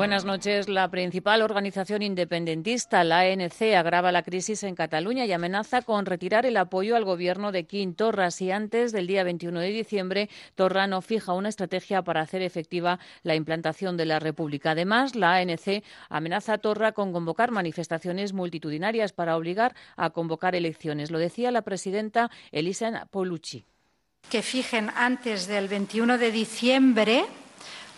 Buenas noches. La principal organización independentista, la ANC, agrava la crisis en Cataluña y amenaza con retirar el apoyo al gobierno de Quim Torra si antes del día 21 de diciembre Torra no fija una estrategia para hacer efectiva la implantación de la República. Además, la ANC amenaza a Torra con convocar manifestaciones multitudinarias para obligar a convocar elecciones. Lo decía la presidenta Elisa Polucci. Que fijen antes del 21 de diciembre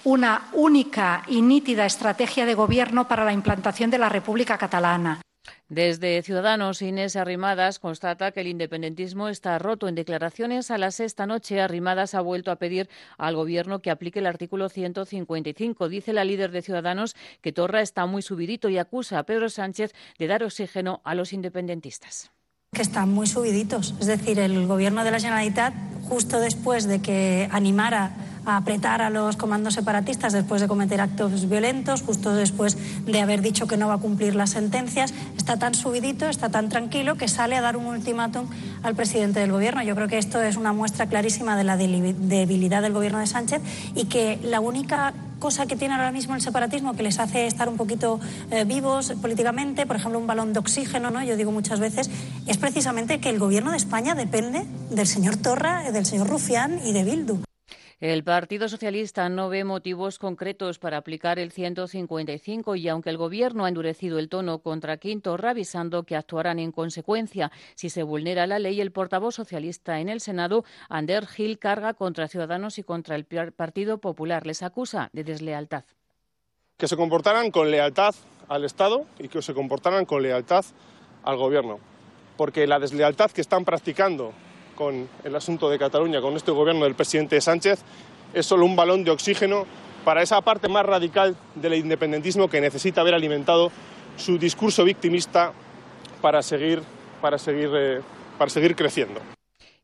una única y nítida estrategia de gobierno para la implantación de la República Catalana. Desde Ciudadanos, Inés Arrimadas constata que el independentismo está roto. En declaraciones a las esta noche, Arrimadas ha vuelto a pedir al Gobierno que aplique el artículo 155. Dice la líder de Ciudadanos que Torra está muy subidito y acusa a Pedro Sánchez de dar oxígeno a los independentistas que están muy subiditos. Es decir, el Gobierno de la Generalitat, justo después de que animara a apretar a los comandos separatistas después de cometer actos violentos, justo después de haber dicho que no va a cumplir las sentencias, está tan subidito, está tan tranquilo que sale a dar un ultimátum al presidente del gobierno. Yo creo que esto es una muestra clarísima de la debilidad del gobierno de Sánchez y que la única cosa que tiene ahora mismo el separatismo que les hace estar un poquito eh, vivos políticamente, por ejemplo, un balón de oxígeno, ¿no? Yo digo muchas veces, es precisamente que el gobierno de España depende del señor Torra, del señor Rufián y de Bildu. El Partido Socialista no ve motivos concretos para aplicar el 155 y aunque el Gobierno ha endurecido el tono contra Quinto, revisando que actuarán en consecuencia si se vulnera la ley, el portavoz socialista en el Senado, Ander Gil, carga contra Ciudadanos y contra el Partido Popular. Les acusa de deslealtad. Que se comportaran con lealtad al Estado y que se comportaran con lealtad al Gobierno. Porque la deslealtad que están practicando con el asunto de Cataluña, con este gobierno del presidente Sánchez, es solo un balón de oxígeno para esa parte más radical del independentismo que necesita haber alimentado su discurso victimista para seguir, para seguir, eh, para seguir creciendo.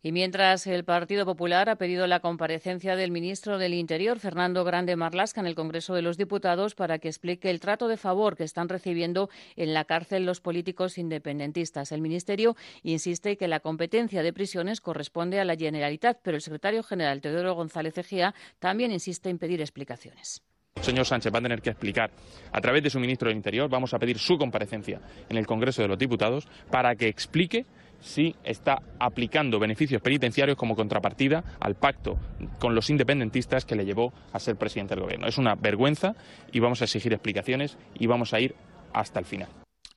Y mientras el Partido Popular ha pedido la comparecencia del ministro del Interior, Fernando Grande Marlasca, en el Congreso de los Diputados para que explique el trato de favor que están recibiendo en la cárcel los políticos independentistas. El Ministerio insiste que la competencia de prisiones corresponde a la Generalitat, pero el secretario general Teodoro González Ejía también insiste en pedir explicaciones. Señor Sánchez va a tener que explicar a través de su ministro del Interior, vamos a pedir su comparecencia en el Congreso de los Diputados para que explique si está aplicando beneficios penitenciarios como contrapartida al pacto con los independentistas que le llevó a ser presidente del gobierno. Es una vergüenza y vamos a exigir explicaciones y vamos a ir hasta el final.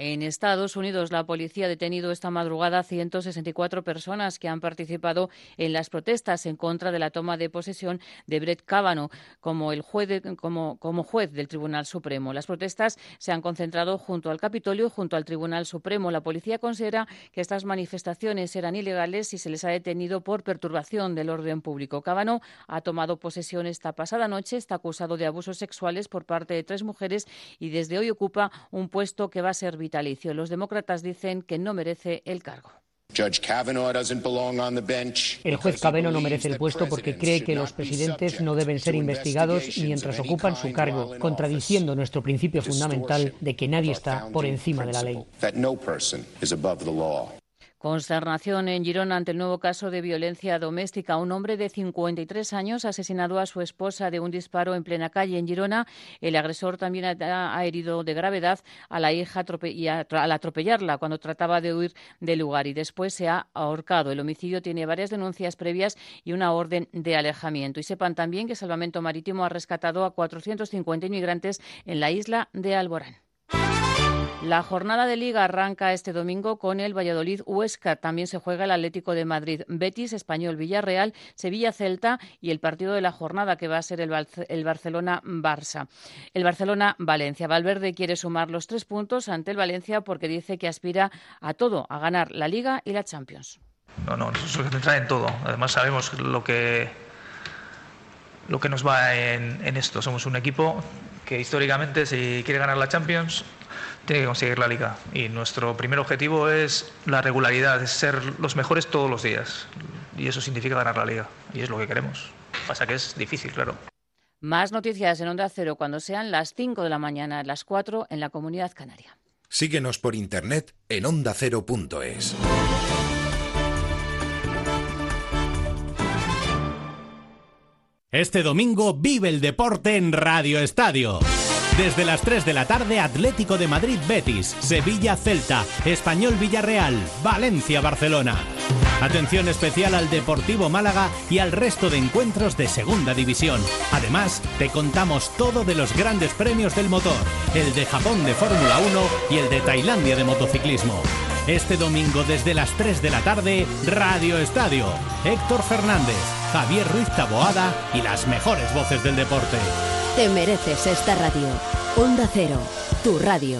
En Estados Unidos, la policía ha detenido esta madrugada 164 personas que han participado en las protestas en contra de la toma de posesión de Brett Kavanaugh como, el juez como, juez del Tribunal Supremo. Las protestas se han concentrado junto al Capitolio y junto al Tribunal Supremo. La policía considera que estas manifestaciones eran ilegales y se les ha detenido por perturbación del orden público. Kavanaugh ha tomado posesión esta pasada noche, está acusado de abusos sexuales por parte de tres mujeres y desde hoy ocupa un puesto que va a ser vitalicio. Los demócratas dicen que no merece el cargo. El juez Kavanaugh no merece el puesto porque cree que los presidentes no deben ser investigados mientras ocupan su cargo, contradiciendo nuestro principio fundamental de que nadie está por encima de la ley. Consternación en Girona ante el nuevo caso de violencia doméstica. Un hombre de 53 años asesinado a su esposa de un disparo en plena calle en Girona. El agresor también ha herido de gravedad a la hija al atropellarla cuando trataba de huir del lugar y después se ha ahorcado. El homicidio tiene varias denuncias previas y una orden de alejamiento. Y sepan también que Salvamento Marítimo ha rescatado a 450 inmigrantes en la isla de Alborán. La jornada de liga arranca este domingo con el Valladolid Huesca. También se juega el Atlético de Madrid Betis, Español Villarreal, Sevilla Celta y el partido de la jornada que va a ser el, Barcelona Barça. El Barcelona Valencia. Valverde quiere sumar los tres puntos ante el Valencia porque dice que aspira a todo, a ganar la liga y la Champions. No, no, eso se en todo. Además sabemos lo que lo que nos va en esto. Somos un equipo que históricamente si quiere ganar la Champions tiene que conseguir la liga. Y nuestro primer objetivo es la regularidad, es ser los mejores todos los días. Y eso significa ganar la liga. Y es lo que queremos. Pasa que es difícil, claro. Más noticias en Onda Cero cuando sean las 5 de la mañana, las 4 en la Comunidad Canaria. Síguenos por internet en ondacero.es. Este domingo vive el deporte en Radio Estadio. Desde las 3 de la tarde, Atlético de Madrid Betis, Sevilla Celta, Español Villarreal, Valencia Barcelona. Atención especial al Deportivo Málaga y al resto de encuentros de Segunda División. Además, te contamos todo de los grandes premios del motor, el de Japón de Fórmula 1 y el de Tailandia de motociclismo. Este domingo desde las 3 de la tarde, Radio Estadio. Héctor Fernández, Javier Ruiz Taboada y las mejores voces del deporte. Te mereces esta radio. Onda Cero, tu radio.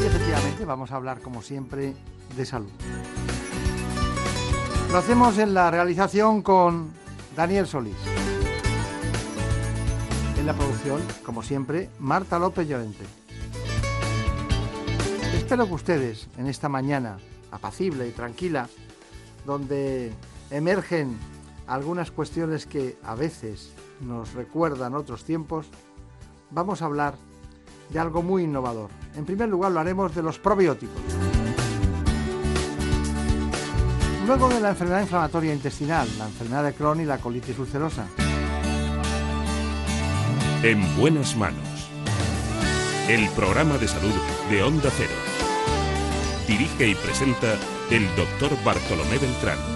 Y efectivamente vamos a hablar, como siempre, de salud. Lo hacemos en la realización con Daniel Solís. En la producción, como siempre, Marta López Llorente. Espero que ustedes, en esta mañana apacible y tranquila, donde emergen algunas cuestiones que a veces nos recuerdan otros tiempos, vamos a hablar de algo muy innovador. En primer lugar, lo haremos de los probióticos. Luego de la enfermedad inflamatoria intestinal, la enfermedad de Crohn y la colitis ulcerosa. En buenas manos. El programa de salud de Onda Cero. Dirige y presenta el doctor Bartolomé Beltrán.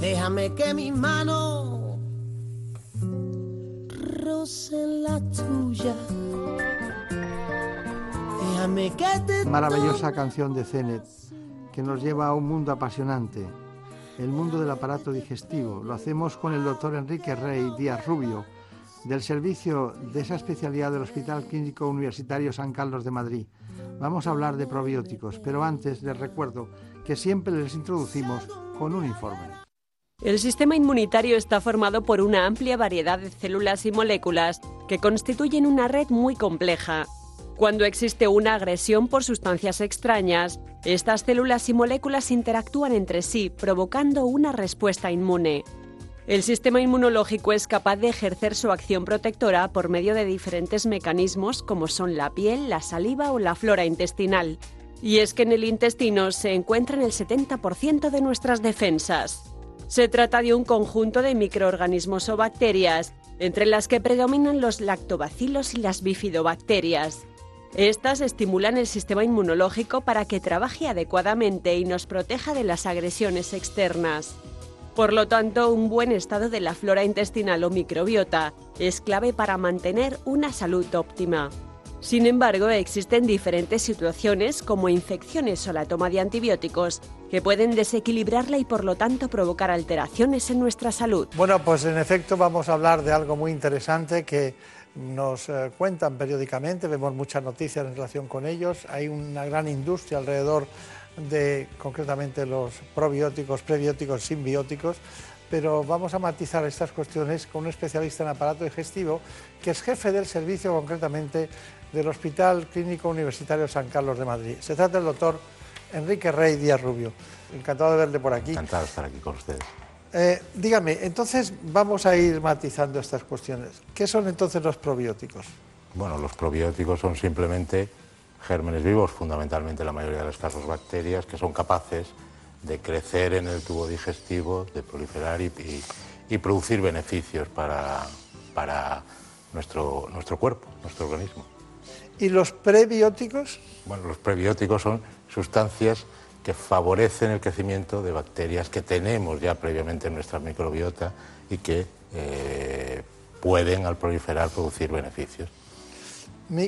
Déjame que mi mano roce la tuya. Déjame que te Maravillosa canción de Zenet que nos lleva a un mundo apasionante, el mundo del aparato digestivo. Lo hacemos con el doctor Enrique Rey Díaz Rubio, del servicio de esa especialidad del Hospital Clínico Universitario San Carlos de Madrid. Vamos a hablar de probióticos, pero antes les recuerdo que siempre les introducimos con un informe. El sistema inmunitario está formado por una amplia variedad de células y moléculas que constituyen una red muy compleja. Cuando existe una agresión por sustancias extrañas, estas células y moléculas interactúan entre sí, provocando una respuesta inmune. El sistema inmunológico es capaz de ejercer su acción protectora por medio de diferentes mecanismos como son la piel, la saliva o la flora intestinal. Y es que en el intestino se encuentran el 70% de nuestras defensas. Se trata de un conjunto de microorganismos o bacterias, entre las que predominan los lactobacilos y las bifidobacterias. Estas estimulan el sistema inmunológico para que trabaje adecuadamente y nos proteja de las agresiones externas. Por lo tanto, un buen estado de la flora intestinal o microbiota es clave para mantener una salud óptima. Sin embargo, existen diferentes situaciones como infecciones o la toma de antibióticos que pueden desequilibrarla y por lo tanto provocar alteraciones en nuestra salud. Bueno, pues en efecto vamos a hablar de algo muy interesante que nos eh, cuentan periódicamente, vemos muchas noticias en relación con ellos, hay una gran industria alrededor de concretamente los probióticos, prebióticos, simbióticos, pero vamos a matizar estas cuestiones con un especialista en aparato digestivo, que es jefe del servicio concretamente del Hospital Clínico Universitario San Carlos de Madrid. Se trata del doctor Enrique Rey Díaz Rubio. Encantado de verle por aquí. Encantado de estar aquí con ustedes. Eh, dígame, entonces vamos a ir matizando estas cuestiones. ¿Qué son entonces los probióticos? Bueno, los probióticos son simplemente gérmenes vivos, fundamentalmente la mayoría de los casos bacterias, que son capaces de crecer en el tubo digestivo, de proliferar y, producir beneficios para, para nuestro, nuestro cuerpo, nuestro organismo. ¿Y los prebióticos? Bueno, los prebióticos son sustancias que favorecen el crecimiento de bacterias que tenemos ya previamente en nuestra microbiota y que eh, pueden al proliferar producir beneficios.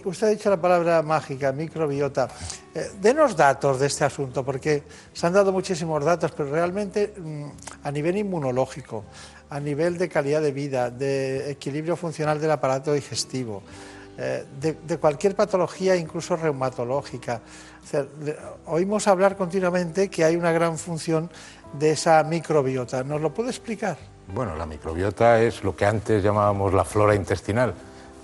usted ha dicho la palabra mágica, microbiota. Eh, denos datos de este asunto, porque se han dado muchísimos datos, pero realmente mm, a nivel inmunológico, a nivel de calidad de vida, de equilibrio funcional del aparato digestivo, eh, de, cualquier patología, incluso reumatológica. oímos hablar continuamente que hay una gran función de esa microbiota. ¿Nos lo puede explicar? Bueno, la microbiota es lo que antes llamábamos la flora intestinal,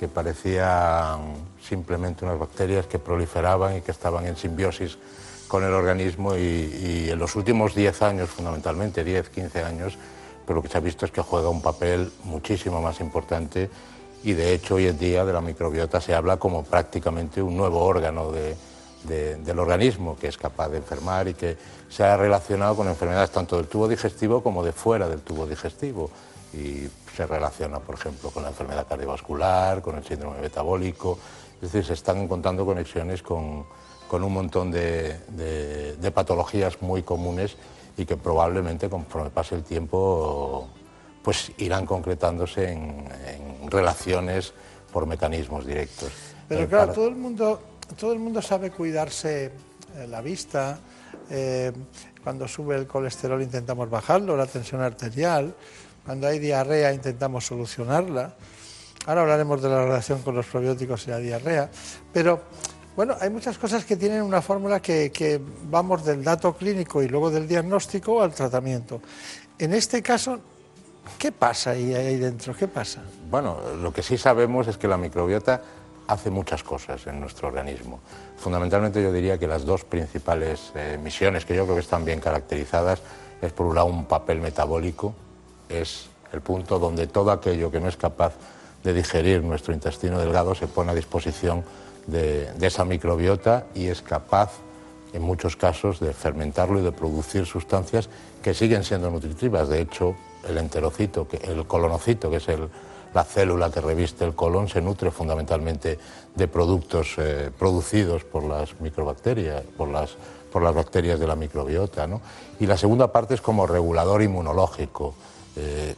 que parecían simplemente unas bacterias que proliferaban y que estaban en simbiosis con el organismo y, en los últimos 10 años, fundamentalmente 10, 15 años, pero lo que se ha visto es que juega un papel muchísimo más importante y de hecho hoy en día de la microbiota se habla como prácticamente un nuevo órgano del organismo que es capaz de enfermar y que se ha relacionado con enfermedades tanto del tubo digestivo como de fuera del tubo digestivo. Y se relaciona, por ejemplo, con la enfermedad cardiovascular, con el síndrome metabólico, es decir, se están encontrando conexiones con, un montón de, de patologías muy comunes y que probablemente conforme pase el tiempo pues irán concretándose en, relaciones por mecanismos directos. Pero eh, claro, todo, el mundo, todo el mundo sabe cuidarse eh, la vista, eh, cuando sube el colesterol intentamos bajarlo, la tensión arterial, cuando hay diarrea intentamos solucionarla. Ahora hablaremos de la relación con los probióticos y la diarrea, pero bueno, hay muchas cosas que tienen una fórmula que, que, vamos del dato clínico y luego del diagnóstico al tratamiento. En este caso ¿Qué pasa ahí, ahí dentro? ¿Qué pasa? Bueno, lo que sí sabemos es que la microbiota hace muchas cosas en nuestro organismo. Fundamentalmente yo diría que las dos principales eh, misiones que yo creo que están bien caracterizadas es por un lado un papel metabólico, es el punto donde todo aquello que no es capaz de digerir nuestro intestino delgado se pone a disposición de, de esa microbiota y es capaz en muchos casos de fermentarlo y de producir sustancias que siguen siendo nutritivas. De hecho, el enterocito, el colonocito, que es la célula que reviste el colon, se nutre fundamentalmente de productos eh, producidos por las microbacterias, por las, bacterias de la microbiota. Y la segunda parte es como regulador inmunológico. Eh,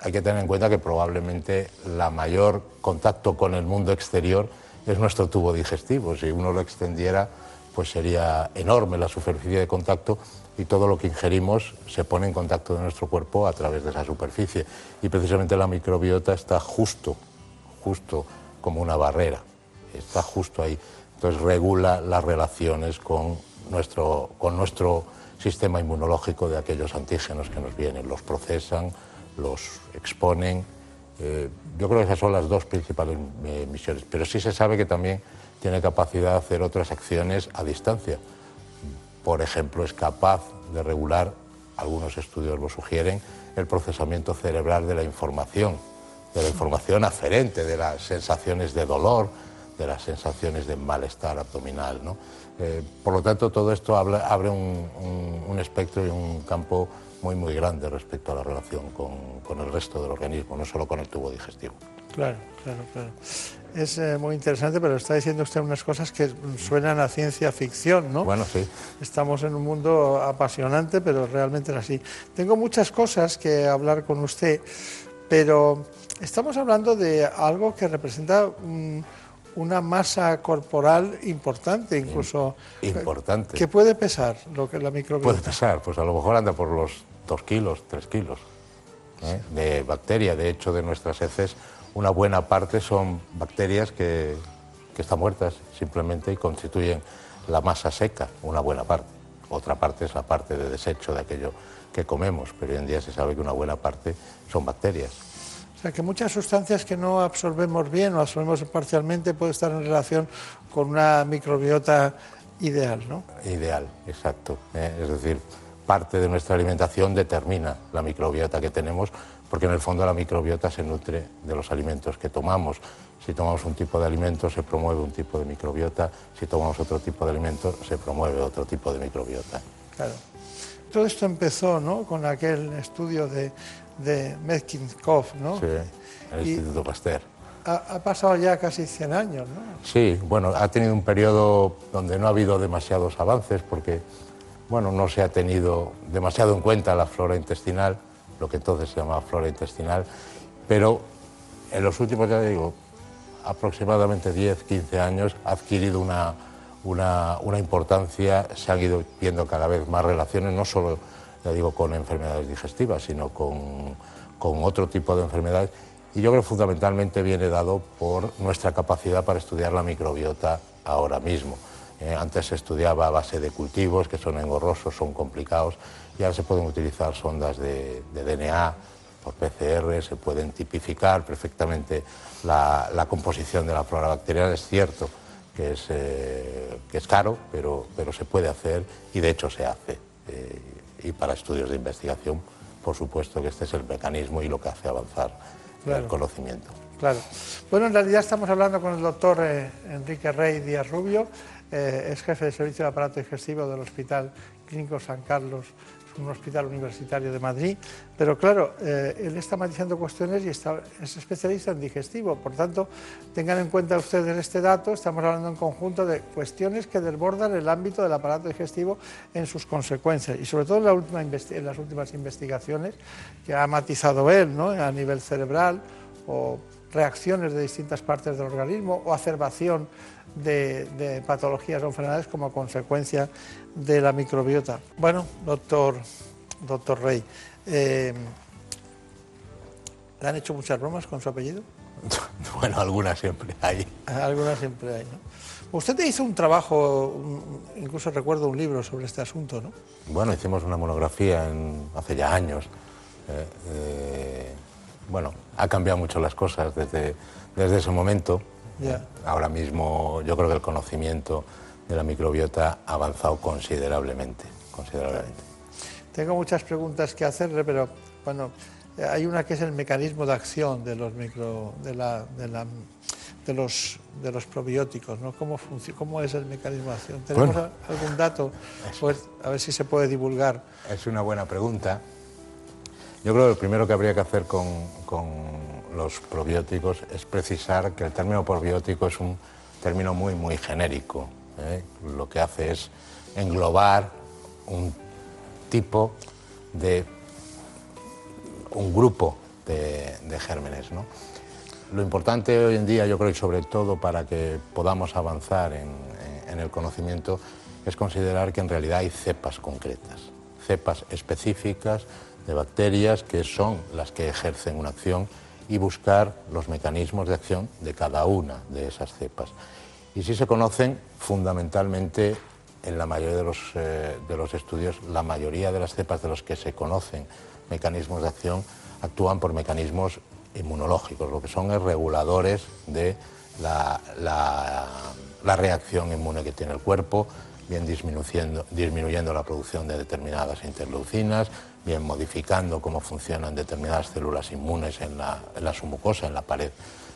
hay que tener en cuenta que probablemente la mayor contacto con el mundo exterior es nuestro tubo digestivo. Si uno lo extendiera, pues sería enorme la superficie de contacto y todo lo que ingerimos se pone en contacto de nuestro cuerpo a través de esa superficie. Y precisamente la microbiota está justo, justo como una barrera, está justo ahí. Entonces regula las relaciones con nuestro, con nuestro sistema inmunológico de aquellos antígenos que nos vienen, los procesan, los exponen. Eh, yo creo que esas son las dos principales eh, misiones, pero sí se sabe que también tiene capacidad de hacer otras acciones a distancia por ejemplo, es capaz de regular, algunos estudios lo sugieren, el procesamiento cerebral de la información, de la información aferente, de las sensaciones de dolor, de las sensaciones de malestar abdominal. Eh, por lo tanto, todo esto abre un, espectro y un campo muy, muy grande respecto a la relación con, con el resto del organismo, no solo con el tubo digestivo. Claro, claro, claro es eh, muy interesante, pero está diciendo usted unas cosas que suenan a ciencia ficción, ¿no? Bueno, sí. Estamos en un mundo apasionante, pero realmente es así. Tengo muchas cosas que hablar con usted, pero estamos hablando de algo que representa una masa corporal importante, incluso. Importante. ¿Qué puede pesar lo que la microbiota? Puede pesar, pues a lo mejor anda por los dos kilos, tres kilos ¿eh? de bacteria. De hecho, de nuestras heces una buena parte son bacterias que, están muertas simplemente y constituyen la masa seca, una buena parte. otra parte es la parte de desecho de aquello que comemos, pero hoy en día se sabe que una buena parte son bacterias. O sea, que muchas sustancias que no absorbemos bien o absorbemos parcialmente pueden estar en relación con una microbiota ideal, ¿no? Ideal, exacto. ¿eh? Es decir, parte de nuestra alimentación determina la microbiota que tenemos, porque en el fondo la microbiota se nutre de los alimentos que tomamos. Si tomamos un tipo de alimento se promueve un tipo de microbiota, si tomamos otro tipo de alimento se promueve otro tipo de microbiota. Claro. Todo esto empezó ¿no? con aquel estudio de, de Metcalfe, ¿no? Sí, el Instituto Pasteur. Ha, ha, pasado ya casi 100 años, ¿no? Sí, bueno, ha tenido un periodo donde no ha habido demasiados avances porque, bueno, no se ha tenido demasiado en cuenta la flora intestinal, lo que entonces se llamaba flora intestinal, pero en los últimos, ya digo, aproximadamente 10, 15 años ha adquirido una, una, importancia, se han ido viendo cada vez más relaciones, no solo, ya digo, con enfermedades digestivas, sino con, con otro tipo de enfermedades. Y yo creo que fundamentalmente viene dado por nuestra capacidad para estudiar la microbiota ahora mismo. Eh, antes se estudiaba a base de cultivos que son engorrosos, son complicados, y ahora se pueden utilizar sondas de, de DNA por PCR, se pueden tipificar perfectamente la, la, composición de la flora bacteriana. Es cierto que es, eh, que es caro, pero, pero, se puede hacer y de hecho se hace. Eh, y para estudios de investigación, por supuesto que este es el mecanismo y lo que hace avanzar claro. el conocimiento. Claro. Bueno, en realidad estamos hablando con el doctor eh, Enrique Rey Díaz Rubio, es jefe de servicio de aparato digestivo del Hospital Clínico San Carlos, un hospital universitario de Madrid, pero claro, eh, él está matizando cuestiones y está, es especialista en digestivo, por tanto, tengan en cuenta ustedes este dato, estamos hablando en conjunto de cuestiones que desbordan el ámbito del aparato digestivo en sus consecuencias y sobre todo en, en las últimas investigaciones que ha matizado él ¿no? a nivel cerebral o reacciones de distintas partes del organismo o acerbación de, de, patologías o enfermedades como consecuencia de la microbiota. Bueno, doctor, doctor Rey, eh, ¿le han hecho muchas bromas con su apellido? Bueno, algunas siempre hay. Algunas siempre hay, ¿no? Usted hizo un trabajo, incluso recuerdo un libro sobre este asunto, ¿no? Bueno, hicimos una monografía en, hace ya años. Eh, eh, bueno, ha cambiado mucho las cosas desde, desde ese momento. Yeah. Ahora mismo yo creo que el conocimiento de la microbiota ha avanzado considerablemente, considerablemente. Tengo muchas preguntas que hacerle, pero bueno, hay una que es el mecanismo de acción de los micro, de, la, de, la, de los de los probióticos, ¿no? ¿Cómo, ¿Cómo es el mecanismo de acción? ¿Tenemos bueno, algún dato? Pues, a ver si se puede divulgar. Es una buena pregunta. Yo creo que lo primero que habría que hacer con, con los probióticos es precisar que el término probiótico es un término muy, muy genérico. ¿eh? Lo que hace es englobar un tipo de, un grupo de, gérmenes. Lo importante hoy en día, yo creo, y sobre todo para que podamos avanzar en el conocimiento, es considerar que en realidad hay cepas concretas, cepas específicas de bacterias que son las que ejercen una acción y buscar los mecanismos de acción de cada una de esas cepas. Y sí se conocen fundamentalmente en la mayoría de los, eh, de los estudios, la mayoría de las cepas de los que se conocen mecanismos de acción actúan por mecanismos inmunológicos, lo que son es reguladores de la, la, la reacción inmune que tiene el cuerpo, bien disminuyendo, disminuyendo la producción de determinadas interleucinas, bien modificando cómo funcionan determinadas células inmunes en la, en la mucosa, en la pared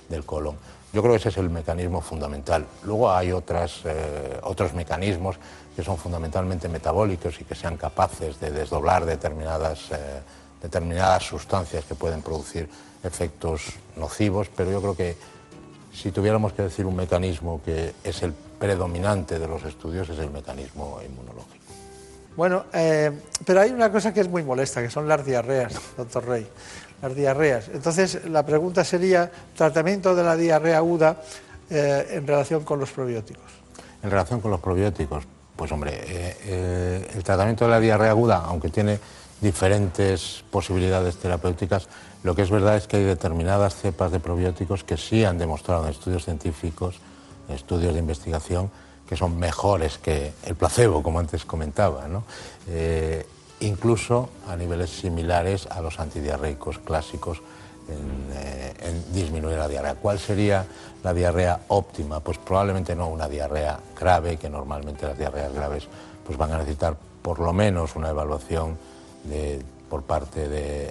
del colon. Yo creo que ese es el mecanismo fundamental. Luego hay otras, eh, otros mecanismos que son fundamentalmente metabólicos y que sean capaces de desdoblar determinadas, eh, determinadas sustancias que pueden producir efectos nocivos, pero yo creo que si tuviéramos que decir un mecanismo que es el predominante de los estudios, es el mecanismo inmunológico. Bueno, eh, pero hay una cosa que es muy molesta, que son las diarreas, doctor Rey. Las diarreas. Entonces, la pregunta sería, tratamiento de la diarrea aguda eh, en relación con los probióticos. En relación con los probióticos, pues hombre, eh, el tratamiento de la diarrea aguda, aunque tiene diferentes posibilidades terapéuticas, lo que es verdad es que hay determinadas cepas de probióticos que sí han demostrado en estudios científicos, en estudios de investigación, que son mejores que el placebo, como antes comentaba. Eh, incluso a niveles similares a los antidiarreicos clásicos eh, en, disminuir la diarrea. ¿Cuál sería la diarrea óptima? Pues probablemente no una diarrea grave, que normalmente las diarreas graves pues van a necesitar por lo menos una evaluación por parte de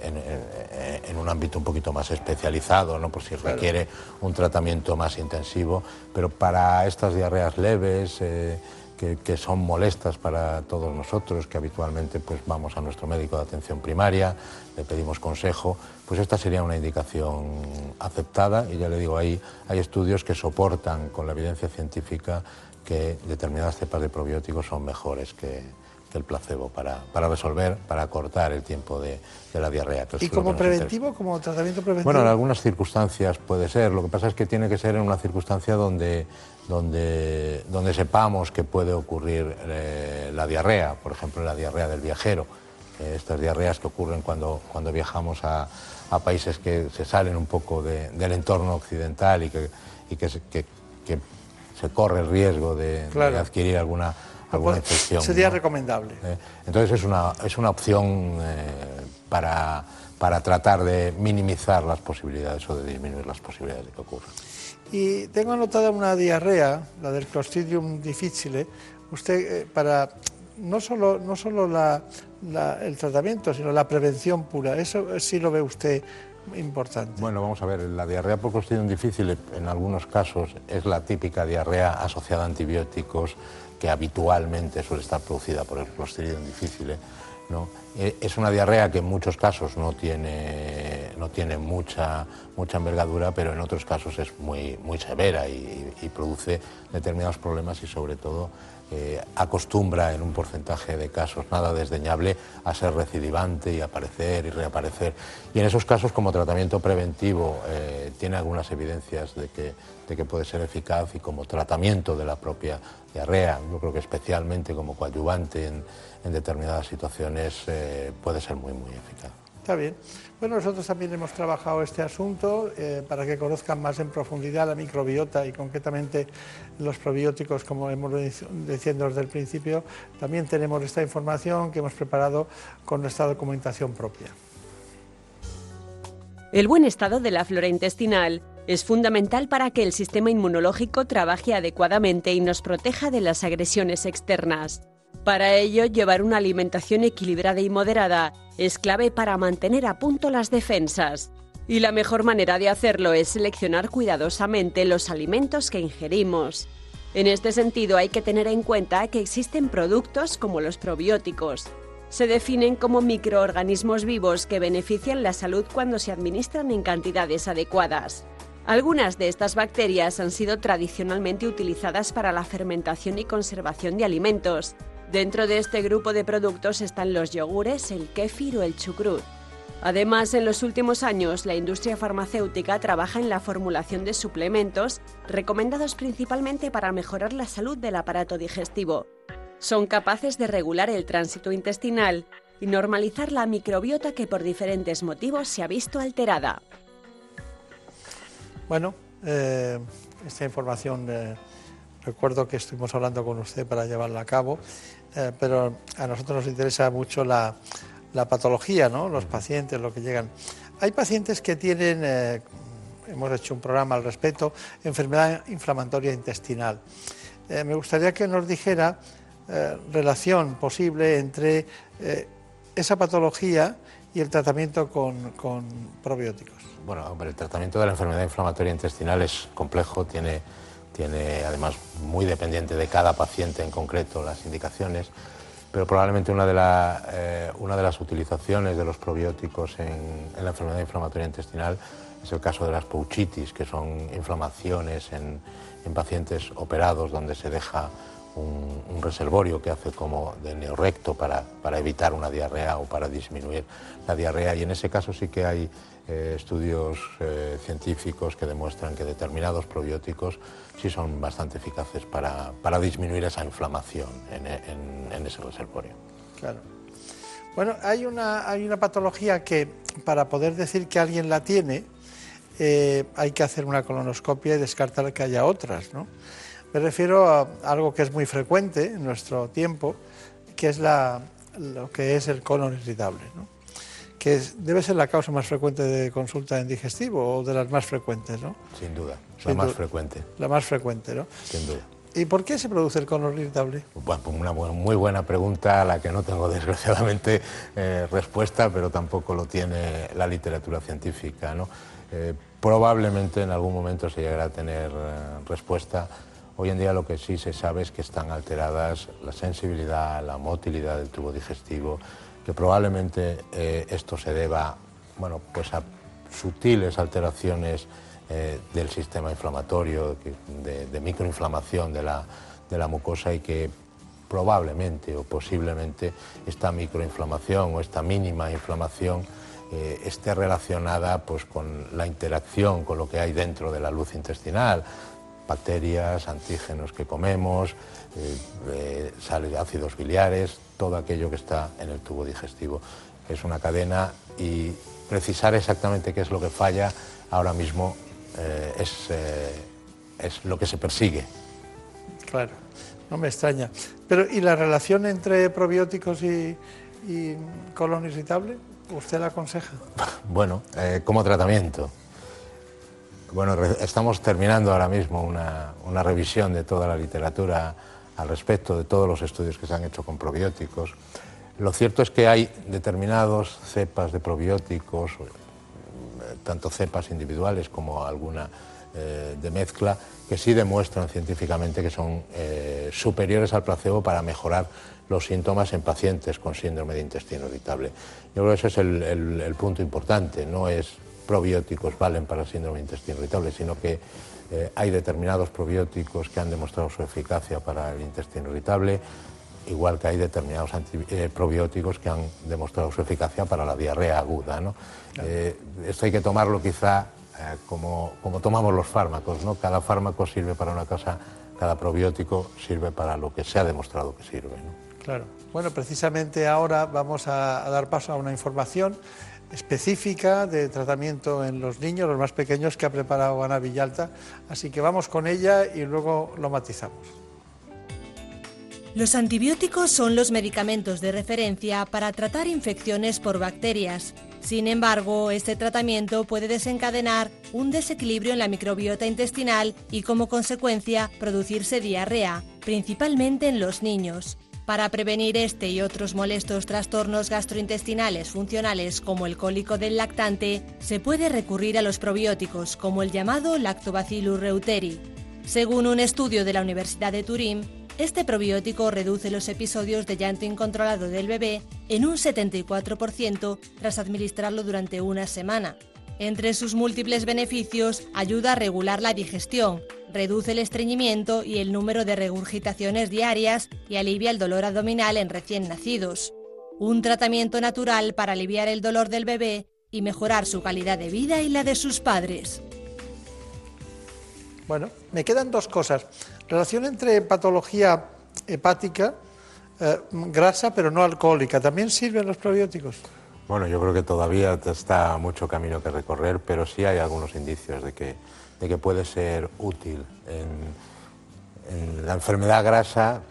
en, un ámbito un poquito más especializado, ¿no? por si requiere un tratamiento más intensivo, pero para estas diarreas leves eh, que, son molestas para todos nosotros, que habitualmente pues vamos a nuestro médico de atención primaria, le pedimos consejo, pues esta sería una indicación aceptada. Y ya le digo, ahí hay estudios que soportan con la evidencia científica que determinadas cepas de probióticos son mejores que, el placebo para, para, resolver, para cortar el tiempo de, la diarrea. ¿Y como preventivo, como tratamiento preventivo? Bueno, en algunas circunstancias puede ser. Lo que pasa es que tiene que ser en una circunstancia donde, donde, donde sepamos que puede ocurrir eh, la diarrea, por ejemplo, la diarrea del viajero. estas diarreas que ocurren cuando, cuando viajamos a, a países que se salen un poco del entorno occidental y que, y que, que, se corre el riesgo de, adquirir alguna, alguna infección. Sería recomendable. Eh, entonces es una, es una opción eh, para, para tratar de minimizar las posibilidades o de disminuir las posibilidades de que ocurra. Y tengo anotada una diarrea, la del Clostridium difficile. Usted, eh, para no solo, no solo la, el tratamiento, sino la prevención pura. Eso sí lo ve usted importante. Bueno, vamos a ver, la diarrea por Clostridium difficile en algunos casos es la típica diarrea asociada a antibióticos que habitualmente suele estar producida por el Clostridium difficile. ¿no? Eh, es una diarrea que en muchos casos no tiene, no tiene mucha, mucha envergadura, pero en otros casos es muy, muy severa y, produce determinados problemas y sobre todo eh, acostumbra en un porcentaje de casos nada desdeñable a ser recidivante y aparecer y reaparecer. Y en esos casos, como tratamiento preventivo, eh, tiene algunas evidencias de que, de que puede ser eficaz y como tratamiento de la propia diarrea, yo creo que especialmente como coadyuvante en, en determinadas situaciones, eh, puede ser muy, muy eficaz. Está bien. Bueno, nosotros también hemos trabajado este asunto eh, para que conozcan más en profundidad la microbiota y concretamente los probióticos, como hemos diciendo desde el principio. También tenemos esta información que hemos preparado con nuestra documentación propia. El buen estado de la flora intestinal es fundamental para que el sistema inmunológico trabaje adecuadamente y nos proteja de las agresiones externas. Para ello, llevar una alimentación equilibrada y moderada es clave para mantener a punto las defensas. Y la mejor manera de hacerlo es seleccionar cuidadosamente los alimentos que ingerimos. En este sentido hay que tener en cuenta que existen productos como los probióticos. Se definen como microorganismos vivos que benefician la salud cuando se administran en cantidades adecuadas. Algunas de estas bacterias han sido tradicionalmente utilizadas para la fermentación y conservación de alimentos, Dentro de este grupo de productos están los yogures, el kéfir o el chucrut. Además, en los últimos años, la industria farmacéutica trabaja en la formulación de suplementos recomendados principalmente para mejorar la salud del aparato digestivo. Son capaces de regular el tránsito intestinal y normalizar la microbiota que por diferentes motivos se ha visto alterada. Bueno, eh, esta información eh, recuerdo que estuvimos hablando con usted para llevarla a cabo eh, pero a nosotros nos interesa mucho la, patología, ¿no? los pacientes, lo que llegan. Hay pacientes que tienen, hemos hecho un programa al respecto, enfermedad inflamatoria intestinal. Me gustaría que nos dijera relación posible entre esa patología y el tratamiento con, con probióticos. Bueno, el tratamiento de la enfermedad inflamatoria intestinal es complejo, tiene tiene además muy dependiente de cada paciente en concreto las indicaciones, pero probablemente una de, eh, las utilizaciones de los probióticos en, la enfermedad inflamatoria intestinal es el caso de las pouchitis, que son inflamaciones en, pacientes operados donde se deja un, reservorio que hace como de neorrecto para evitar una diarrea o para disminuir la diarrea. Y en ese caso sí que hay eh, estudios eh, científicos que demuestran que determinados probióticos sí son bastante eficaces para, para disminuir esa inflamación en, ese reservorio. Claro. Bueno, hay una, hay una patología que para poder decir que alguien la tiene, eh, hay que hacer una colonoscopia y descartar que haya otras, ¿no? Me refiero a algo que es muy frecuente en nuestro tiempo, que es la, lo que es el colon irritable, ¿no? Que debe ser la causa más frecuente de consulta en digestivo o de las más frecuentes, ¿no? Sin duda, la más frecuente. La más frecuente, ¿no? Sin duda. ¿Y por qué se produce el colon irritable? Bueno, pues una muy buena pregunta a la que no tengo desgraciadamente eh, respuesta, pero tampoco lo tiene la literatura científica. ¿no? Eh, probablemente en algún momento se llegará a tener eh, respuesta. Hoy en día lo que sí se sabe es que están alteradas la sensibilidad, la motilidad del tubo digestivo, que probablemente esto se deba bueno, pues a sutiles alteraciones eh, del sistema inflamatorio, de, microinflamación de la, de la mucosa y que probablemente o posiblemente esta microinflamación o esta mínima inflamación eh, esté relacionada pues, con la interacción con lo que hay dentro de la luz intestinal, bacterias, antígenos que comemos, eh, eh ácidos biliares, todo aquello que está en el tubo digestivo. Es una cadena y precisar exactamente qué es lo que falla ahora mismo eh, es, eh, es lo que se persigue. Claro, no me extraña. Pero ¿y la relación entre probióticos y, colon irritable? ¿Usted la aconseja? Bueno, eh, como tratamiento. Bueno, estamos terminando ahora mismo una, una, revisión de toda la literatura al respecto, de todos los estudios que se han hecho con probióticos. Lo cierto es que hay determinados cepas de probióticos, tanto cepas individuales como alguna eh, de mezcla, que sí demuestran científicamente que son eh, superiores al placebo para mejorar los síntomas en pacientes con síndrome de intestino irritable. Yo creo que ese es el, punto importante, no es probióticos valen para síndrome de intestino irritable, sino que eh, hay determinados probióticos que han demostrado su eficacia para el intestino irritable, igual que hay determinados probióticos que han demostrado su eficacia para la diarrea aguda. ¿no? Eh, esto hay que tomarlo quizá eh, como, tomamos los fármacos, ¿no? Cada fármaco sirve para una cosa, cada probiótico sirve para lo que se ha demostrado que sirve. Claro. Bueno, precisamente ahora vamos a, dar paso a una información específica de tratamiento en los niños, los más pequeños, que ha preparado Ana Villalta. Así que vamos con ella y luego lo matizamos. Los antibióticos son los medicamentos de referencia para tratar infecciones por bacterias. Sin embargo, este tratamiento puede desencadenar un desequilibrio en la microbiota intestinal y como consecuencia producirse diarrea, principalmente en los niños. Para prevenir este y otros molestos trastornos gastrointestinales funcionales como el cólico del lactante, se puede recurrir a los probióticos como el llamado Lactobacillus reuteri. Según un estudio de la Universidad de Turín, este probiótico reduce los episodios de llanto incontrolado del bebé en un 74% tras administrarlo durante una semana. Entre sus múltiples beneficios, ayuda a regular la digestión, reduce el estreñimiento y el número de regurgitaciones diarias y alivia el dolor abdominal en recién nacidos. Un tratamiento natural para aliviar el dolor del bebé y mejorar su calidad de vida y la de sus padres. Bueno, me quedan dos cosas. Relación entre patología hepática, eh, grasa pero no alcohólica, ¿también sirven los probióticos? Bueno, yo creo que todavía está mucho camino que recorrer, pero sí hay algunos indicios de que, de que puede ser útil en la enfermedad grasa,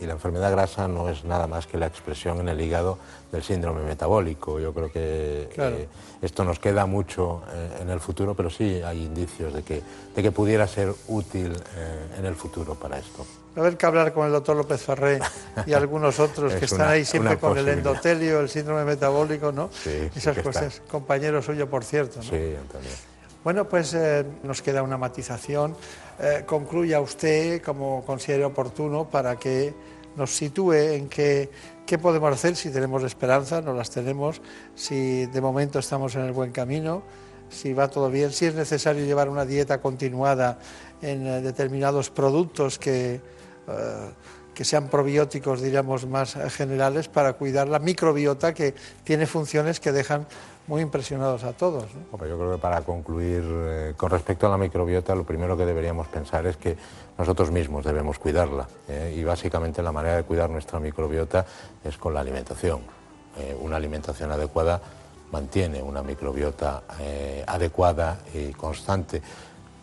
y la enfermedad grasa no es nada más que la expresión en el hígado del síndrome metabólico. Yo creo que eh, esto nos queda mucho eh, en el futuro, pero sí hay indicios de que, de que pudiera ser útil eh, en el futuro para esto. A ver que hablar con el doctor López Ferré y algunos otros que están ahí siempre con el endotelio, el síndrome metabólico, ¿no? Sí, Esas cosas. Compañero suyo, por cierto. Sí, también. Bueno, pues nos queda una matización. concluya usted como considere oportuno para que nos sitúe en qué, qué podemos hacer, si tenemos esperanza, no las tenemos, si de momento estamos en el buen camino, si va todo bien, si es necesario llevar una dieta continuada en eh, determinados productos que, eh, que sean probióticos, diríamos, más generales para cuidar la microbiota que tiene funciones que dejan muy impresionados a todos. Yo creo que para concluir, eh, con respecto a la microbiota, lo primero que deberíamos pensar es que nosotros mismos debemos cuidarla. ¿eh? y básicamente la manera de cuidar nuestra microbiota es con la alimentación. Eh, una alimentación adecuada mantiene una microbiota adecuada y constante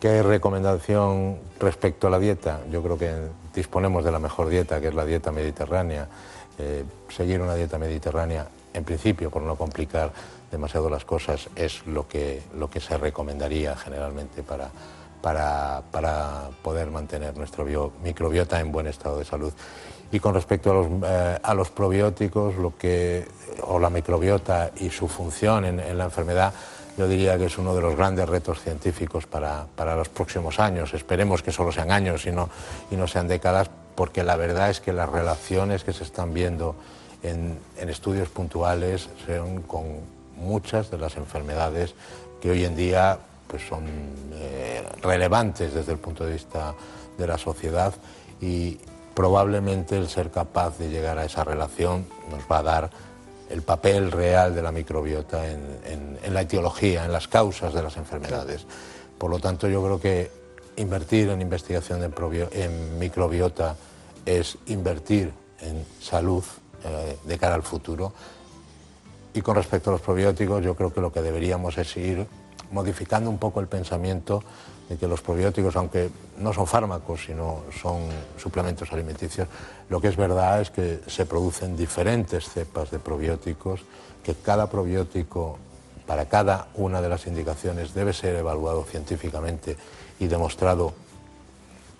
¿Qué recomendación respecto a la dieta? Yo creo que disponemos de la mejor dieta, que es la dieta mediterránea. Seguir una dieta mediterránea, en principio, por no complicar demasiado las cosas, es lo que, lo que se recomendaría generalmente para, para, para poder mantener nuestro microbiota en buen estado de salud. Y con respecto a los, eh, a los probióticos, lo que, o la microbiota y su función en, la enfermedad, yo diría que es uno de los grandes retos científicos para, para los próximos años. Esperemos que solo sean años y y no sean décadas, porque la verdad es que las relaciones que se están viendo en, en estudios puntuales son con muchas de las enfermedades que hoy en día pues, son eh, relevantes desde el punto de vista de la sociedad y probablemente el ser capaz de llegar a esa relación nos va a dar el papel real de la microbiota en, la etiología, en las causas de las enfermedades. Por lo tanto, yo creo que invertir en investigación en, microbiota es invertir en salud eh, de cara al futuro. Y con respecto a los probióticos, yo creo que lo que deberíamos es ir modificando un poco el pensamiento de que los probióticos, aunque no son fármacos, sino son suplementos alimenticios, lo que es verdad es que se producen diferentes cepas de probióticos, que cada probiótico, para cada una de las indicaciones, debe ser evaluado científicamente y demostrado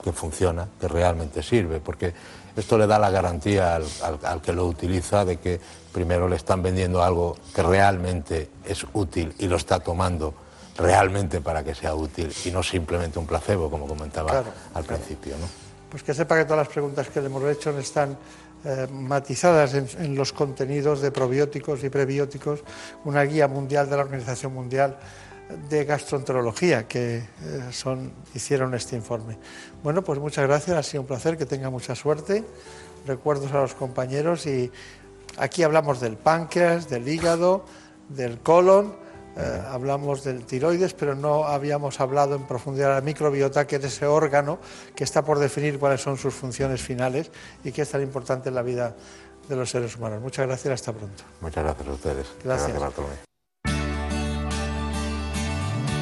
que funciona, que realmente sirve, porque esto le da la garantía al, al, que lo utiliza de que primero le están vendiendo algo que realmente es útil y lo está tomando realmente para que sea útil y no simplemente un placebo, como comentaba al principio. ¿no? Pues que sepa que todas las preguntas que le hemos hecho están eh, matizadas en, los contenidos de probióticos y prebióticos, una guía mundial de la Organización Mundial de Gastroenterología que eh, son, hicieron este informe. Bueno, pues muchas gracias, ha sido un placer, que tenga mucha suerte. Recuerdos a los compañeros y aquí hablamos del páncreas, del hígado, del colon eh, hablamos del tiroides, pero no habíamos hablado en profundidad de la microbiota, que es ese órgano que está por definir cuáles son sus funciones finales y que es tan importante en la vida de los seres humanos. Muchas gracias, hasta pronto. Muchas gracias a ustedes. Gracias.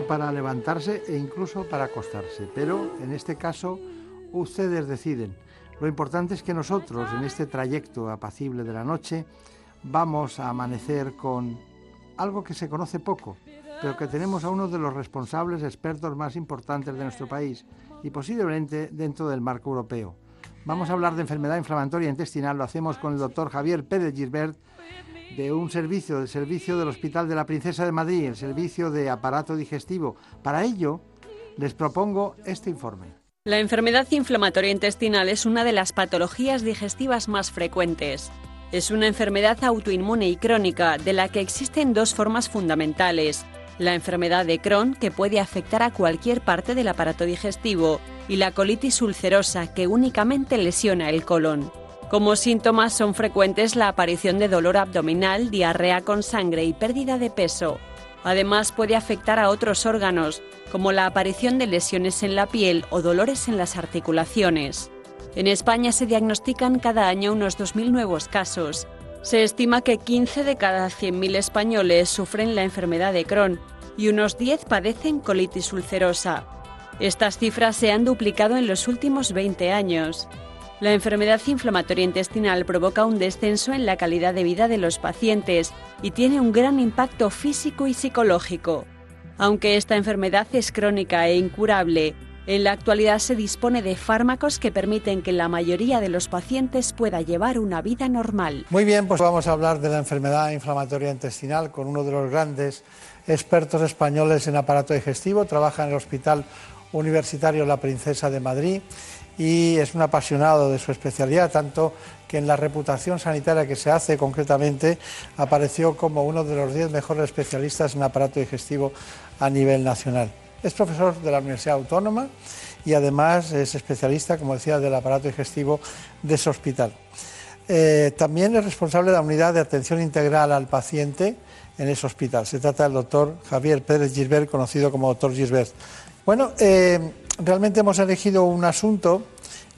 Para levantarse e incluso para acostarse, pero en este caso ustedes deciden. Lo importante es que nosotros en este trayecto apacible de la noche vamos a amanecer con algo que se conoce poco, pero que tenemos a uno de los responsables expertos más importantes de nuestro país y posiblemente dentro del marco europeo. Vamos a hablar de enfermedad inflamatoria intestinal, lo hacemos con el doctor Javier Pérez Gilbert, de un servicio, del servicio del Hospital de la Princesa de Madrid, el servicio de aparato digestivo. Para ello, les propongo este informe. La enfermedad inflamatoria intestinal es una de las patologías digestivas más frecuentes. Es una enfermedad autoinmune y crónica de la que existen dos formas fundamentales. La enfermedad de Crohn, que puede afectar a cualquier parte del aparato digestivo, y la colitis ulcerosa, que únicamente lesiona el colon. Como síntomas son frecuentes la aparición de dolor abdominal, diarrea con sangre y pérdida de peso. Además puede afectar a otros órganos, como la aparición de lesiones en la piel o dolores en las articulaciones. En España se diagnostican cada año unos 2.000 nuevos casos. Se estima que 15 de cada 100.000 españoles sufren la enfermedad de Crohn y unos 10 padecen colitis ulcerosa. Estas cifras se han duplicado en los últimos 20 años. La enfermedad inflamatoria intestinal provoca un descenso en la calidad de vida de los pacientes y tiene un gran impacto físico y psicológico. Aunque esta enfermedad es crónica e incurable, en la actualidad se dispone de fármacos que permiten que la mayoría de los pacientes pueda llevar una vida normal. Muy bien, pues vamos a hablar de la enfermedad inflamatoria intestinal con uno de los grandes expertos españoles en aparato digestivo. Trabaja en el Hospital Universitario La Princesa de Madrid y es un apasionado de su especialidad, tanto que en la reputación sanitaria que se hace concretamente apareció como uno de los diez mejores especialistas en aparato digestivo a nivel nacional. Es profesor de la Universidad Autónoma y además es especialista, como decía, del aparato digestivo de ese hospital. Eh, también es responsable de la unidad de atención integral al paciente en ese hospital. Se trata del doctor Javier Pérez Gisbert, conocido como doctor Gisbert. Bueno, eh, realmente hemos elegido un asunto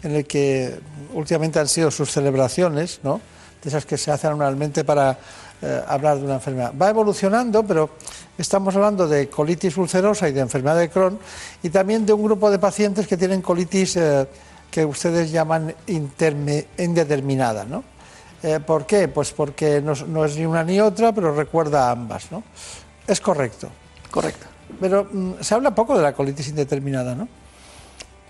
en el que últimamente han sido sus celebraciones, ¿no? de esas que se hacen anualmente para eh, hablar de una enfermedad. Va evolucionando, pero estamos hablando de colitis ulcerosa y de enfermedad de Crohn y también de un grupo de pacientes que tienen colitis eh, que ustedes llaman indeterminada. ¿no? Eh, ¿Por qué? Pues porque no, es ni una ni otra, pero recuerda a ambas. ¿no? Es correcto. Correcto. Pero mm, se habla poco de la colitis indeterminada, ¿no?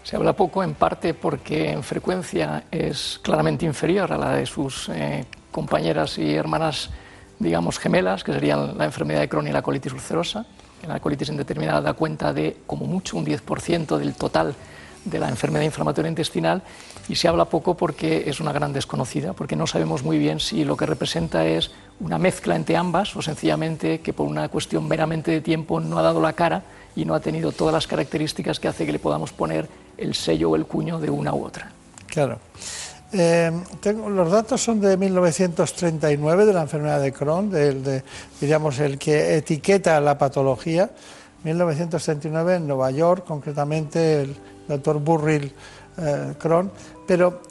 Se habla poco en parte porque en frecuencia es claramente inferior a la de sus eh, compañeras y hermanas, digamos, gemelas, que serían la enfermedad de Crohn y la colitis ulcerosa. La colitis indeterminada da cuenta de, como mucho, un 10% del total de la enfermedad inflamatoria intestinal y se habla poco porque es una gran desconocida, porque no sabemos muy bien si lo que representa es una mezcla entre ambas o sencillamente que por una cuestión meramente de tiempo no ha dado la cara y no ha tenido todas las características que hace que le podamos poner el sello o el cuño de una u otra. Claro. Eh, los datos son de 1939 de la enfermedad de Crohn, de, diríamos el que etiqueta la patología. 1939 en Nueva York, concretamente el doctor Burrill eh, Crohn. Pero,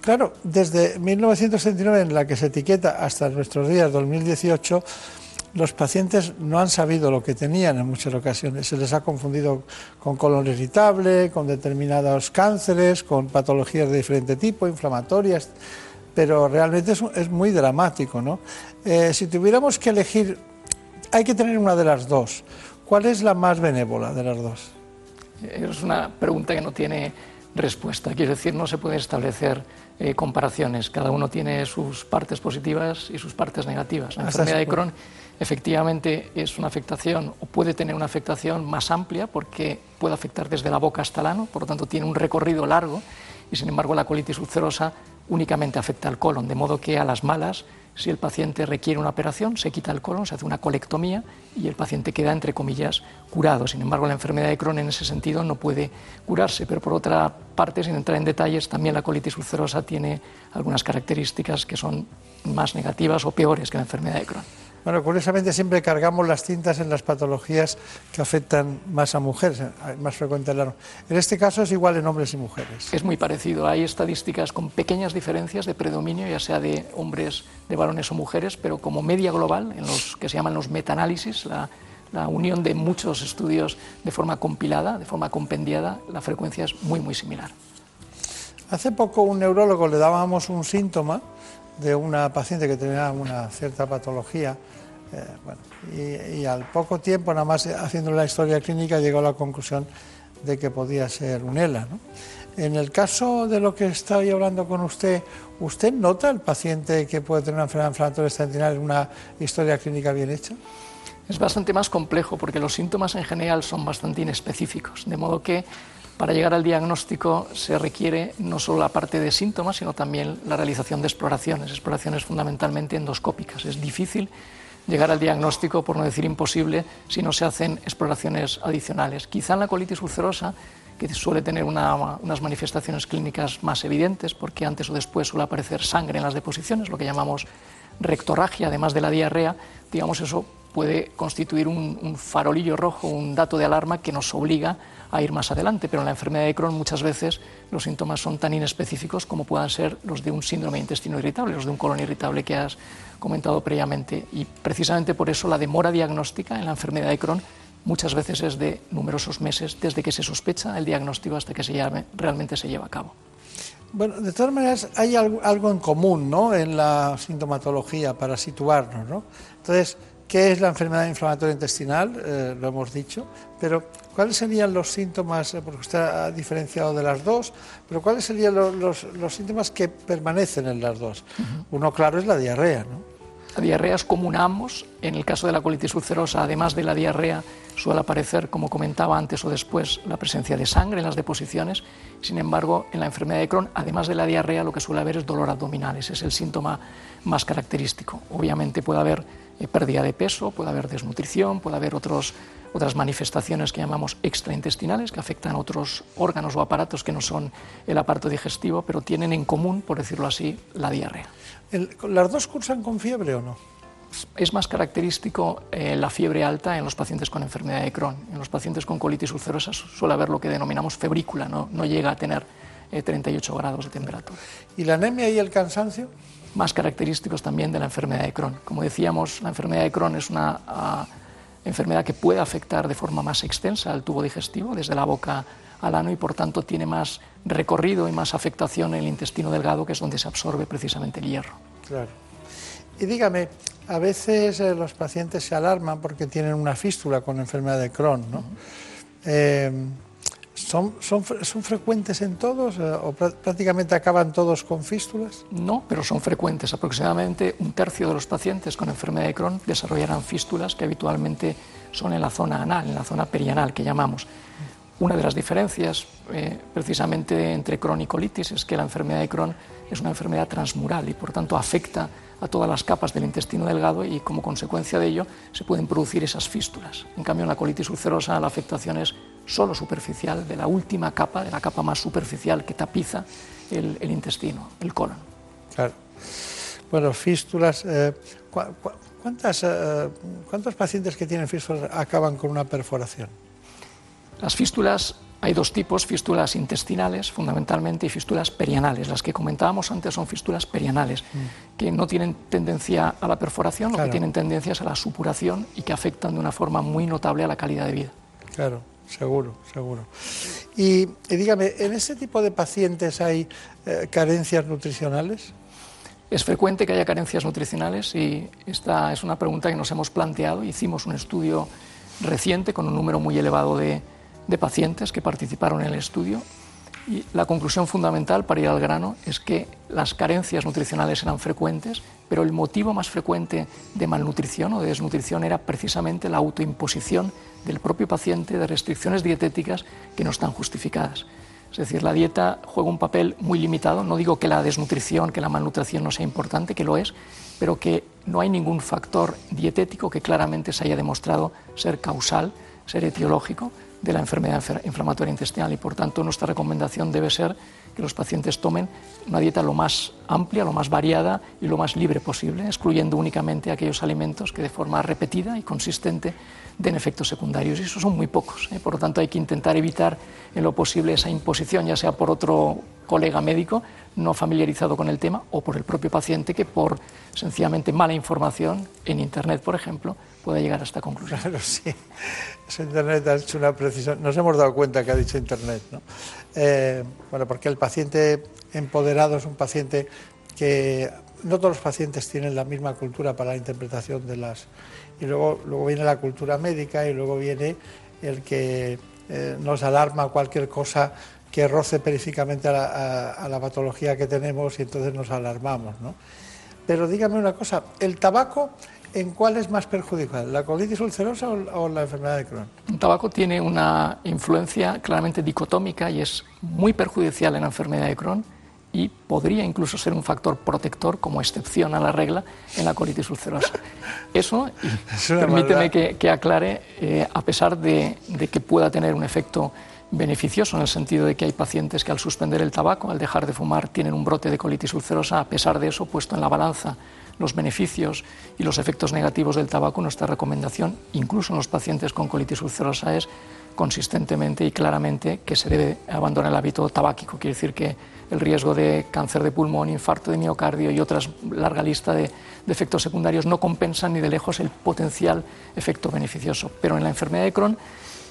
claro, desde 1939 en la que se etiqueta hasta nuestros días, 2018, los pacientes no han sabido lo que tenían en muchas ocasiones. Se les ha confundido con colon irritable, con determinados cánceres, con patologías de diferente tipo, inflamatorias, pero realmente es, muy dramático. ¿no? Eh, si tuviéramos que elegir, hay que tener una de las dos. ¿Cuál es la más benévola de las dos? Es una pregunta que no tiene respuesta. Quiero decir, no se pueden establecer eh, comparaciones. Cada uno tiene sus partes positivas y sus partes negativas. La enfermedad de Crohn efectivamente es una afectación o puede tener una afectación más amplia porque puede afectar desde la boca hasta el ano, por lo tanto tiene un recorrido largo y sin embargo la colitis ulcerosa únicamente afecta al colon, de modo que a las malas, si el paciente requiere una operación, se quita el colon, se hace una colectomía y el paciente queda, entre comillas, curado. Sin embargo, la enfermedad de Crohn en ese sentido no puede curarse, pero por otra parte, sin entrar en detalles, también la colitis ulcerosa tiene algunas características que son más negativas o peores que la enfermedad de Crohn. Bueno, curiosamente siempre cargamos las cintas en las patologías que afectan más a mujeres, más frecuente en En este caso es igual en hombres y mujeres. Es muy parecido. Hay estadísticas con pequeñas diferencias de predominio, ya sea de hombres, de varones o mujeres, pero como media global, en los que se llaman los metaanálisis, la, la unión de muchos estudios de forma compilada, de forma compendiada, la frecuencia es muy, muy similar. Hace poco un neurólogo le dábamos un síntoma de una paciente que tenía una cierta patología. Eh, y, al poco tiempo, nada más haciendo la historia clínica, llegó a la conclusión de que podía ser un ELA. En el caso de lo que estoy hablando con usted, ¿usted nota el paciente que puede tener una enfermedad inflamatoria una historia clínica bien hecha? Es bastante más complejo porque los síntomas en general son bastante inespecíficos, de modo que para llegar al diagnóstico se requiere no solo la parte de síntomas, sino también la realización de exploraciones, exploraciones fundamentalmente endoscópicas. Es difícil llegar al diagnóstico, por no decir imposible, si no se hacen exploraciones adicionales. Quizá en la colitis ulcerosa, que suele tener unas manifestaciones clínicas más evidentes, porque antes o después suele aparecer sangre en las deposiciones, lo que llamamos rectorragia, además de la diarrea, digamos eso puede constituir un farolillo rojo, un dato de alarma que nos obliga ir más adelante, pero en la enfermedad de Crohn muchas veces los síntomas son tan inespecíficos como puedan ser los de un síndrome de intestino irritable, los de un colon irritable que has comentado previamente. Y precisamente por eso la demora diagnóstica en la enfermedad de Crohn muchas veces es de numerosos meses desde que se sospecha el diagnóstico hasta que se llame, realmente se lleva a cabo. Bueno, de todas maneras hay algo, en común ¿no? en la sintomatología para situarnos. ¿no? Entonces, ¿qué es la enfermedad inflamatoria intestinal? Eh, lo hemos dicho, pero ¿Cuáles serían los síntomas, eh, porque usted ha diferenciado de las dos, pero cuáles serían los, síntomas que permanecen en las dos? Uno claro es la diarrea, ¿no? La diarrea es común a ambos. En el caso de la colitis ulcerosa, además de la diarrea, suele aparecer, como comentaba antes o después, la presencia de sangre en las deposiciones. Sin embargo, en la enfermedad de Crohn, además de la diarrea, lo que suele haber es dolor abdominal. Ese es el síntoma más característico. Obviamente puede haber eh, pérdida de peso, puede haber desnutrición, puede haber otros, otras manifestaciones que llamamos extraintestinales, que afectan a otros órganos o aparatos que no son el aparato digestivo, pero tienen en común, por decirlo así, la diarrea. ¿Las dos cursan con fiebre o no? Es más característico eh, la fiebre alta en los pacientes con enfermedad de Crohn. En los pacientes con colitis ulcerosa suele haber lo que denominamos febrícula, no, no llega a tener 38 eh, grados de temperatura. ¿Y la anemia y el cansancio? Más característicos también de la enfermedad de Crohn. Como decíamos, la enfermedad de Crohn es una ah, enfermedad que puede afectar de forma más extensa al tubo digestivo, desde la boca al ano, y por tanto tiene más recorrido y más afectación en el intestino delgado, que es donde se absorbe precisamente el hierro. Claro. Y dígame, a veces eh, los pacientes se alarman porque tienen una fístula con enfermedad de Crohn, ¿no? Eh, ¿son, son, son, frecuentes en todos eh, o prácticamente acaban todos con fístulas? No, pero son frecuentes. Aproximadamente un tercio de los pacientes con enfermedad de Crohn desarrollarán fístulas que habitualmente son en la zona anal, en la zona perianal que llamamos. Una de las diferencias precisamente entre Crohn y colitis es que la enfermedad de Crohn es una enfermedad transmural y por tanto afecta a todas las capas del intestino delgado y como consecuencia de ello se pueden producir esas fístulas. En cambio, en la colitis ulcerosa la afectación es solo superficial, de la última capa, de la capa más superficial que tapiza el, intestino, el colon. Claro. Bueno, fístulas. Eh, ¿cuántas, eh, ¿Cuántos pacientes que tienen fístulas acaban con una perforación? Las fístulas hay dos tipos, fístulas intestinales fundamentalmente y fístulas perianales. Las que comentábamos antes son fístulas perianales, mm. que no tienen tendencia a la perforación, lo que tienen tendencias a la supuración y que afectan de una forma muy notable a la calidad de vida. Claro, seguro, seguro. Y, dígame, ¿en ese tipo de pacientes hay eh, carencias nutricionales? Es frecuente que haya carencias nutricionales y esta es una pregunta que nos hemos planteado. Hicimos un estudio reciente con un número muy elevado de de pacientes que participaron en el estudio y la conclusión fundamental para ir al grano es que las carencias nutricionales eran frecuentes, pero el motivo más frecuente de malnutrición o de desnutrición era precisamente la autoimposición del propio paciente de restricciones dietéticas que no están justificadas. Es decir, la dieta juega un papel muy limitado. No digo que la desnutrición, que la malnutrición no sea importante, que lo es, pero que no hay ningún factor dietético que claramente se haya demostrado ser causal, ser etiológico de la enfermedad inflamatoria intestinal y por tanto nuestra recomendación debe ser que los pacientes tomen una dieta lo más amplia, lo más variada y lo más libre posible, excluyendo únicamente aquellos alimentos que de forma repetida y consistente den efectos secundarios. Y esos son muy pocos. ¿eh? Por lo tanto, hay que intentar evitar en lo posible esa imposición, ya sea por otro colega médico no familiarizado con el tema o por el propio paciente que por sencillamente mala información en Internet, por ejemplo, pueda llegar a esta conclusión. Claro, sí. Internet ha hecho una precisión. Nos hemos dado cuenta que ha dicho Internet, ¿no? Eh, bueno, porque el paciente empoderado es un paciente que no todos los pacientes tienen la misma cultura para la interpretación de las... Y luego, luego viene la cultura médica y luego viene el que eh, nos alarma cualquier cosa que roce periféricamente a la, patología que tenemos y entonces nos alarmamos. ¿no? Pero dígame una cosa, ¿el tabaco en cuál es más perjudicial, la colitis ulcerosa o, la enfermedad de Crohn? El tabaco tiene una influencia claramente dicotómica y es muy perjudicial en la enfermedad de Crohn y podría incluso ser un factor protector como excepción a la regla en la colitis ulcerosa. Eso, permíteme que, aclare, eh, a pesar de, de que pueda tener un efecto beneficioso en el sentido de que hay pacientes que al suspender el tabaco, al dejar de fumar, tienen un brote de colitis ulcerosa. A pesar de eso, puesto en la balanza los beneficios y los efectos negativos del tabaco, nuestra recomendación, incluso en los pacientes con colitis ulcerosa, es consistentemente y claramente que se debe abandonar el hábito tabáquico. Quiere decir que el riesgo de cáncer de pulmón, infarto de miocardio y otras larga lista de, efectos secundarios no compensan ni de lejos el potencial efecto beneficioso. Pero en la enfermedad de Crohn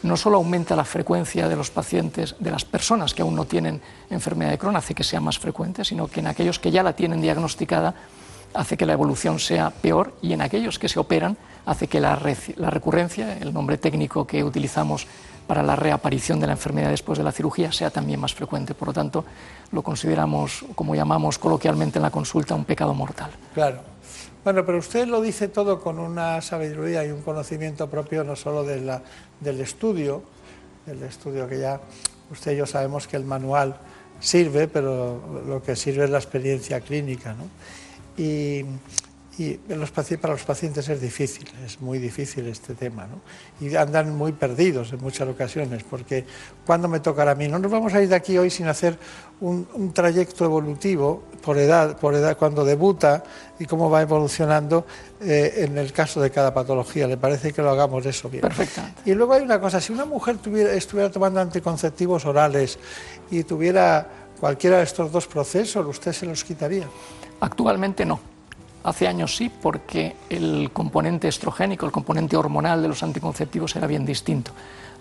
no solo aumenta la frecuencia de los pacientes, de las personas que aún no tienen enfermedad de Crohn, hace que sea más frecuente, sino que en aquellos que ya la tienen diagnosticada hace que la evolución sea peor y en aquellos que se operan hace que la, recurrencia, el nombre técnico que utilizamos para la reaparición de la enfermedad después de la cirugía, sea también más frecuente. Por lo tanto, lo consideramos, como llamamos coloquialmente en la consulta, un pecado mortal. Claro. Bueno, pero usted lo dice todo con una sabiduría y un conocimiento propio no solo de del estudio, del estudio que ya usted y yo sabemos que el manual sirve, pero lo que sirve es la experiencia clínica. ¿no? Y, y los, para los pacientes es difícil, es muy difícil este tema, ¿no? Y andan muy perdidos en muchas ocasiones, porque ¿cuándo me tocará a mí? No nos vamos a ir de aquí hoy sin hacer un, trayecto evolutivo por edad, por edad, cuando debuta y cómo va evolucionando eh, en el caso de cada patología. ¿Le parece que lo hagamos eso bien? Perfecto. Y luego hay una cosa, si una mujer tuviera, estuviera tomando anticonceptivos orales y tuviera cualquiera de estos dos procesos, ¿usted se los quitaría? Actualmente no Hace años sí, porque el componente estrogénico, el componente hormonal de los anticonceptivos era bien distinto.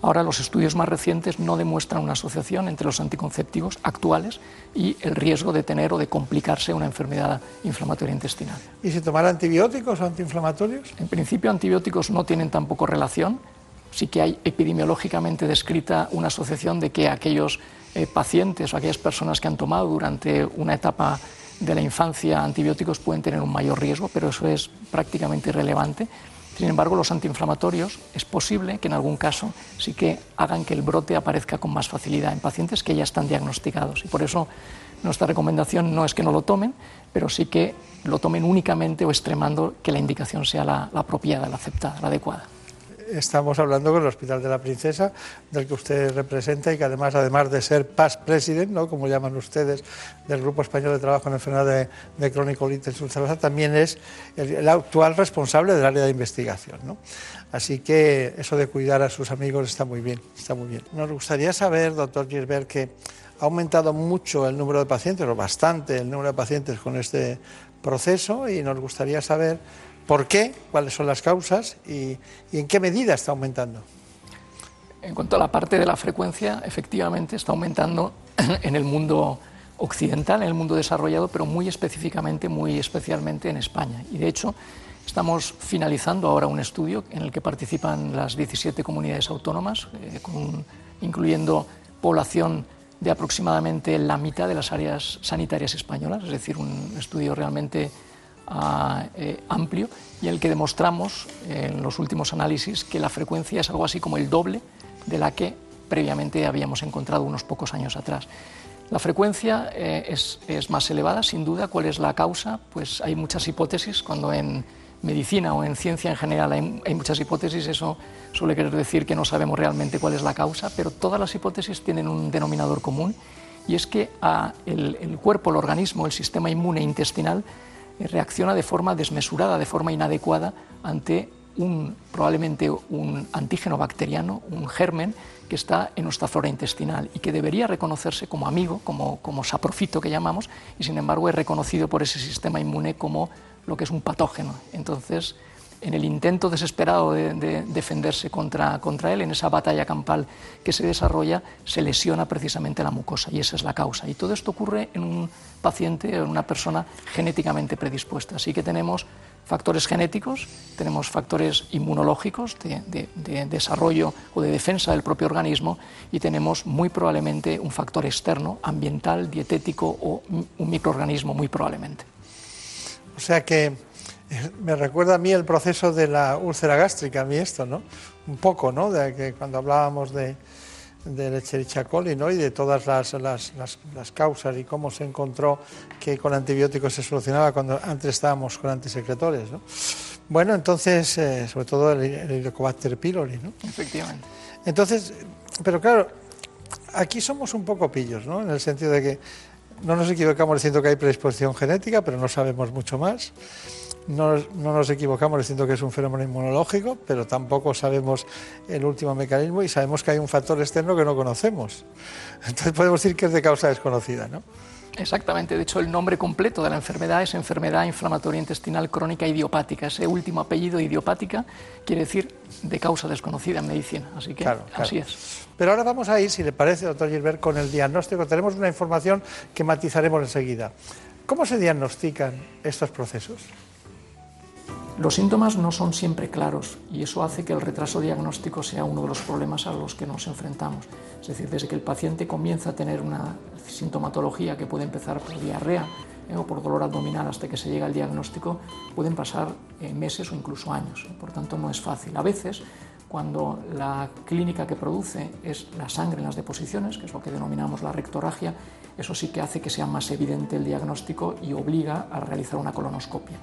Ahora los estudios más recientes no demuestran una asociación entre los anticonceptivos actuales y el riesgo de tener o de complicarse una enfermedad inflamatoria intestinal. ¿Y si tomar antibióticos o antiinflamatorios? En principio antibióticos no tienen tampoco relación. Sí que hay epidemiológicamente descrita una asociación de que aquellos eh, pacientes o aquellas personas que han tomado durante una etapa de la infancia antibióticos pueden tener un mayor riesgo, pero eso es prácticamente irrelevante. Sin embargo, los antiinflamatorios es posible que en algún caso sí que hagan que el brote aparezca con más facilidad en pacientes que ya están diagnosticados. Y por eso nuestra recomendación no es que no lo tomen, pero sí que lo tomen únicamente o extremando que la indicación sea la, la apropiada, la aceptada, la adecuada estamos hablando con el Hospital de la Princesa, del que usted representa y que además, además de ser past president, ¿no? como llaman ustedes, del Grupo Español de Trabajo en Enfermedad de, de Crónico-Litis ulcerosa, también es el, actual responsable del área de investigación. ¿no? Así que eso de cuidar a sus amigos está muy bien, está muy bien. Nos gustaría saber, doctor Gilbert, que ha aumentado mucho el número de pacientes, o bastante el número de pacientes con este proceso, y nos gustaría saber ¿Por qué? ¿Cuáles son las causas? Y, en qué medida está aumentando? En cuanto a la parte de la frecuencia, efectivamente está aumentando en el mundo occidental, en el mundo desarrollado, pero muy específicamente, muy especialmente en España. Y de hecho, estamos finalizando ahora un estudio en el que participan las 17 comunidades autónomas, eh, incluyendo población de aproximadamente la mitad de las áreas sanitarias españolas, es decir, un estudio realmente eh, amplio y el que demostramos en los últimos análisis que la frecuencia es algo así como el doble de la que previamente habíamos encontrado unos pocos años atrás. La frecuencia eh, es, más elevada, sin duda. ¿Cuál es la causa? Pues hay muchas hipótesis. Cuando en medicina o en ciencia en general hay, muchas hipótesis, eso suele querer decir que no sabemos realmente cuál es la causa, pero todas las hipótesis tienen un denominador común y es que a el, cuerpo, el organismo, el sistema inmune intestinal reacciona de forma desmesurada, de forma inadecuada ante un, probablemente un antígeno bacteriano, un germen que está en nuestra flora intestinal y que debería reconocerse como amigo, como, como saprofito que llamamos, y sin embargo es reconocido por ese sistema inmune como lo que es un patógeno. Entonces, en el intento desesperado de, defenderse contra, contra, él, en esa batalla campal que se desarrolla, se lesiona precisamente la mucosa y esa es la causa. Y todo esto ocurre en un paciente, en una persona genéticamente predispuesta. Así que tenemos factores genéticos, tenemos factores inmunológicos de, de desarrollo o de defensa del propio organismo y tenemos muy probablemente un factor externo, ambiental, dietético o un microorganismo muy probablemente. O sea que me recuerda a mí el proceso de la úlcera gástrica, a mí esto, ¿no? Un poco, ¿no? De que cuando hablábamos de, de Echerichia coli, ¿no? Y de todas las, las, las, causas y cómo se encontró que con antibióticos se solucionaba cuando antes estábamos con antisecretores, ¿no? Bueno, entonces, eh, sobre todo el, el Helicobacter pylori, ¿no? Efectivamente. Entonces, pero claro, aquí somos un poco pillos, ¿no? En el sentido de que no nos equivocamos diciendo que hay predisposición genética, pero no sabemos mucho más. No, nos equivocamos diciendo que es un fenómeno inmunológico, pero tampoco sabemos el último mecanismo y sabemos que hay un factor externo que no conocemos. Entonces podemos decir que es de causa desconocida, ¿no? Exactamente, de hecho el nombre completo de la enfermedad es enfermedad inflamatoria intestinal crónica idiopática. Ese último apellido idiopática quiere decir de causa desconocida en medicina, así que así es. Pero ahora vamos a ir, si le parece, doctor Gilbert, con el diagnóstico. Tenemos una información que matizaremos enseguida. ¿Cómo se diagnostican estos procesos? Los síntomas no son siempre claros y eso hace que el retraso diagnóstico sea uno de los problemas a los que nos enfrentamos. Es decir, desde que el paciente comienza a tener una sintomatología que puede empezar por diarrea eh, o por dolor abdominal hasta que se llega al diagnóstico, pueden pasar eh, meses o incluso años. Por tanto, no es fácil. A veces, cuando la clínica que produce es la sangre en las deposiciones, que es lo que denominamos la rectorragia, eso sí que hace que sea más evidente el diagnóstico y obliga a realizar una colonoscopia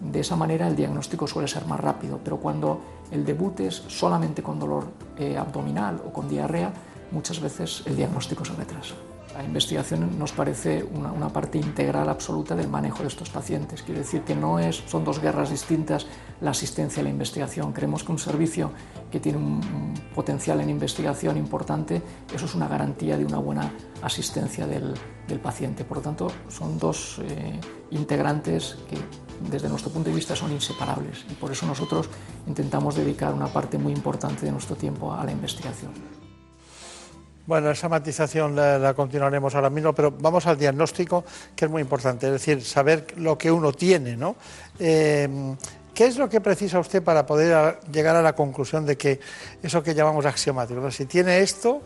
De esa manera el diagnóstico suele ser más rápido, pero cuando el debut es solamente con dolor eh, abdominal o con diarrea, muchas veces el diagnóstico se retrasa. La investigación nos parece una, parte integral absoluta del manejo de estos pacientes. Quiere decir que no es, son dos guerras distintas la asistencia y la investigación. Creemos que un servicio que tiene un, potencial en investigación importante, eso es una garantía de una buena asistencia del, paciente. Por lo tanto, son dos eh, integrantes que desde nuestro punto de vista son inseparables y por eso nosotros intentamos dedicar una parte muy importante de nuestro tiempo a la investigación. Bueno, esa matización la, continuaremos ahora mismo, pero vamos al diagnóstico, que es muy importante, es decir, saber lo que uno tiene, ¿no? Eh, ¿Qué es lo que precisa usted para poder llegar a la conclusión de que eso que llamamos axiomático, si tiene esto,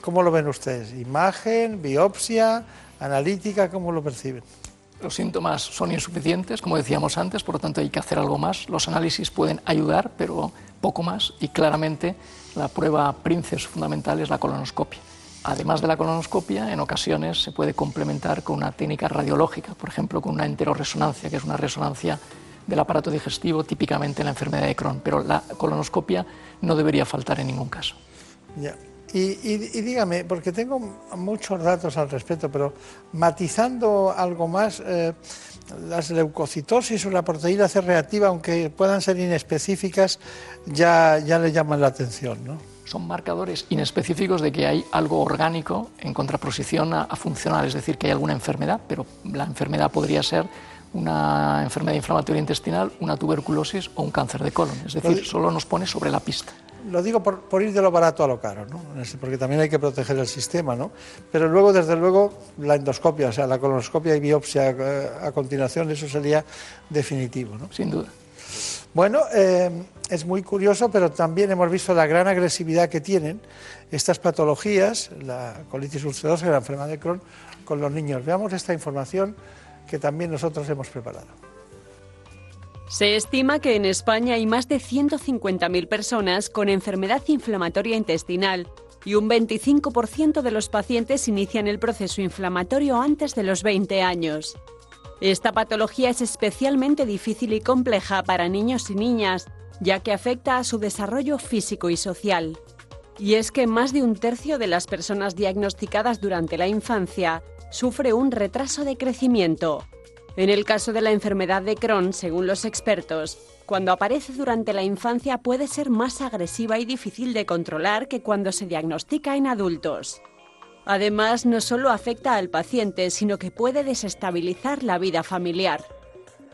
¿cómo lo ven ustedes? ¿Imagen, biopsia, analítica, cómo lo perciben? Los síntomas son insuficientes, como decíamos antes, por lo tanto hay que hacer algo más. Los análisis pueden ayudar, pero poco más, y claramente la prueba princes fundamental es la colonoscopia. Además de la colonoscopia, en ocasiones se puede complementar con una técnica radiológica, por ejemplo, con una enteroresonancia, que es una resonancia del aparato digestivo, típicamente en la enfermedad de Crohn. Pero la colonoscopia no debería faltar en ningún caso. Ya. Y, dígame, porque tengo muchos datos al respecto, pero matizando algo más, eh, las leucocitosis o la proteína C reactiva, aunque puedan ser inespecíficas, ya, ya le llaman la atención, ¿no? Son marcadores inespecíficos de que hay algo orgánico en contraposición a, a funcional, es decir, que hay alguna enfermedad, pero la enfermedad podría ser una enfermedad inflamatoria intestinal, una tuberculosis o un cáncer de colon. Es decir, solo nos pone sobre la pista lo digo por, ir de lo barato a lo caro, ¿no? porque también hay que proteger el sistema, ¿no? Pero luego, desde luego, la endoscopia, o sea, la colonoscopia y biopsia eh, a, continuación, eso sería definitivo, ¿no? Sin duda. Bueno, eh, es muy curioso, pero también hemos visto la gran agresividad que tienen estas patologías, la colitis ulcerosa y la enfermedad de Crohn, con los niños. Veamos esta información que también nosotros hemos preparado. Se estima que en España hay más de 150.000 personas con enfermedad inflamatoria intestinal y un 25% de los pacientes inician el proceso inflamatorio antes de los 20 años. Esta patología es especialmente difícil y compleja para niños y niñas, ya que afecta a su desarrollo físico y social. Y es que más de un tercio de las personas diagnosticadas durante la infancia sufre un retraso de crecimiento, en el caso de la enfermedad de Crohn, según los expertos, cuando aparece durante la infancia puede ser más agresiva y difícil de controlar que cuando se diagnostica en adultos. Además, no solo afecta al paciente, sino que puede desestabilizar la vida familiar.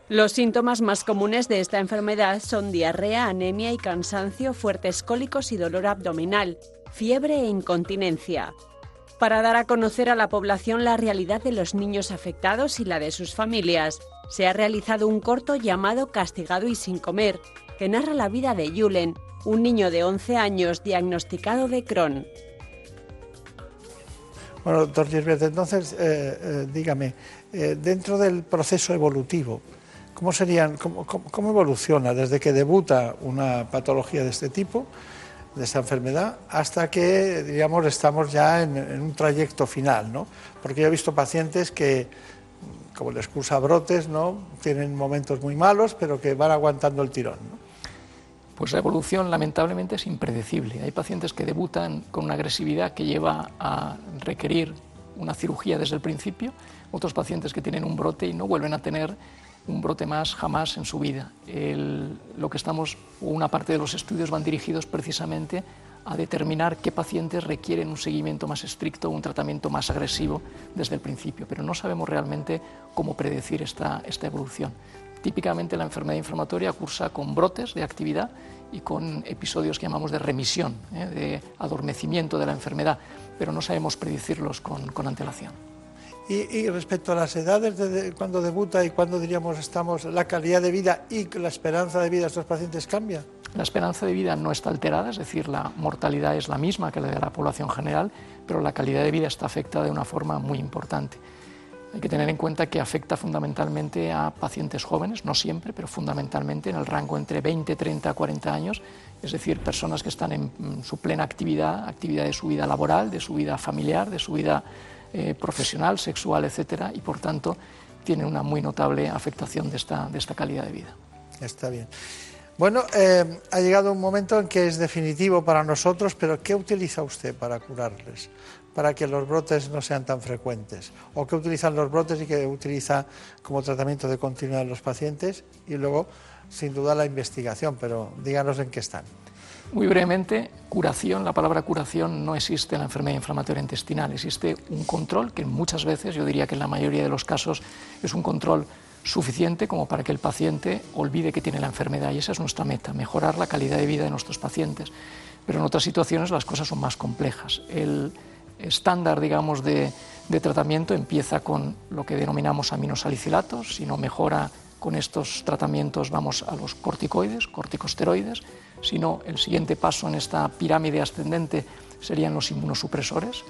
Los síntomas más comunes de esta enfermedad son diarrea, anemia y cansancio, fuertes cólicos y dolor abdominal, fiebre e incontinencia para dar a conocer a la población la realidad de los niños afectados y la de sus familias. Se ha realizado un corto llamado Castigado y sin comer, que narra la vida de Julen, un niño de 11 años diagnosticado de Crohn. Bueno, doctor Gisbert, entonces, eh, eh, dígame, eh, dentro del proceso evolutivo, ¿cómo, serían, cómo evoluciona desde que debuta una patología de este tipo de esta enfermedad hasta que, digamos, estamos ya en, un trayecto final, ¿no? Porque yo he visto pacientes que, como les cursa brotes, ¿no? Tienen momentos muy malos, pero que van aguantando el tirón. Pues la evolución lamentablemente es impredecible. Hay pacientes que debutan con una agresividad que lleva a requerir una cirugía desde el principio, otros pacientes que tienen un brote y no vuelven a tener un brote más jamás en su vida. lo que estamos, una parte de los estudios van dirigidos precisamente a determinar qué pacientes requieren un seguimiento más estricto, un tratamiento más agresivo desde el principio, pero no sabemos realmente cómo predecir esta, evolución. Típicamente la enfermedad inflamatoria cursa con brotes de actividad y con episodios que llamamos de remisión, ¿eh? de adormecimiento de la enfermedad, pero no sabemos predecirlos con antelación. Y, respecto a las edades de, cuando debuta y cuando diríamos estamos, la calidad de vida y la esperanza de vida de estos pacientes cambia. La esperanza de vida no está alterada, es decir, la mortalidad es la misma que la de la población general, pero la calidad de vida está afectada de una forma muy importante. Hay que tener en cuenta que afecta fundamentalmente a pacientes jóvenes, no siempre, pero fundamentalmente en el rango entre 20, 30, 40 años, es decir, personas que están en su plena actividad, actividad de su vida laboral, de su vida familiar, de su vida eh, profesional, sexual, etcétera, y por tanto tienen una muy notable afectación de esta, de esta calidad de vida. Está bien. Bueno, eh, ha llegado un momento en que es definitivo para nosotros, pero ¿qué utiliza usted para curarles? Para que los brotes no sean tan frecuentes. ¿O qué utilizan los brotes y qué utiliza como tratamiento de continuidad en los pacientes? Y luego, sin duda, la investigación, pero díganos en qué están. Muy brevemente, curación, la palabra curación no existe en la enfermedad inflamatoria intestinal, existe un control que muchas veces, yo diría que en la mayoría de los casos, es un control suficiente como para que el paciente olvide que tiene la enfermedad y esa es nuestra meta, mejorar la calidad de vida de nuestros pacientes. Pero en otras situaciones las cosas son más complejas. El estándar, digamos, de, de tratamiento empieza con lo que denominamos aminosalicilatos, si no mejora con estos tratamientos vamos a los corticoides, corticosteroides, sino el siguiente paso en esta pirámide ascendente serían los inmunosupresores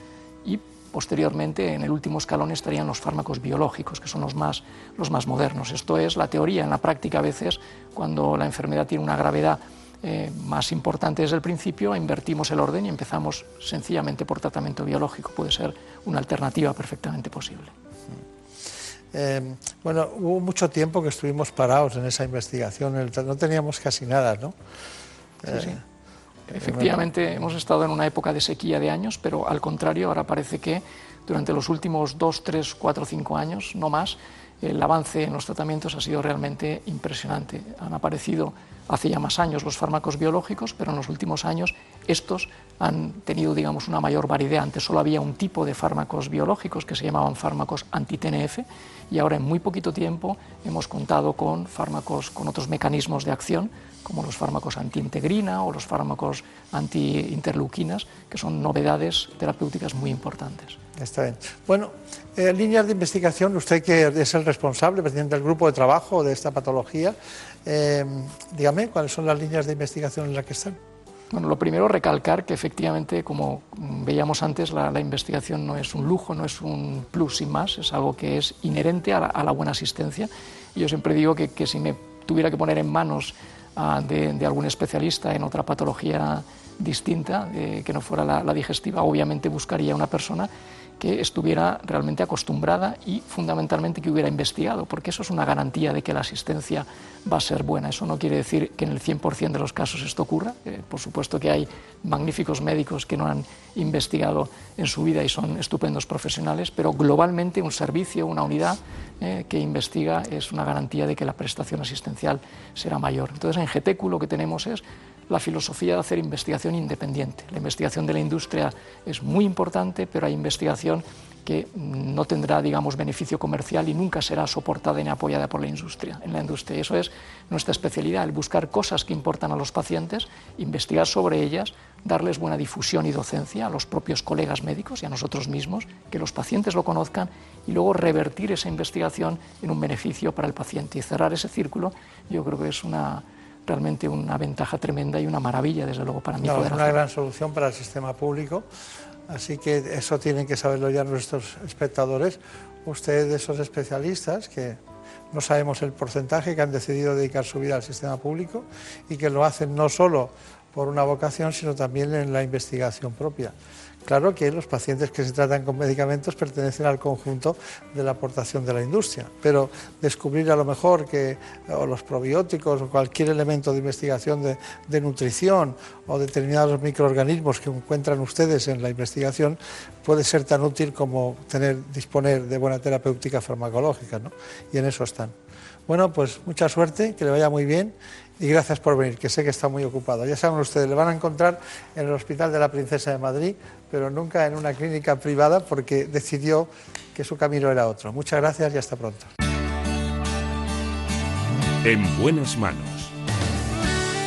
y posteriormente en el último escalón estarían los fármacos biológicos, que son los más, los más modernos. Esto es la teoría. En la práctica a veces, cuando la enfermedad tiene una gravedad eh, más importante desde el principio, invertimos el orden y empezamos sencillamente por tratamiento biológico. Puede ser una alternativa perfectamente posible. Eh, bueno, hubo mucho tiempo que estuvimos parados en esa investigación, no teníamos casi nada, ¿no? Sí. Eh, Efectivamente, hemos estado en una época de sequía de años, pero al contrario, ahora parece que durante los últimos dos, tres, cuatro, cinco años, no más, el avance en los tratamientos ha sido realmente impresionante. Han aparecido hace ya más años los fármacos biológicos, pero en los últimos años estos han tenido, digamos, una mayor variedad. Antes solo había un tipo de fármacos biológicos que se llamaban fármacos anti-TNF y ahora en muy poquito tiempo hemos contado con fármacos con otros mecanismos de acción como los fármacos antiintegrina o los fármacos antiinterleuquinas, que son novedades terapéuticas muy importantes. Está bien. Bueno, eh, líneas de investigación, usted que es el responsable, presidente del grupo de trabajo de esta patología, eh, dígame cuáles son las líneas de investigación en las que están. Bueno, lo primero, recalcar que efectivamente, como veíamos antes, la, investigación no es un lujo, no es un plus sin más, es algo que es inherente a la, buena asistencia. Y yo siempre digo que, que si me tuviera que poner en manos de, algún especialista en otra patología distinta, que no fuera la, digestiva, obviamente buscaría una persona que estuviera realmente acostumbrada y fundamentalmente que hubiera investigado, porque eso es una garantía de que la asistencia va a ser buena. Eso no quiere decir que en el 100% de los casos esto ocurra. Eh, por supuesto que hay magníficos médicos que no han investigado en su vida y son estupendos profesionales, pero globalmente un servicio, una unidad eh, que investiga es una garantía de que la prestación asistencial será mayor. Entonces en GTQ lo que tenemos es la filosofía de hacer investigación independiente. La investigación de la industria es muy importante, pero hay investigación que no tendrá, digamos, beneficio comercial y nunca será soportada ni apoyada por la industria. En la industria. Eso es nuestra especialidad, el buscar cosas que importan a los pacientes, investigar sobre ellas, darles buena difusión y docencia a los propios colegas médicos y a nosotros mismos, que los pacientes lo conozcan y luego revertir esa investigación en un beneficio para el paciente y cerrar ese círculo. Yo creo que es una realmente una ventaja tremenda y una maravilla, desde luego, para mí. No, es una gran solución para el sistema público, así que eso tienen que saberlo ya nuestros espectadores. Ustedes, esos especialistas que no sabemos el porcentaje que han decidido dedicar su vida al sistema público y que lo hacen no solo por una vocación, sino también en la investigación propia. Claro que los pacientes que se tratan con medicamentos pertenecen al conjunto de la aportación de la industria, pero descubrir a lo mejor que los probióticos o cualquier elemento de investigación de, nutrición o determinados microorganismos que encuentran ustedes en la investigación puede ser tan útil como tener, disponer de buena terapéutica farmacológica, ¿no? Y en eso están. Bueno, pues mucha suerte, que le vaya muy bien y gracias por venir, que sé que está muy ocupado. Ya saben ustedes, le van a encontrar en el Hospital de la Princesa de Madrid, pero nunca en una clínica privada porque decidió que su camino era otro. Muchas gracias y hasta pronto. En buenas manos.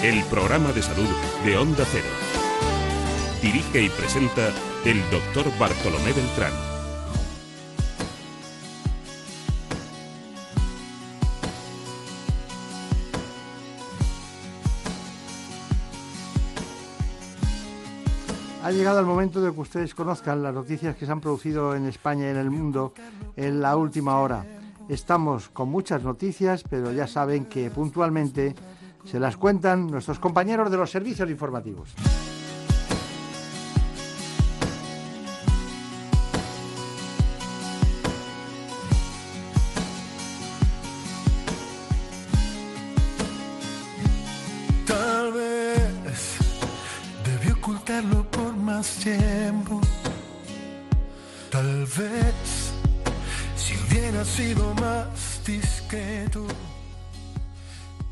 El programa de salud de Onda Cero. Dirige y presenta el doctor Bartolomé Beltrán. Ha llegado el momento de que ustedes conozcan las noticias que se han producido en España y en el mundo en la última hora. Estamos con muchas noticias, pero ya saben que puntualmente se las cuentan nuestros compañeros de los servicios informativos. Tiempo. Tal vez si hubiera sido más discreto,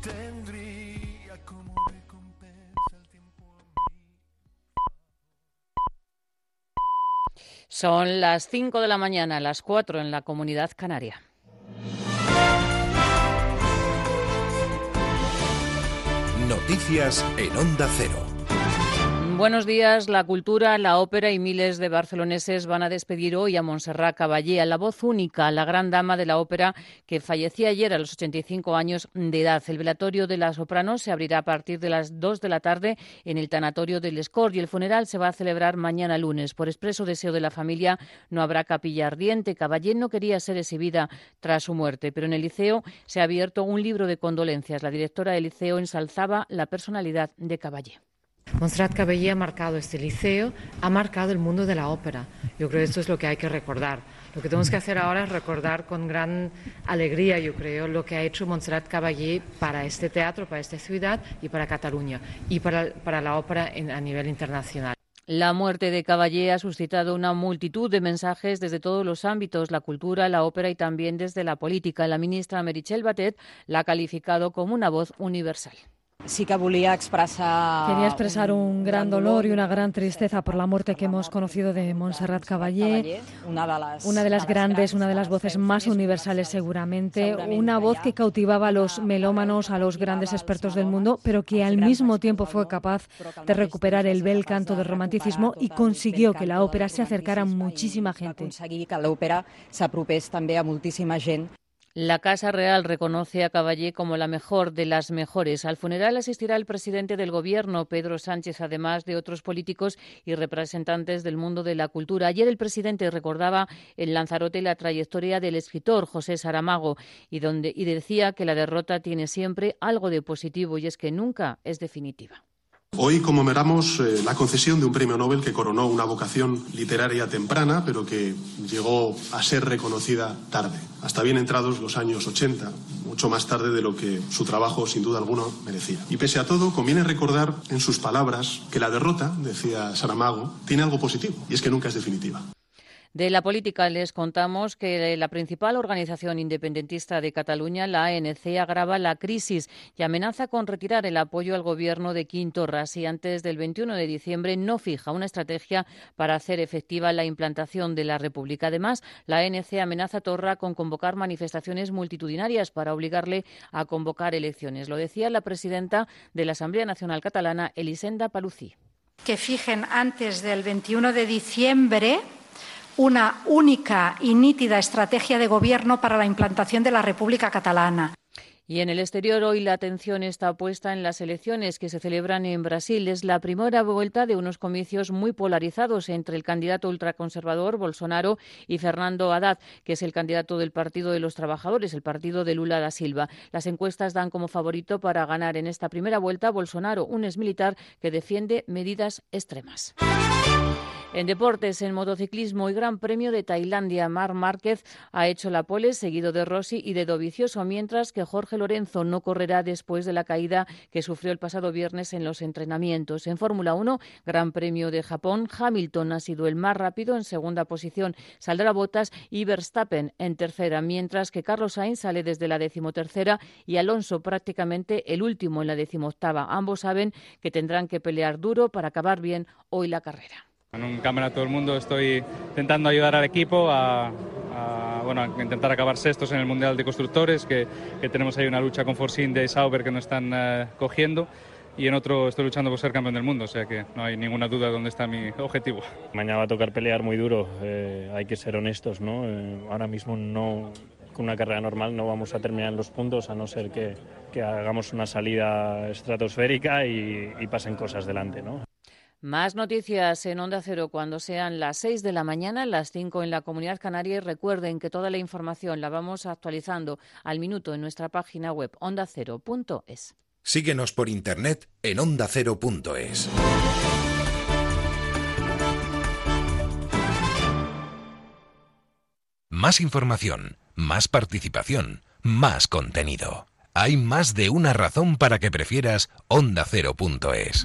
tendría como recompensa el tiempo. Son las 5 de la mañana, las 4 en la comunidad canaria. Noticias en Onda Cero. Buenos días. La cultura, la ópera y miles de barceloneses van a despedir hoy a Montserrat Caballé, a la voz única, la gran dama de la ópera que fallecía ayer a los 85 años de edad. El velatorio de la soprano se abrirá a partir de las 2 de la tarde en el tanatorio del Escort y el funeral se va a celebrar mañana lunes. Por expreso deseo de la familia no habrá capilla ardiente. Caballé no quería ser exhibida tras su muerte, pero en el liceo se ha abierto un libro de condolencias. La directora del liceo ensalzaba la personalidad de Caballé. Montserrat Caballé ha marcado este liceo, ha marcado el mundo de la ópera. Yo creo que esto es lo que hay que recordar. Lo que tenemos que hacer ahora es recordar con gran alegría, yo creo, lo que ha hecho Montserrat Caballé para este teatro, para esta ciudad y para Cataluña y para, la ópera a nivel internacional. La muerte de Caballé ha suscitado una multitud de mensajes desde todos los ámbitos, la cultura, la ópera y también desde la política. La ministra Merichel Batet la ha calificado como una voz universal. Sí que. Quería expresar un gran dolor y una gran tristeza por la muerte que hemos conocido de Montserrat Caballé, una de las grandes, una de las voces más universales seguramente, una voz que cautivaba a los melómanos, a los grandes expertos del mundo, pero que al mismo tiempo fue capaz de recuperar el bel canto del romanticismo y consiguió que la ópera se acercara a muchísima gente. que l'òpera s'apropés també a moltíssima gent. La Casa Real reconoce a Caballé como la mejor de las mejores. Al funeral asistirá el presidente del Gobierno, Pedro Sánchez, además de otros políticos y representantes del mundo de la cultura. Ayer el presidente recordaba en Lanzarote la trayectoria del escritor José Saramago y, donde, y decía que la derrota tiene siempre algo de positivo y es que nunca es definitiva. Hoy conmemoramos eh, la concesión de un premio Nobel que coronó una vocación literaria temprana, pero que llegó a ser reconocida tarde, hasta bien entrados los años 80, mucho más tarde de lo que su trabajo sin duda alguna merecía. Y pese a todo, conviene recordar en sus palabras que la derrota, decía Saramago, tiene algo positivo, y es que nunca es definitiva. De la política les contamos que la principal organización independentista de Cataluña, la ANC, agrava la crisis y amenaza con retirar el apoyo al gobierno de Quim Torras y antes del 21 de diciembre no fija una estrategia para hacer efectiva la implantación de la República. Además, la ANC amenaza a Torra con convocar manifestaciones multitudinarias para obligarle a convocar elecciones. Lo decía la presidenta de la Asamblea Nacional Catalana, Elisenda Palucí. Que fijen antes del 21 de diciembre una única y nítida estrategia de gobierno para la implantación de la República Catalana. Y en el exterior hoy la atención está puesta en las elecciones que se celebran en Brasil. Es la primera vuelta de unos comicios muy polarizados entre el candidato ultraconservador Bolsonaro y Fernando Haddad, que es el candidato del Partido de los Trabajadores, el partido de Lula da Silva. Las encuestas dan como favorito para ganar en esta primera vuelta Bolsonaro, un exmilitar que defiende medidas extremas. En deportes, en motociclismo y Gran Premio de Tailandia, Mar Márquez ha hecho la pole, seguido de Rossi y de Dovicioso, mientras que Jorge Lorenzo no correrá después de la caída que sufrió el pasado viernes en los entrenamientos. En Fórmula 1, Gran Premio de Japón, Hamilton ha sido el más rápido en segunda posición. Saldrá Botas y Verstappen en tercera, mientras que Carlos Sainz sale desde la decimotercera y Alonso prácticamente el último en la decimoctava. Ambos saben que tendrán que pelear duro para acabar bien hoy la carrera. En un campeonato del mundo estoy intentando ayudar al equipo a, a, bueno, intentar acabar sextos en el Mundial de Constructores, que, que tenemos ahí una lucha con Force India y Sauber que nos están eh, cogiendo. Y en otro estoy luchando por ser campeón del mundo, o sea que no hay ninguna duda de dónde está mi objetivo. Mañana va a tocar pelear muy duro, eh, hay que ser honestos, ¿no? Eh, ahora mismo no, con una carrera normal no vamos a terminar en los puntos a no ser que, que hagamos una salida estratosférica y, y pasen cosas delante, ¿no? Más noticias en Onda Cero cuando sean las 6 de la mañana, las 5 en la Comunidad Canaria. Y recuerden que toda la información la vamos actualizando al minuto en nuestra página web ondacero.es. Síguenos por internet en ondacero.es. Más información, más participación, más contenido. Hay más de una razón para que prefieras ondacero.es.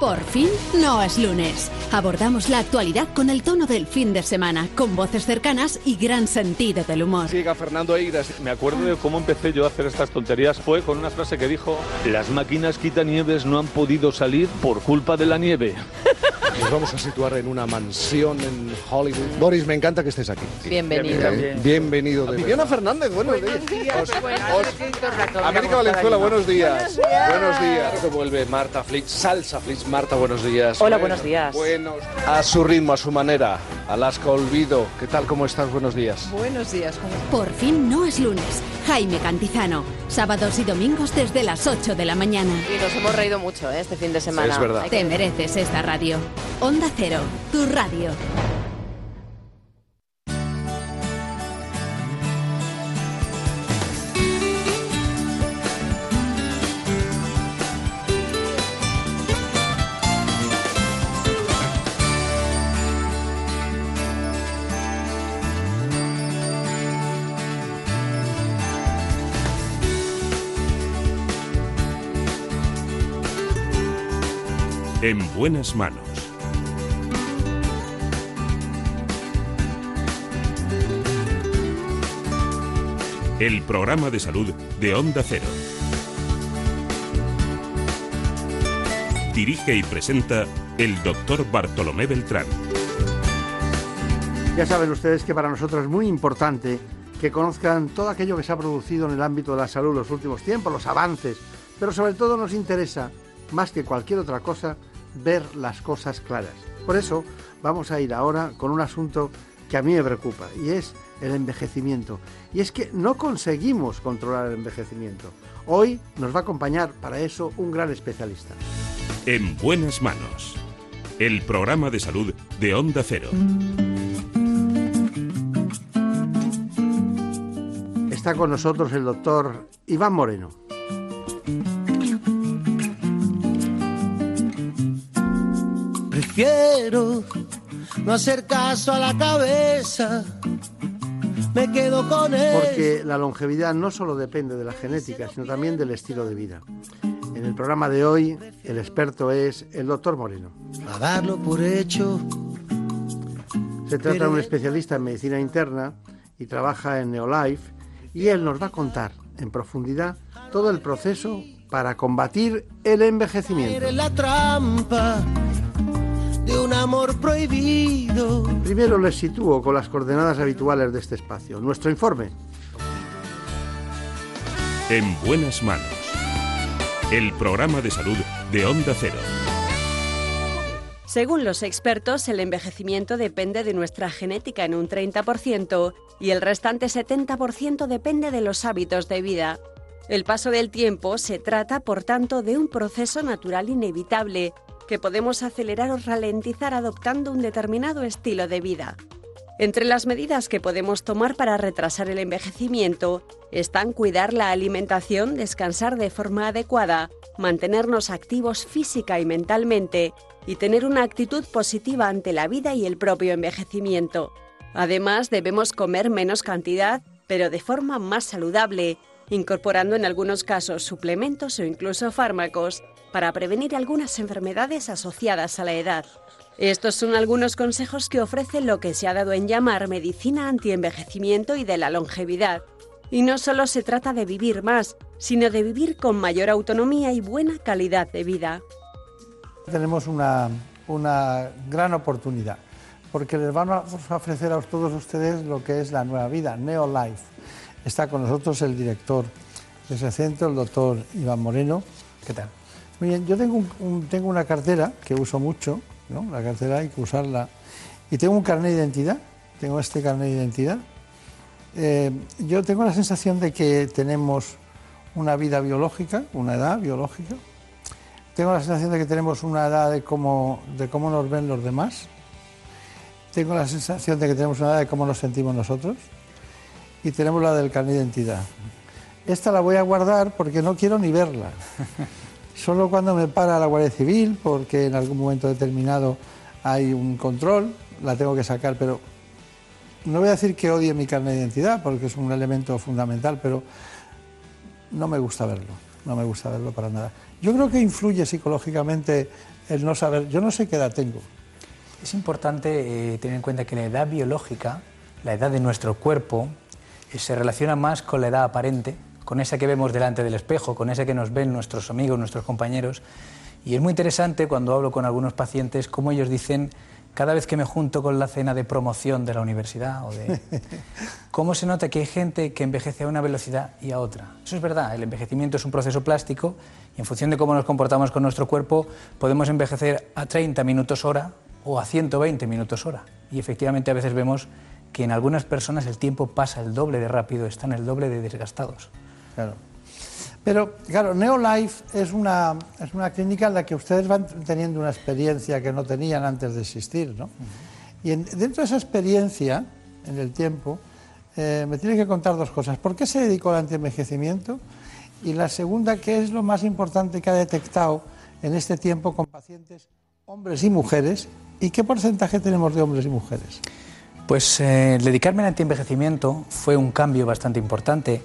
Por fin no es lunes. Abordamos la actualidad con el tono del fin de semana, con voces cercanas y gran sentido del humor. Siga Fernando Eiras. Me acuerdo de cómo empecé yo a hacer estas tonterías. Fue con una frase que dijo: Las máquinas quitanieves no han podido salir por culpa de la nieve. Nos vamos a situar en una mansión en Hollywood. Boris, me encanta que estés aquí. Bienvenido. Bienvenido. De Viviana Fernández, buenos, días. Os- América Valenzuela, buenos días. Buenos días. Buenos días. Que vuelve Marta Flitz, Salsa Flitz. Marta, buenos días. Hola, buenos días. Buenos. A su ritmo, a su manera. Alaska Olvido. ¿Qué tal? ¿Cómo estás? Buenos días. Buenos días. Por fin no es lunes. Jaime Cantizano. Sábados y domingos desde las 8 de la mañana. Y nos hemos reído mucho ¿eh? este fin de semana. es verdad. Te mereces esta radio. Onda Cero, tu radio. En buenas manos. El programa de salud de Onda Cero. Dirige y presenta el doctor Bartolomé Beltrán. Ya saben ustedes que para nosotros es muy importante que conozcan todo aquello que se ha producido en el ámbito de la salud en los últimos tiempos, los avances, pero sobre todo nos interesa, más que cualquier otra cosa, ver las cosas claras. Por eso vamos a ir ahora con un asunto que a mí me preocupa y es el envejecimiento. Y es que no conseguimos controlar el envejecimiento. Hoy nos va a acompañar para eso un gran especialista. En buenas manos. El programa de salud de Onda Cero. Está con nosotros el doctor Iván Moreno. Prefiero no hacer caso a la cabeza. Me quedo con él. Porque la longevidad no solo depende de la genética, sino también del estilo de vida. En el programa de hoy, el experto es el doctor Moreno. A darlo por hecho. Se trata de un especialista en medicina interna y trabaja en Neolife y él nos va a contar en profundidad todo el proceso para combatir el envejecimiento. La trampa un amor prohibido. Primero les sitúo con las coordenadas habituales de este espacio. Nuestro informe. En buenas manos. El programa de salud de Onda Cero. Según los expertos, el envejecimiento depende de nuestra genética en un 30% y el restante 70% depende de los hábitos de vida. El paso del tiempo se trata, por tanto, de un proceso natural inevitable que podemos acelerar o ralentizar adoptando un determinado estilo de vida. Entre las medidas que podemos tomar para retrasar el envejecimiento están cuidar la alimentación, descansar de forma adecuada, mantenernos activos física y mentalmente y tener una actitud positiva ante la vida y el propio envejecimiento. Además, debemos comer menos cantidad, pero de forma más saludable, incorporando en algunos casos suplementos o incluso fármacos para prevenir algunas enfermedades asociadas a la edad. Estos son algunos consejos que ofrece lo que se ha dado en llamar medicina antienvejecimiento y de la longevidad. Y no solo se trata de vivir más, sino de vivir con mayor autonomía y buena calidad de vida. Tenemos una, una gran oportunidad porque les vamos a ofrecer a todos ustedes lo que es la nueva vida, Neolife. Está con nosotros el director de ese centro, el doctor Iván Moreno. ¿Qué tal? Muy bien, yo tengo, un- tengo una cartera que uso mucho, ¿no? La cartera hay que usarla. Y tengo un carnet de identidad, tengo este carnet de identidad. Eh, yo tengo la sensación de que tenemos una vida biológica, una edad biológica. Tengo la sensación de que tenemos una edad de cómo, de cómo nos ven los demás. Tengo la sensación de que tenemos una edad de cómo nos sentimos nosotros. Y tenemos la del carnet de identidad. Esta la voy a guardar porque no quiero ni verla. solo cuando me para la Guardia Civil, porque en algún momento determinado hay un control, la tengo que sacar, pero no voy a decir que odie mi carne de identidad, porque es un elemento fundamental, pero no me gusta verlo, no me gusta verlo para nada. Yo creo que influye psicológicamente el no saber, yo no sé qué edad tengo. Es importante eh, tener en cuenta que la edad biológica, la edad de nuestro cuerpo, eh, se relaciona más con la edad aparente, con esa que vemos delante del espejo, con esa que nos ven nuestros amigos, nuestros compañeros. Y es muy interesante cuando hablo con algunos pacientes cómo ellos dicen cada vez que me junto con la cena de promoción de la universidad o de cómo se nota que hay gente que envejece a una velocidad y a otra. Eso es verdad, el envejecimiento es un proceso plástico y en función de cómo nos comportamos con nuestro cuerpo podemos envejecer a 30 minutos hora o a 120 minutos hora. Y efectivamente a veces vemos que en algunas personas el tiempo pasa el doble de rápido, están el doble de desgastados. Claro. Pero, claro, Neolife es una, es una clínica en la que ustedes van teniendo una experiencia que no tenían antes de existir, ¿no? Y en- dentro de esa experiencia, en el tiempo, eh, me tiene que contar dos cosas. ¿Por qué se dedicó al antienvejecimiento? Y la segunda, ¿qué es lo más importante que ha detectado en este tiempo con pacientes hombres y mujeres? ¿Y qué porcentaje tenemos de hombres y mujeres? Pues eh, dedicarme al antienvejecimiento fue un cambio bastante importante.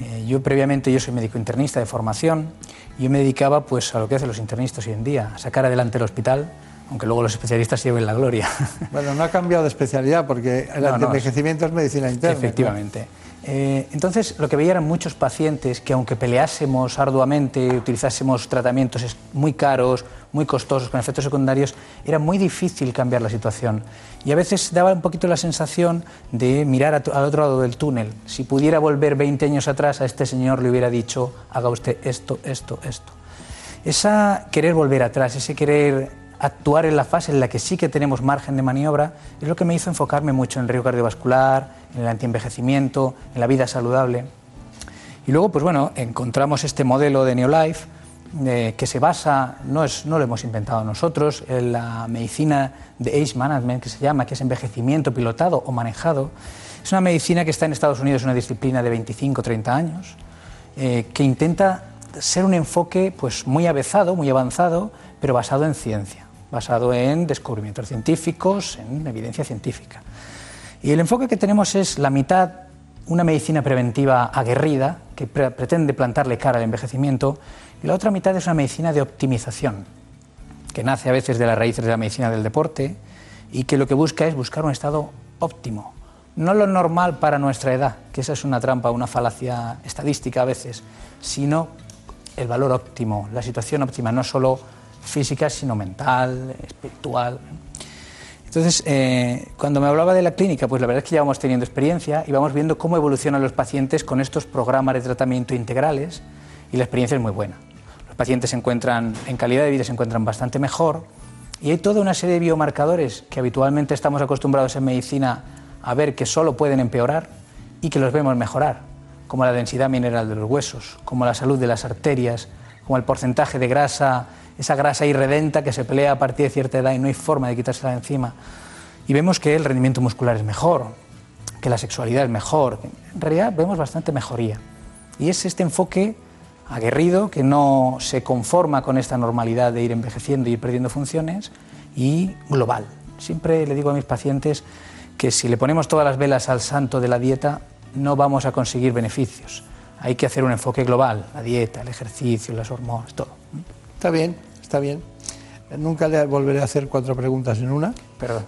Eh, yo previamente yo soy médico internista de formación y yo me dedicaba pues a lo que hacen los internistas hoy en día, a sacar adelante el hospital, aunque luego los especialistas lleven la gloria. Bueno, no ha cambiado de especialidad porque el No, no, antienvejecimiento es medicina interna. Efectivamente. Eh, entonces, lo que veía eran muchos pacientes que, aunque peleásemos arduamente, utilizásemos tratamientos muy caros, muy costosos, con efectos secundarios, era muy difícil cambiar la situación. Y a veces daba un poquito la sensación de mirar al otro lado del túnel. Si pudiera volver 20 años atrás, a este señor le hubiera dicho, haga usted esto, esto, esto. Esa querer volver atrás, ese querer actuar en la fase en la que sí que tenemos margen de maniobra, es lo que me hizo enfocarme mucho en el riesgo cardiovascular, en el antienvejecimiento, en la vida saludable. Y luego, pues bueno, encontramos este modelo de Neolife eh, que se basa, no, es, no lo hemos inventado nosotros, en la medicina de age management, que se llama, que es envejecimiento pilotado o manejado. Es una medicina que está en Estados Unidos, una disciplina de 25 30 años, eh, que intenta ser un enfoque pues, muy avezado, muy avanzado, pero basado en ciencia, basado en descubrimientos científicos, en evidencia científica. Y el enfoque que tenemos es la mitad una medicina preventiva aguerrida que pre- pretende plantarle cara al envejecimiento y la otra mitad es una medicina de optimización que nace a veces de las raíces de la medicina del deporte y que lo que busca es buscar un estado óptimo, no lo normal para nuestra edad, que esa es una trampa, una falacia estadística a veces, sino el valor óptimo, la situación óptima, no solo física, sino mental, espiritual. Entonces, eh, cuando me hablaba de la clínica, pues la verdad es que ya vamos teniendo experiencia y vamos viendo cómo evolucionan los pacientes con estos programas de tratamiento integrales y la experiencia es muy buena. Pacientes se encuentran, en calidad de vida se encuentran bastante mejor y hay toda una serie de biomarcadores que habitualmente estamos acostumbrados en medicina a ver que solo pueden empeorar y que los vemos mejorar, como la densidad mineral de los huesos, como la salud de las arterias, como el porcentaje de grasa, esa grasa irredenta que se pelea a partir de cierta edad y no hay forma de quitársela de encima. Y vemos que el rendimiento muscular es mejor, que la sexualidad es mejor. En realidad vemos bastante mejoría. Y es este enfoque aguerrido que no se conforma con esta normalidad de ir envejeciendo y ir perdiendo funciones y global. Siempre le digo a mis pacientes que si le ponemos todas las velas al santo de la dieta no vamos a conseguir beneficios. Hay que hacer un enfoque global, la dieta, el ejercicio, las hormonas, todo. Está bien, está bien. Nunca le volveré a hacer cuatro preguntas en una. Perdón.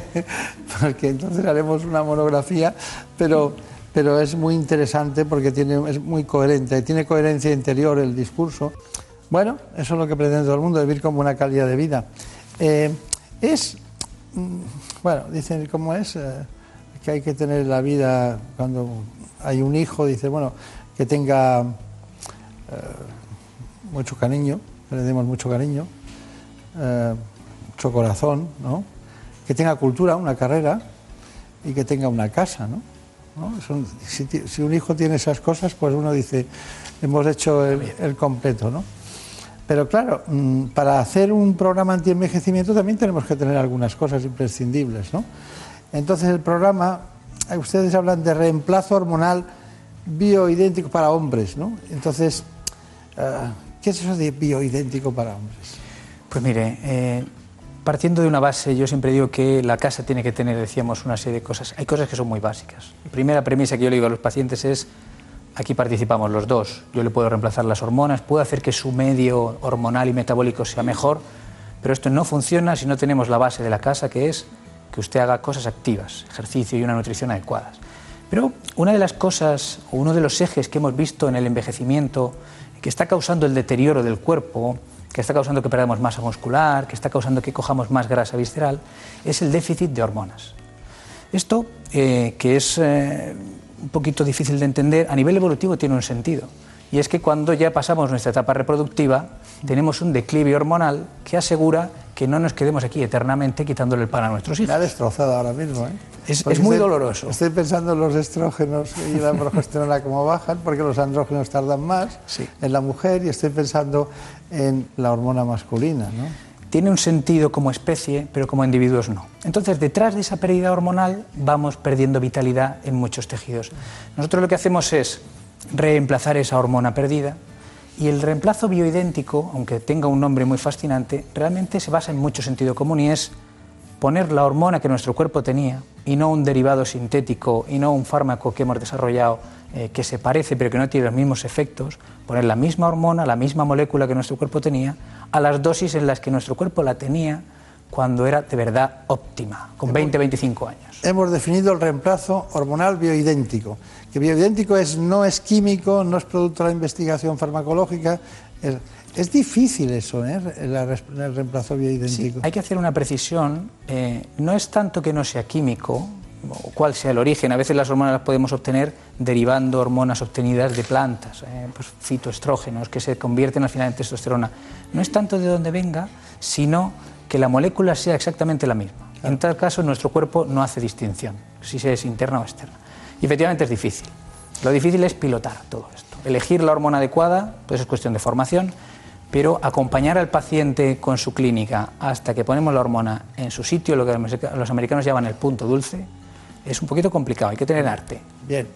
porque entonces haremos una monografía, pero, pero es muy interesante porque tiene, es muy coherente, tiene coherencia interior el discurso. Bueno, eso es lo que pretende todo el mundo, vivir como una calidad de vida. Eh, es, mm, bueno, dicen cómo es, Eh, que hay que tener la vida cuando hay un hijo, dice, bueno, que tenga eh, mucho cariño, le demos mucho cariño, mucho corazón, ¿no? que tenga cultura, una carrera y que tenga una casa. ¿no? ¿No? Son- si, si un hijo tiene esas cosas, pues uno dice, hemos hecho el, el completo. ¿no? Pero claro, mm, para hacer un programa anti-envejecimiento también tenemos que tener algunas cosas imprescindibles. ¿no? Entonces el programa, eh, ustedes hablan de reemplazo hormonal bioidéntico para hombres. ¿no? Entonces, eh, ¿Qué es eso de bioidéntico para hombres? Pues mire, eh, partiendo de una base, yo siempre digo que la casa tiene que tener, decíamos, una serie de cosas. Hay cosas que son muy básicas. La primera premisa que yo le digo a los pacientes es, aquí participamos los dos. Yo le puedo reemplazar las hormonas, puedo hacer que su medio hormonal y metabólico sea mejor, pero esto no funciona si no tenemos la base de la casa, que es que usted haga cosas activas, ejercicio y una nutrición adecuadas. Pero una de las cosas, o uno de los ejes que hemos visto en el envejecimiento, que está causando el deterioro del cuerpo, que está causando que perdamos masa muscular, que está causando que cojamos más grasa visceral, es el déficit de hormonas. Esto, eh, que es eh, un poquito difícil de entender, a nivel evolutivo tiene un sentido. Y es que cuando ya pasamos nuestra etapa reproductiva, tenemos un declive hormonal que asegura que no nos quedemos aquí eternamente quitándole el pan a nuestros hijos. Me ha destrozado ahora mismo, ¿eh? Es, es muy estoy- doloroso. Estoy pensando en los estrógenos y la progesterona como bajan, porque los andrógenos tardan más en la mujer, y estoy pensando en la hormona masculina. Tiene un sentido como especie, pero como individuos no. Entonces, detrás de esa pérdida hormonal vamos perdiendo vitalidad en muchos tejidos. Nosotros lo que hacemos es reemplazar esa hormona perdida y el reemplazo bioidéntico, aunque tenga un nombre muy fascinante, realmente se basa en mucho sentido común y es poner la hormona que nuestro cuerpo tenía y no un derivado sintético y no un fármaco que hemos desarrollado eh, que se parece pero que no tiene los mismos efectos, poner la misma hormona, la misma molécula que nuestro cuerpo tenía, a las dosis en las que nuestro cuerpo la tenía cuando era de verdad óptima, con 20-25 años. Hemos definido el reemplazo hormonal bioidéntico, que bioidéntico es, no es químico, no es producto de la investigación farmacológica. Es, es difícil eso, ¿eh? Res- el reemplazo bioidéntico. Hay que hacer una precisión, eh, no es tanto que no sea químico, o cuál sea el origen, a veces las hormonas las podemos obtener derivando hormonas obtenidas de plantas, eh, pues fitoestrógenos que se convierten al final en testosterona. No es tanto de dónde venga, sino que la molécula sea exactamente la misma. En tal caso, nuestro cuerpo no hace distinción, si se es interna o externa. Y efectivamente es difícil. Lo difícil es pilotar todo esto. Elegir la hormona adecuada, pues es cuestión de formación, pero acompañar al paciente con su clínica hasta que ponemos la hormona en su sitio, lo que los americanos llaman el punto dulce, es un poquito complicado, hay que tener arte. Bien.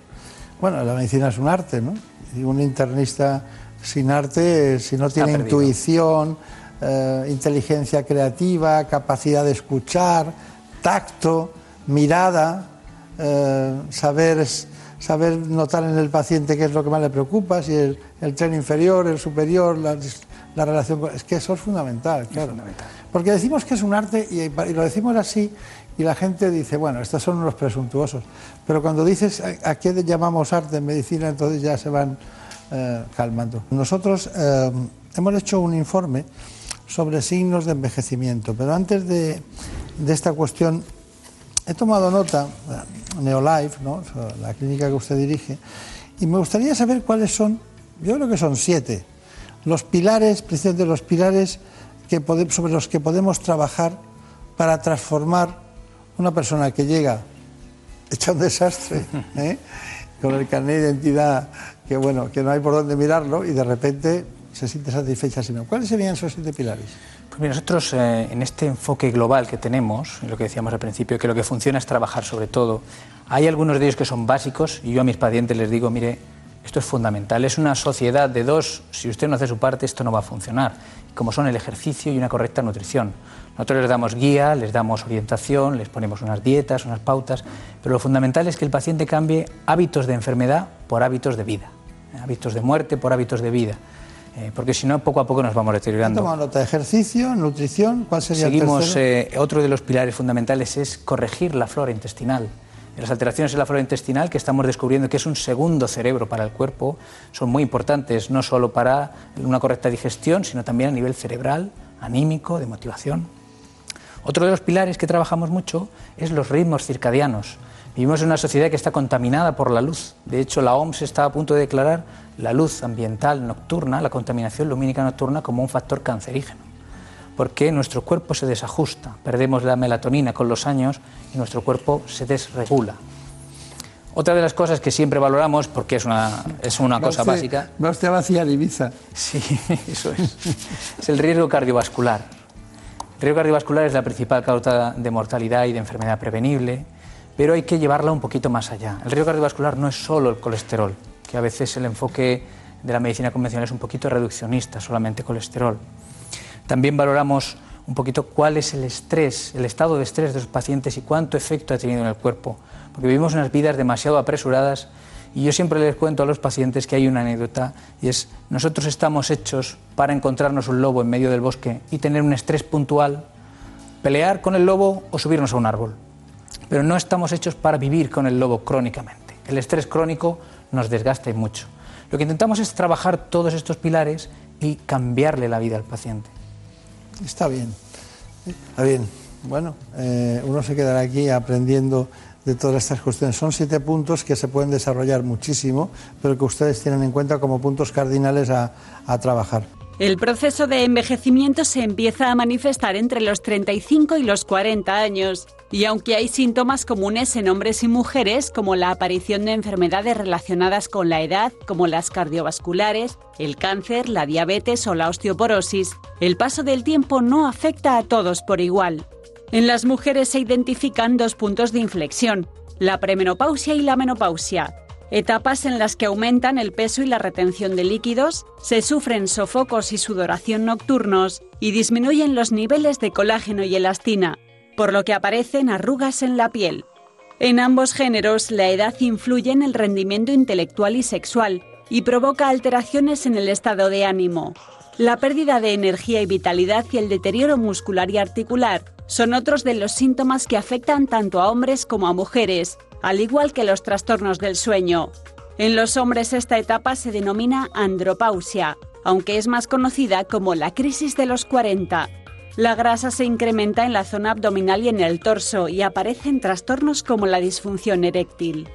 Bueno, la medicina es un arte, ¿no? Y un internista sin arte, eh, si no tiene intuición, eh, inteligencia creativa, capacidad de escuchar, tacto, mirada, eh, saber, saber notar en el paciente qué es lo que más le preocupa, si el, el tren inferior, el superior, la, la relación con... Es que eso es fundamental, claro. Porque decimos que es un arte y, y lo decimos así y la gente dice, bueno, estos son unos presuntuosos. Pero cuando dices a, a qué llamamos arte en medicina, entonces ya se van eh, calmando. Nosotros eh, hemos hecho un informe sobre signos de envejecimiento, pero antes de, esta cuestión he tomado nota, eh, Neolife, ¿no? la clínica que usted dirige, y me gustaría saber cuáles son, yo creo que son siete, los pilares, precisamente los pilares sobre los que podemos trabajar para transformar una persona que llega hecha un desastre, ¿eh? con el carnet de identidad que bueno, que no hay por dónde mirarlo y de repente se siente satisfecha. Sino, ¿Cuáles serían esos siete pilares? Pues mira, nosotros eh, en este enfoque global que tenemos, lo que decíamos al principio, que lo que funciona es trabajar sobre todo, hay algunos de ellos que son básicos y yo a mis pacientes les digo, mire, esto es fundamental, es una sociedad de dos, si usted no hace su parte esto no va a funcionar, como son el ejercicio y una correcta nutrición. Nosotros les damos guía, les damos orientación, les ponemos unas dietas, unas pautas, pero lo fundamental es que el paciente cambie hábitos de enfermedad por hábitos de vida, eh, hábitos de muerte por hábitos de vida, eh, porque si no, poco a poco nos vamos deteriorando. tomado nota, ejercicio, nutrición, ¿cuál sería el Seguimos, tercero? eh, otro de los pilares fundamentales es corregir la flora intestinal. Las alteraciones en la flora intestinal que estamos descubriendo que es un segundo cerebro para el cuerpo son muy importantes, no solo para una correcta digestión, sino también a nivel cerebral, anímico, de motivación. Otro de los pilares que trabajamos mucho es los ritmos circadianos. Vivimos en una sociedad que está contaminada por la luz. De hecho, la OMS está a punto de declarar la luz ambiental nocturna, la contaminación lumínica nocturna, como un factor cancerígeno. Porque nuestro cuerpo se desajusta, perdemos la melatonina con los años y nuestro cuerpo se desregula. Otra de las cosas que siempre valoramos, porque es una, es una Va cosa usted- básica, Va usted a vaciar Ibiza. Sí, eso es. Es el riesgo cardiovascular. Riesgo cardiovascular es la principal causa de mortalidad y de enfermedad prevenible, pero hay que llevarla un poquito más allá. El riesgo cardiovascular no es solo el colesterol, que a veces el enfoque de la medicina convencional es un poquito reduccionista, solamente colesterol. También valoramos un poquito cuál es el estrés, el estado de estrés de los pacientes y cuánto efecto ha tenido en el cuerpo, porque vivimos unas vidas demasiado apresuradas y yo siempre les cuento a los pacientes que hay una anécdota y es nosotros estamos hechos para encontrarnos un lobo en medio del bosque y tener un estrés puntual, pelear con el lobo o subirnos a un árbol. Pero no estamos hechos para vivir con el lobo crónicamente. El estrés crónico nos desgasta y mucho. Lo que intentamos es trabajar todos estos pilares y cambiarle la vida al paciente. Está bien. Está bien. Bueno, eh, uno se quedará aquí aprendiendo de todas estas cuestiones. Son siete puntos que se pueden desarrollar muchísimo, pero que ustedes tienen en cuenta como puntos cardinales a, a trabajar. El proceso de envejecimiento se empieza a manifestar entre los 35 y los 40 años. Y aunque hay síntomas comunes en hombres y mujeres, como la aparición de enfermedades relacionadas con la edad, como las cardiovasculares, el cáncer, la diabetes o la osteoporosis, el paso del tiempo no afecta a todos por igual. En las mujeres se identifican dos puntos de inflexión, la premenopausia y la menopausia, etapas en las que aumentan el peso y la retención de líquidos, se sufren sofocos y sudoración nocturnos y disminuyen los niveles de colágeno y elastina, por lo que aparecen arrugas en la piel. En ambos géneros, la edad influye en el rendimiento intelectual y sexual y provoca alteraciones en el estado de ánimo. La pérdida de energía y vitalidad y el deterioro muscular y articular son otros de los síntomas que afectan tanto a hombres como a mujeres, al igual que los trastornos del sueño. En los hombres esta etapa se denomina andropausia, aunque es más conocida como la crisis de los 40. La grasa se incrementa en la zona abdominal y en el torso y aparecen trastornos como la disfunción eréctil.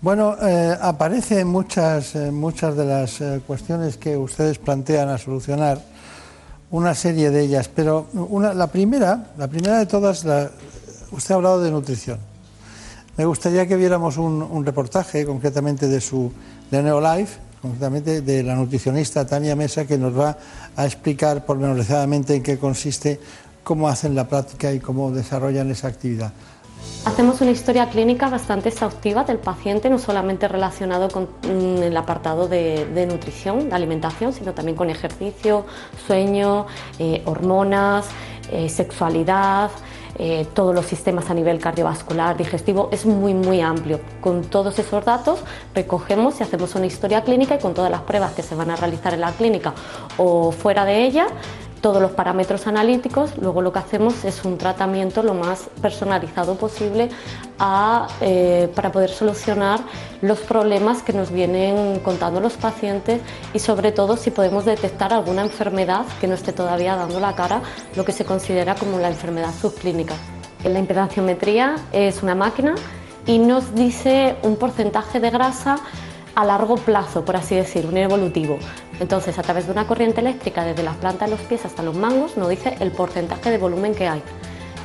Bueno, eh, aparecen muchas, eh, muchas de las eh, cuestiones que ustedes plantean a solucionar, una serie de ellas, pero una, la primera, la primera de todas, la, usted ha hablado de nutrición. Me gustaría que viéramos un, reportaje, concretamente de su de Neolife, concretamente de la nutricionista Tania Mesa, que nos va a explicar pormenorizadamente en qué consiste, cómo hacen la práctica y cómo desarrollan esa actividad. Hacemos una historia clínica bastante exhaustiva del paciente, no solamente relacionado con mm, el apartado de, nutrición, de alimentación, sino también con ejercicio, sueño, eh, hormonas, eh, sexualidad, eh, todos los sistemas a nivel cardiovascular, digestivo, es muy, muy amplio. Con todos esos datos recogemos y hacemos una historia clínica y con todas las pruebas que se van a realizar en la clínica o fuera de ella, todos los parámetros analíticos, luego lo que hacemos es un tratamiento lo más personalizado posible eh, para poder solucionar los problemas que nos vienen contando los pacientes y sobre todo si podemos detectar alguna enfermedad que no esté todavía dando la cara, lo que se considera como la enfermedad subclínica. La impedanciometría es una máquina y nos dice un porcentaje de grasa a largo plazo, por así decir, un evolutivo. Entonces, a través de una corriente eléctrica desde la planta de los pies hasta los mangos, nos dice el porcentaje de volumen que hay,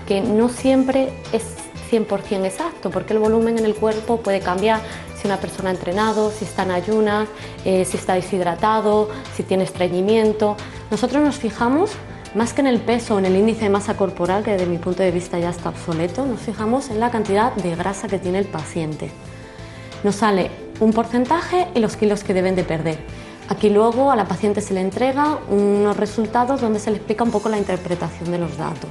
que no siempre es 100% exacto, porque el volumen en el cuerpo puede cambiar si una persona ha entrenado, si está en ayunas, eh, si está deshidratado, si tiene estreñimiento. Nosotros nos fijamos más que en el peso o en el índice de masa corporal, que desde mi punto de vista ya está obsoleto, nos fijamos en la cantidad de grasa que tiene el paciente. Nos sale un porcentaje y los kilos que deben de perder. Aquí luego a la paciente se le entrega unos resultados donde se le explica un poco la interpretación de los datos,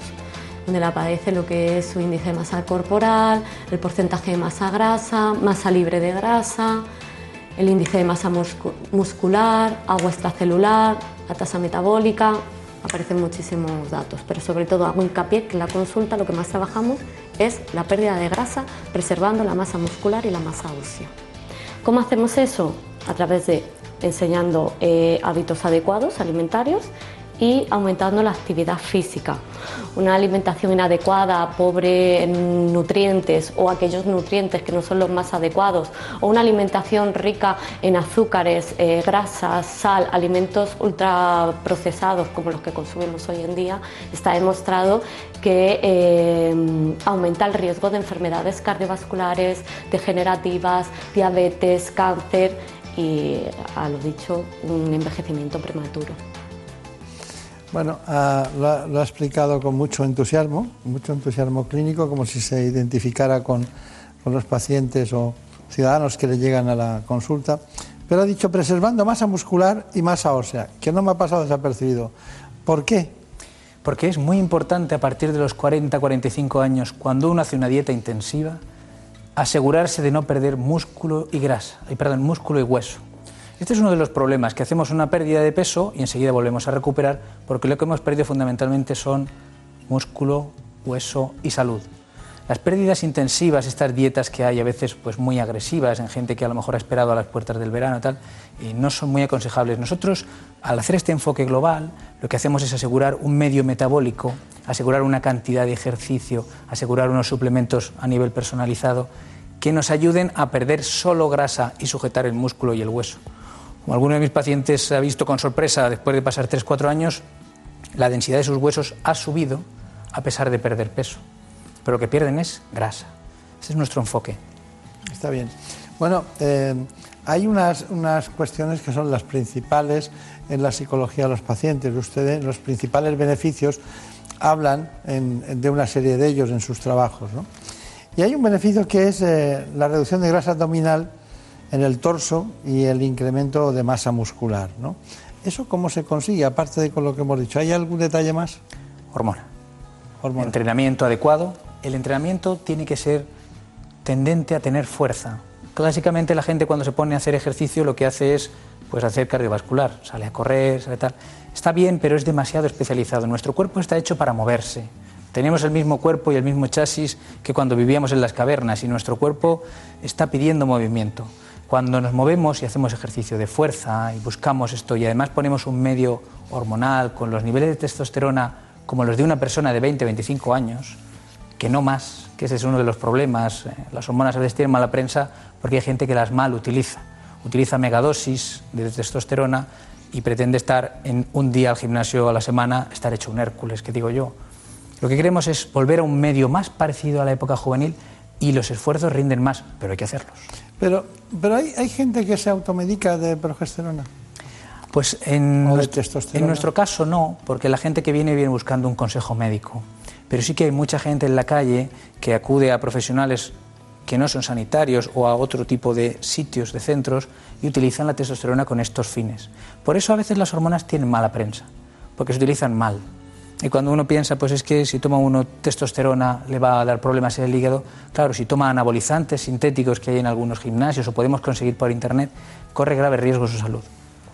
donde le aparece lo que es su índice de masa corporal, el porcentaje de masa grasa, masa libre de grasa, el índice de masa muscular, agua extracelular, la tasa metabólica, aparecen muchísimos datos, pero sobre todo hago hincapié que en la consulta lo que más trabajamos es la pérdida de grasa, preservando la masa muscular y la masa ósea. ¿Cómo hacemos eso? A través de enseñando eh, hábitos adecuados alimentarios y aumentando la actividad física. Una alimentación inadecuada, pobre en nutrientes o aquellos nutrientes que no son los más adecuados, o una alimentación rica en azúcares, eh, grasas, sal, alimentos ultraprocesados como los que consumimos hoy en día, está demostrado que eh, aumenta el riesgo de enfermedades cardiovasculares, degenerativas, diabetes, cáncer y, a lo dicho, un envejecimiento prematuro. Bueno, ah, lo, lo, ha explicado con mucho entusiasmo, mucho entusiasmo clínico, como si se identificara con, con los pacientes o, ciudadanos que le llegan a la consulta, pero ha dicho preservando masa muscular y masa ósea, que no me ha pasado desapercibido. ¿Por qué? Porque es muy importante a partir de los 40-45 años, cuando uno hace una dieta intensiva, asegurarse de no perder músculo y grasa, y perdón, músculo y hueso. Este es uno de los problemas, que hacemos una pérdida de peso y enseguida volvemos a recuperar, porque lo que hemos perdido fundamentalmente son músculo, hueso y salud. Las pérdidas intensivas, estas dietas que hay a veces pues muy agresivas en gente que a lo mejor ha esperado a las puertas del verano y tal, y no son muy aconsejables. Nosotros, al hacer este enfoque global, lo que hacemos es asegurar un medio metabólico, asegurar una cantidad de ejercicio, asegurar unos suplementos a nivel personalizado que nos ayuden a perder solo grasa y sujetar el músculo y el hueso. Como alguno de mis pacientes ha visto con sorpresa, después de pasar 3-4 años, la densidad de sus huesos ha subido a pesar de perder peso. Pero lo que pierden es grasa. Ese es nuestro enfoque. Está bien. Bueno, eh, hay unas, unas cuestiones que son las principales en la psicología de los pacientes. Ustedes, los principales beneficios, hablan de una serie de ellos en sus trabajos. ¿no? Y hay un beneficio que es eh, la reducción de grasa abdominal en el torso y el incremento de masa muscular. ¿no? ¿Eso cómo se consigue, aparte de con lo que hemos dicho? ¿Hay algún detalle más? Hormona. Entrenamiento adecuado. El entrenamiento tiene que ser tendente a tener fuerza. Clásicamente la gente cuando se pone a hacer ejercicio lo que hace es pues hacer cardiovascular, sale a correr, sale tal. Está bien, pero es demasiado especializado. Nuestro cuerpo está hecho para moverse. Tenemos el mismo cuerpo y el mismo chasis que cuando vivíamos en las cavernas y nuestro cuerpo está pidiendo movimiento. Cuando nos movemos y hacemos ejercicio de fuerza y buscamos esto y además ponemos un medio hormonal con los niveles de testosterona como los de una persona de 20-25 años, que no más, que ese es uno de los problemas. eh, Las hormonas a veces tienen mala prensa porque hay gente que las mal utiliza. Utiliza megadosis de testosterona y pretende estar en un día al gimnasio a la semana, estar hecho un Hércules, que digo yo. Lo que queremos es volver a un medio más parecido a la época juvenil y los esfuerzos rinden más, pero hay que hacerlos. Pero, pero hay, hay gente que se automedica de progesterona. Pues en, O de nuestro, testosterona. en nuestro caso no, porque la gente que viene viene buscando un consejo médico. Pero sí que hay mucha gente en la calle que acude a profesionales que no son sanitarios o a otro tipo de sitios, de centros, y utilizan la testosterona con estos fines. Por eso a veces las hormonas tienen mala prensa, porque se utilizan mal. Y cuando uno piensa, pues es que si toma uno testosterona le va a dar problemas en el hígado, claro, si toma anabolizantes sintéticos que hay en algunos gimnasios o podemos conseguir por internet, corre grave riesgo su salud.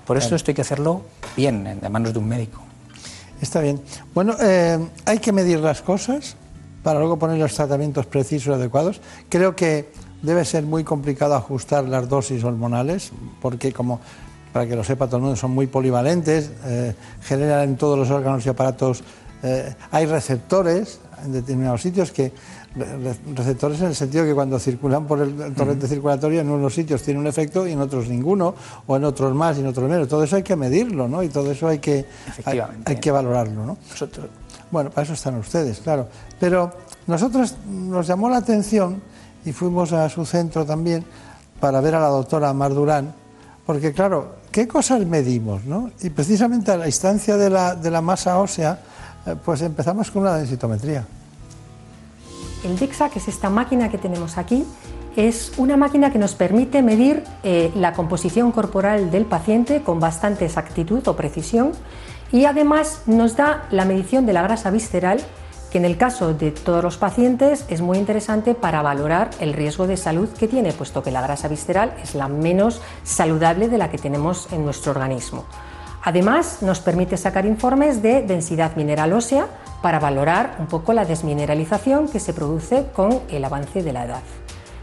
Por eso esto hay que hacerlo bien, en- manos de un médico. Está bien. Bueno, eh, hay que medir las cosas para luego poner los tratamientos precisos y adecuados. Creo que debe ser muy complicado ajustar las dosis hormonales, porque como para que lo sepa todo el mundo, son muy polivalentes, eh, generan en todos los órganos y aparatos, eh, hay receptores en determinados sitios que re- receptores en el sentido que cuando circulan por el, torrente circulatorio en unos sitios tiene un efecto y en otros ninguno, o en otros más y en otros menos. Todo eso hay que medirlo, ¿no? Y todo eso hay que, hay, que valorarlo, ¿no? Nosotros, Bueno, para eso están ustedes, claro. Pero nosotros nos llamó la atención y fuimos a su centro también para ver a la doctora Mar Durán, porque claro, ¿qué cosas medimos? No? Y precisamente a la instancia de la, de la masa ósea, eh, pues empezamos con una densitometría. El DEXA, que es esta máquina que tenemos aquí, es una máquina que nos permite medir eh, la composición corporal del paciente con bastante exactitud o precisión y además nos da la medición de la grasa visceral, que en el caso de todos los pacientes es muy interesante para valorar el riesgo de salud que tiene, puesto que la grasa visceral es la menos saludable de la que tenemos en nuestro organismo. Además, nos permite sacar informes de densidad mineral ósea para valorar un poco la desmineralización que se produce con el avance de la edad.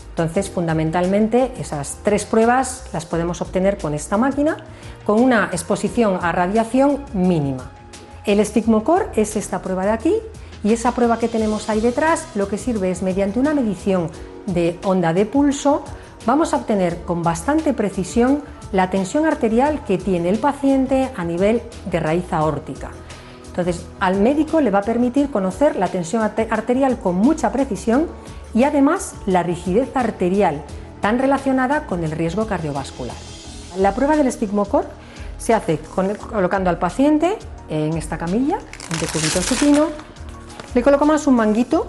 Entonces, fundamentalmente, esas tres pruebas las podemos obtener con esta máquina con una exposición a radiación mínima. El estigmocor es esta prueba de aquí y esa prueba que tenemos ahí detrás lo que sirve es mediante una medición de onda de pulso vamos a obtener con bastante precisión la tensión arterial que tiene el paciente a nivel de raíz aórtica. Entonces, al médico le va a permitir conocer la tensión arte- arterial con mucha precisión y además la rigidez arterial, tan relacionada con el riesgo cardiovascular. La prueba del estigmocor se hace colocando al paciente en esta camilla, en decúbito supino, le colocamos un manguito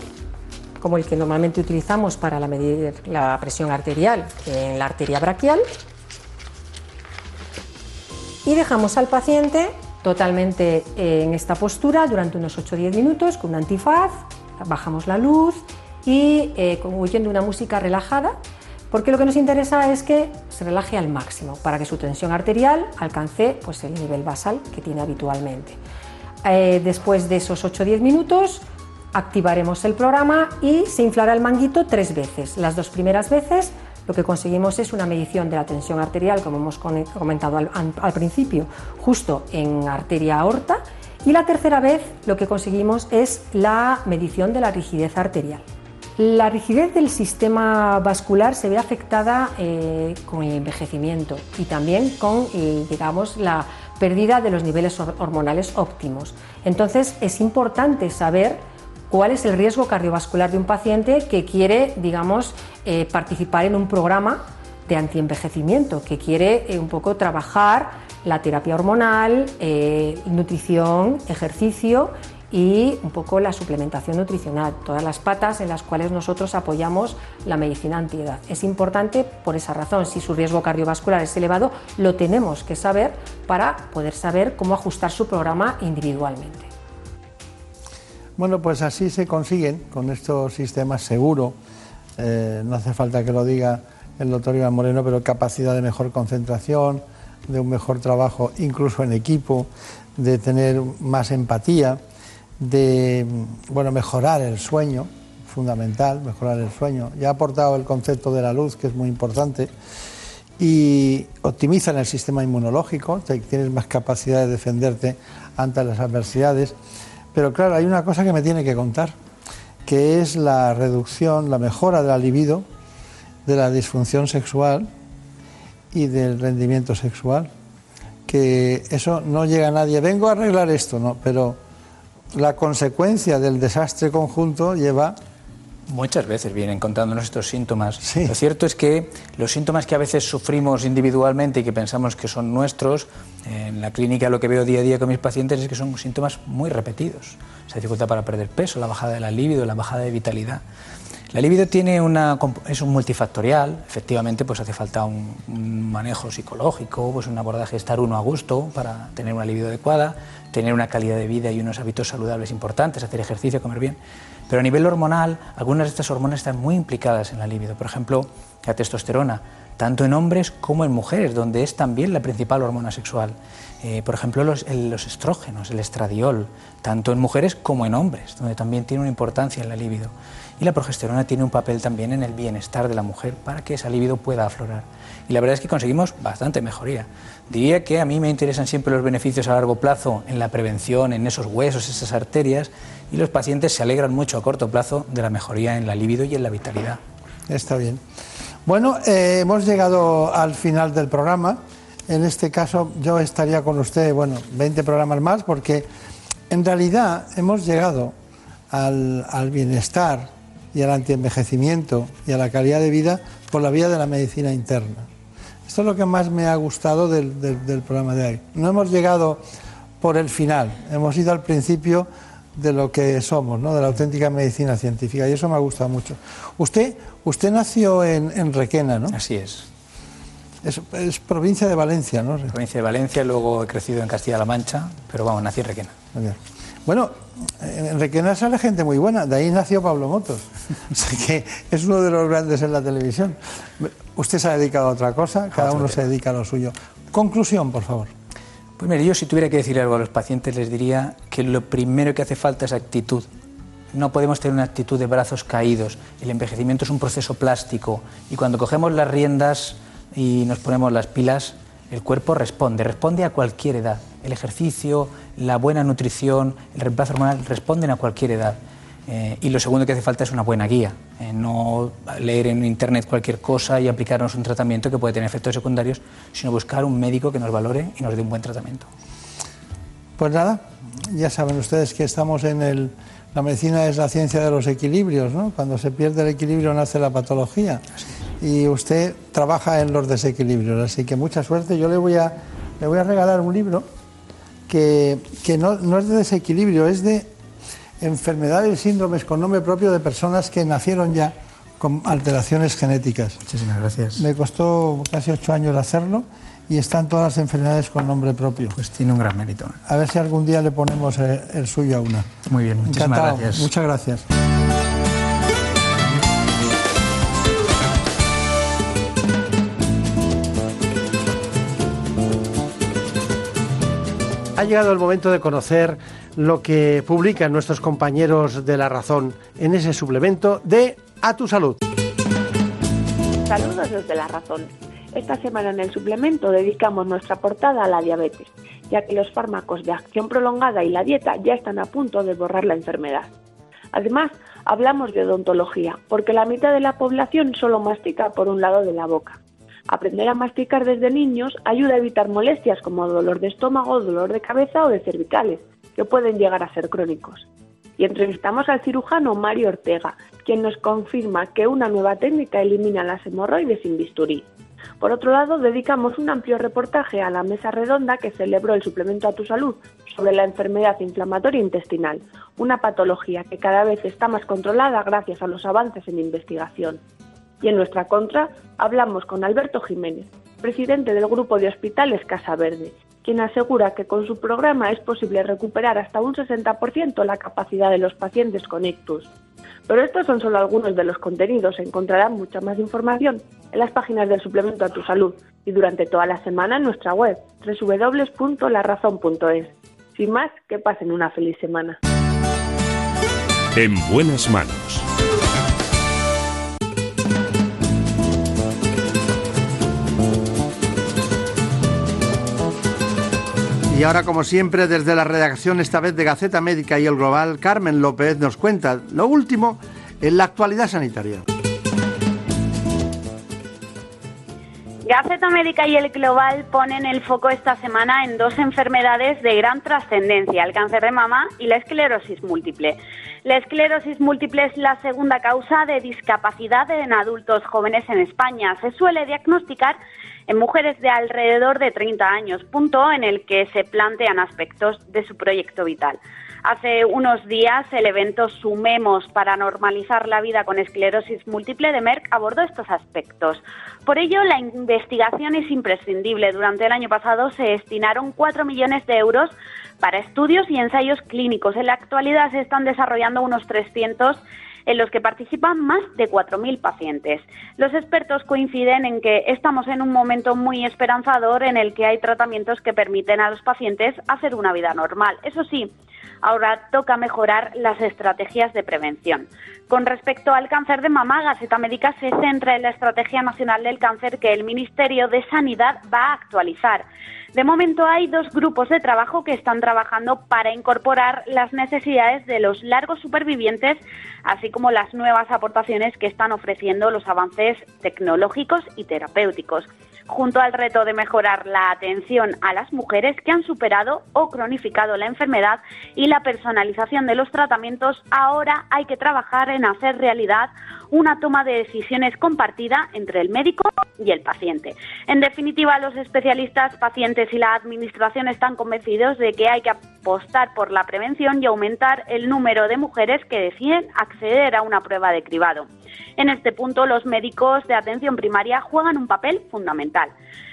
como el que normalmente utilizamos para medir la presión arterial en la arteria braquial. Y dejamos al paciente totalmente en esta postura durante unos 8 o 10 minutos con un antifaz, bajamos la luz y eh, oyendo una música relajada, porque lo que nos interesa es que se relaje al máximo para que su tensión arterial alcance pues, el nivel basal que tiene habitualmente. Eh, después de esos 8 o 10 minutos activaremos el programa y se inflará el manguito tres veces. Las dos primeras veces lo que conseguimos es una medición de la tensión arterial, como hemos comentado al, principio, justo en arteria aorta. Y la tercera vez lo que conseguimos es la medición de la rigidez arterial. La rigidez del sistema vascular se ve afectada eh, con el envejecimiento y también con, eh, digamos, la pérdida de los niveles hormonales óptimos. Entonces es importante saber cuál es el riesgo cardiovascular de un paciente que quiere, digamos, eh, participar en un programa de antienvejecimiento, que quiere eh, un poco trabajar la terapia hormonal, eh, nutrición, ejercicio y un poco la suplementación nutricional, todas las patas en las cuales nosotros apoyamos la medicina antiedad. Es importante por esa razón, si su riesgo cardiovascular es elevado, lo tenemos que saber para poder saber cómo ajustar su programa individualmente. Bueno, pues así se consiguen con estos sistemas seguros. Eh, no hace falta que lo diga el doctor Iván Moreno, pero capacidad de mejor concentración, de un mejor trabajo incluso en equipo, de tener más empatía, de bueno, mejorar el sueño, fundamental, mejorar el sueño. Ya ha aportado el concepto de la luz, que es muy importante, y optimizan el sistema inmunológico, tienes más capacidad de defenderte ante las adversidades. Pero claro, hay una cosa que me tiene que contar, que es la reducción, la mejora de la libido, de la disfunción sexual y del rendimiento sexual. Que eso no llega a nadie. Vengo a arreglar esto, ¿no? Pero la consecuencia del desastre conjunto lleva Muchas veces vienen contándonos estos síntomas. Lo cierto es que los síntomas que a veces sufrimos individualmente y que pensamos que son nuestros, en la clínica lo que veo día a día con mis pacientes es que son síntomas muy repetidos. Se dificultad para perder peso, la bajada de la libido, la bajada de vitalidad. La libido tiene una, es un multifactorial, efectivamente pues hace falta un, un, manejo psicológico, pues un abordaje estar uno a gusto para tener una libido adecuada, tener una calidad de vida y unos hábitos saludables importantes, hacer ejercicio, comer bien. Pero a nivel hormonal, algunas de estas hormonas están muy implicadas en la libido. Por ejemplo, la testosterona, tanto en hombres como en mujeres, donde es también la principal hormona sexual. Eh, por ejemplo, los, los, estrógenos, el estradiol, tanto en mujeres como en hombres, donde también tiene una importancia en la libido. Y la progesterona tiene un papel también en el bienestar de la mujer para que esa libido pueda aflorar. Y la verdad es que conseguimos bastante mejoría. Diría que a mí me interesan siempre los beneficios a largo plazo en la prevención, en esos huesos, esas arterias, y los pacientes se alegran mucho a corto plazo de la mejoría en la libido y en la vitalidad. Está bien. Bueno, eh, hemos llegado al final del programa. En este caso yo estaría con usted, bueno, 20 programas más, porque en realidad hemos llegado al, al bienestar y al antienvejecimiento y a la calidad de vida por la vía de la medicina interna. Esto es lo que más me ha gustado del, del, del programa de hoy. No hemos llegado por el final, hemos ido al principio de lo que somos, ¿no? de la auténtica medicina científica, y eso me ha gustado mucho. Usted, usted nació en, Requena, ¿no? Así es. es. provincia de Valencia, ¿no? Provincia de Valencia, luego he crecido en Castilla-La Mancha, pero vamos, nací en Requena. Bueno, en Requena sale gente muy buena, de ahí nació Pablo Motos, o sea que es uno de los grandes en la televisión. Usted se ha dedicado a otra cosa, cada uno se dedica a lo suyo. Conclusión, por favor. Pues mire, yo si tuviera que decir algo a los pacientes les diría que lo primero que hace falta es actitud. No podemos tener una actitud de brazos caídos. El envejecimiento es un proceso plástico y cuando cogemos las riendas y nos ponemos las pilas, el cuerpo responde, responde a cualquier edad. El ejercicio, la buena nutrición, el reemplazo hormonal responden a cualquier edad. Eh, y lo segundo que hace falta es una buena guía, eh, no leer en internet cualquier cosa y aplicarnos un tratamiento que puede tener efectos secundarios, sino buscar un médico que nos valore y nos dé un buen tratamiento. Pues nada, ya saben ustedes que estamos en el... La medicina es la ciencia de los equilibrios, ¿no? Cuando se pierde el equilibrio nace la patología. Y usted trabaja en los desequilibrios, así que mucha suerte. Yo le voy a, le voy a regalar un libro que, que no, no es de desequilibrio, es de enfermedades y síndromes con nombre propio de personas que nacieron ya con alteraciones genéticas. Muchísimas gracias. Me costó casi ocho años hacerlo y están todas las enfermedades con nombre propio. Pues tiene un gran mérito. A ver si algún día le ponemos eh, el, suyo a una. Muy bien, muchísimas Encantado. gracias. Muchas gracias. Ha llegado el momento de conocer lo que publican nuestros compañeros de La Razón en ese suplemento de A tu Salud. Saludos desde La Razón. Esta semana en el suplemento dedicamos nuestra portada a la diabetes, ya que los fármacos de acción prolongada y la dieta ya están a punto de borrar la enfermedad. Además, hablamos de odontología, porque la mitad de la población solo mastica por un lado de la boca. Aprender a masticar desde niños ayuda a evitar molestias como dolor de estómago, dolor de cabeza o de cervicales, que pueden llegar a ser crónicos. Y entrevistamos al cirujano Mario Ortega, quien nos confirma que una nueva técnica elimina las hemorroides sin bisturí. Por otro lado, dedicamos un amplio reportaje a la mesa redonda que celebró el suplemento a tu salud sobre la enfermedad inflamatoria intestinal, una patología que cada vez está más controlada gracias a los avances en investigación. Y en nuestra contra hablamos con Alberto Jiménez, presidente del grupo de hospitales Casa Verde, quien asegura que con su programa es posible recuperar hasta un 60% la capacidad de los pacientes con ictus. Pero estos son solo algunos de los contenidos. Encontrarán mucha más información en las páginas del suplemento a tu salud y durante toda la semana en nuestra web www.larazón.es. Sin más, que pasen una feliz semana. En buenas manos. Y ahora, como siempre, desde la redacción esta vez de Gaceta Médica y El Global, Carmen López nos cuenta lo último en la actualidad sanitaria. Gaceta Médica y el Global ponen el foco esta semana en dos enfermedades de gran trascendencia, el cáncer de mama y la esclerosis múltiple. La esclerosis múltiple es la segunda causa de discapacidad en adultos jóvenes en España. Se suele diagnosticar en mujeres de alrededor de 30 años, punto en el que se plantean aspectos de su proyecto vital. Hace unos días el evento Sumemos para normalizar la vida con esclerosis múltiple de Merck abordó estos aspectos. Por ello, la investigación es imprescindible. Durante el año pasado se destinaron 4 millones de euros para estudios y ensayos clínicos. En la actualidad se están desarrollando unos 300 en los que participan más de 4.000 pacientes. Los expertos coinciden en que estamos en un momento muy esperanzador en el que hay tratamientos que permiten a los pacientes hacer una vida normal. Eso sí, ahora toca mejorar las estrategias de prevención. Con respecto al cáncer de mama, Gaceta Médica se centra en la Estrategia Nacional del Cáncer que el Ministerio de Sanidad va a actualizar. De momento hay dos grupos de trabajo que están trabajando para incorporar las necesidades de los largos supervivientes, así como las nuevas aportaciones que están ofreciendo los avances tecnológicos y terapéuticos junto al reto de mejorar la atención a las mujeres que han superado o cronificado la enfermedad y la personalización de los tratamientos, ahora hay que trabajar en hacer realidad una toma de decisiones compartida entre el médico y el paciente. En definitiva, los especialistas, pacientes y la Administración están convencidos de que hay que apostar por la prevención y aumentar el número de mujeres que deciden acceder a una prueba de cribado. En este punto, los médicos de atención primaria juegan un papel fundamental.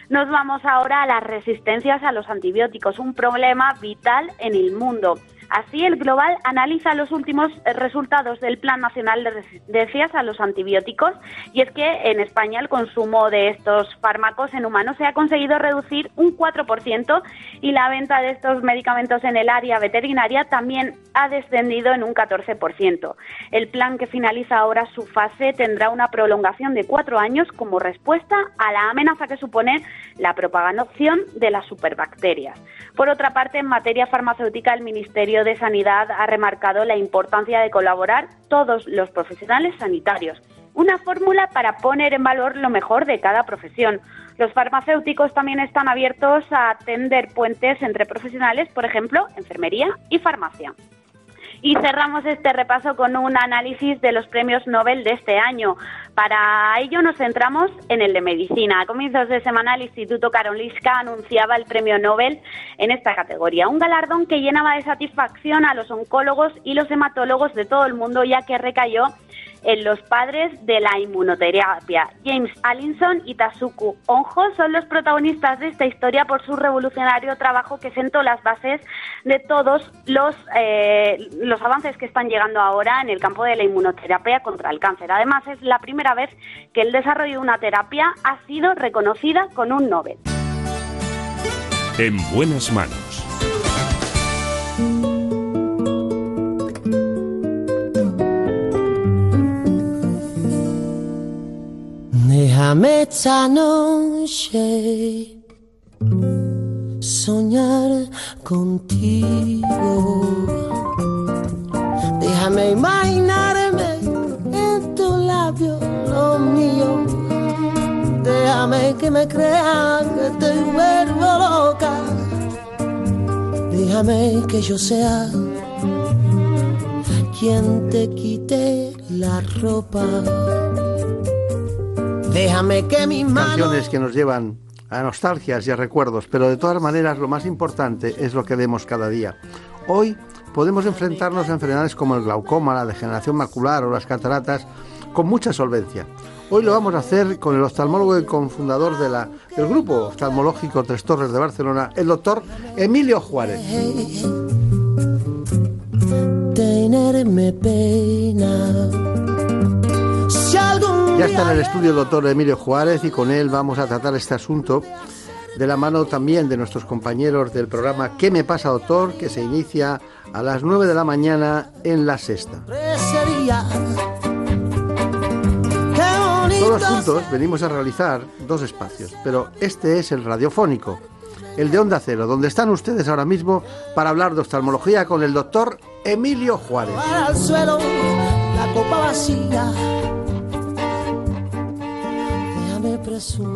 Nos vamos ahora a las resistencias a los antibióticos, un problema vital en el mundo. Así, el Global analiza los últimos resultados del Plan Nacional de Resistencias a los Antibióticos y es que en España el consumo de estos fármacos en humanos se ha conseguido reducir un 4% y la venta de estos medicamentos en el área veterinaria también ha descendido en un 14%. El plan que finaliza ahora su fase tendrá una prolongación de cuatro años como respuesta a la amenaza que supone la propagación de las superbacterias. Por otra parte, en materia farmacéutica, el Ministerio de Sanidad ha remarcado la importancia de colaborar todos los profesionales sanitarios. Una fórmula para poner en valor lo mejor de cada profesión. Los farmacéuticos también están abiertos a tender puentes entre profesionales, por ejemplo, enfermería y farmacia. Y cerramos este repaso con un análisis de los premios Nobel de este año. Para ello nos centramos en el de medicina. A comienzos de semana el Instituto Karolinska anunciaba el premio Nobel en esta categoría, un galardón que llenaba de satisfacción a los oncólogos y los hematólogos de todo el mundo ya que recayó en los padres de la inmunoterapia. James Allinson y Tasuku Onjo son los protagonistas de esta historia por su revolucionario trabajo que sentó las bases de todos los, eh, los avances que están llegando ahora en el campo de la inmunoterapia contra el cáncer. Además, es la primera vez que el desarrollo de una terapia ha sido reconocida con un Nobel. En buenas manos. Déjame esta noche soñar contigo. Déjame imaginarme en tu labio lo mío. Déjame que me crea que te vuelvo loca. Déjame que yo sea quien te quite la ropa. Déjame que mis manos... Canciones que nos llevan a nostalgias y a recuerdos, pero de todas maneras lo más importante es lo que vemos cada día. Hoy podemos enfrentarnos a enfermedades como el glaucoma, la degeneración macular o las cataratas con mucha solvencia. Hoy lo vamos a hacer con el oftalmólogo y confundador de la, del grupo oftalmológico Tres Torres de Barcelona, el doctor Emilio Juárez. Tenerme pena. Ya está en el estudio el doctor Emilio Juárez y con él vamos a tratar este asunto de la mano también de nuestros compañeros del programa ¿Qué me pasa, doctor? que se inicia a las 9 de la mañana en la sexta. Todos juntos venimos a realizar dos espacios, pero este es el radiofónico, el de Onda Cero, donde están ustedes ahora mismo para hablar de oftalmología con el doctor Emilio Juárez. al suelo la copa vacía.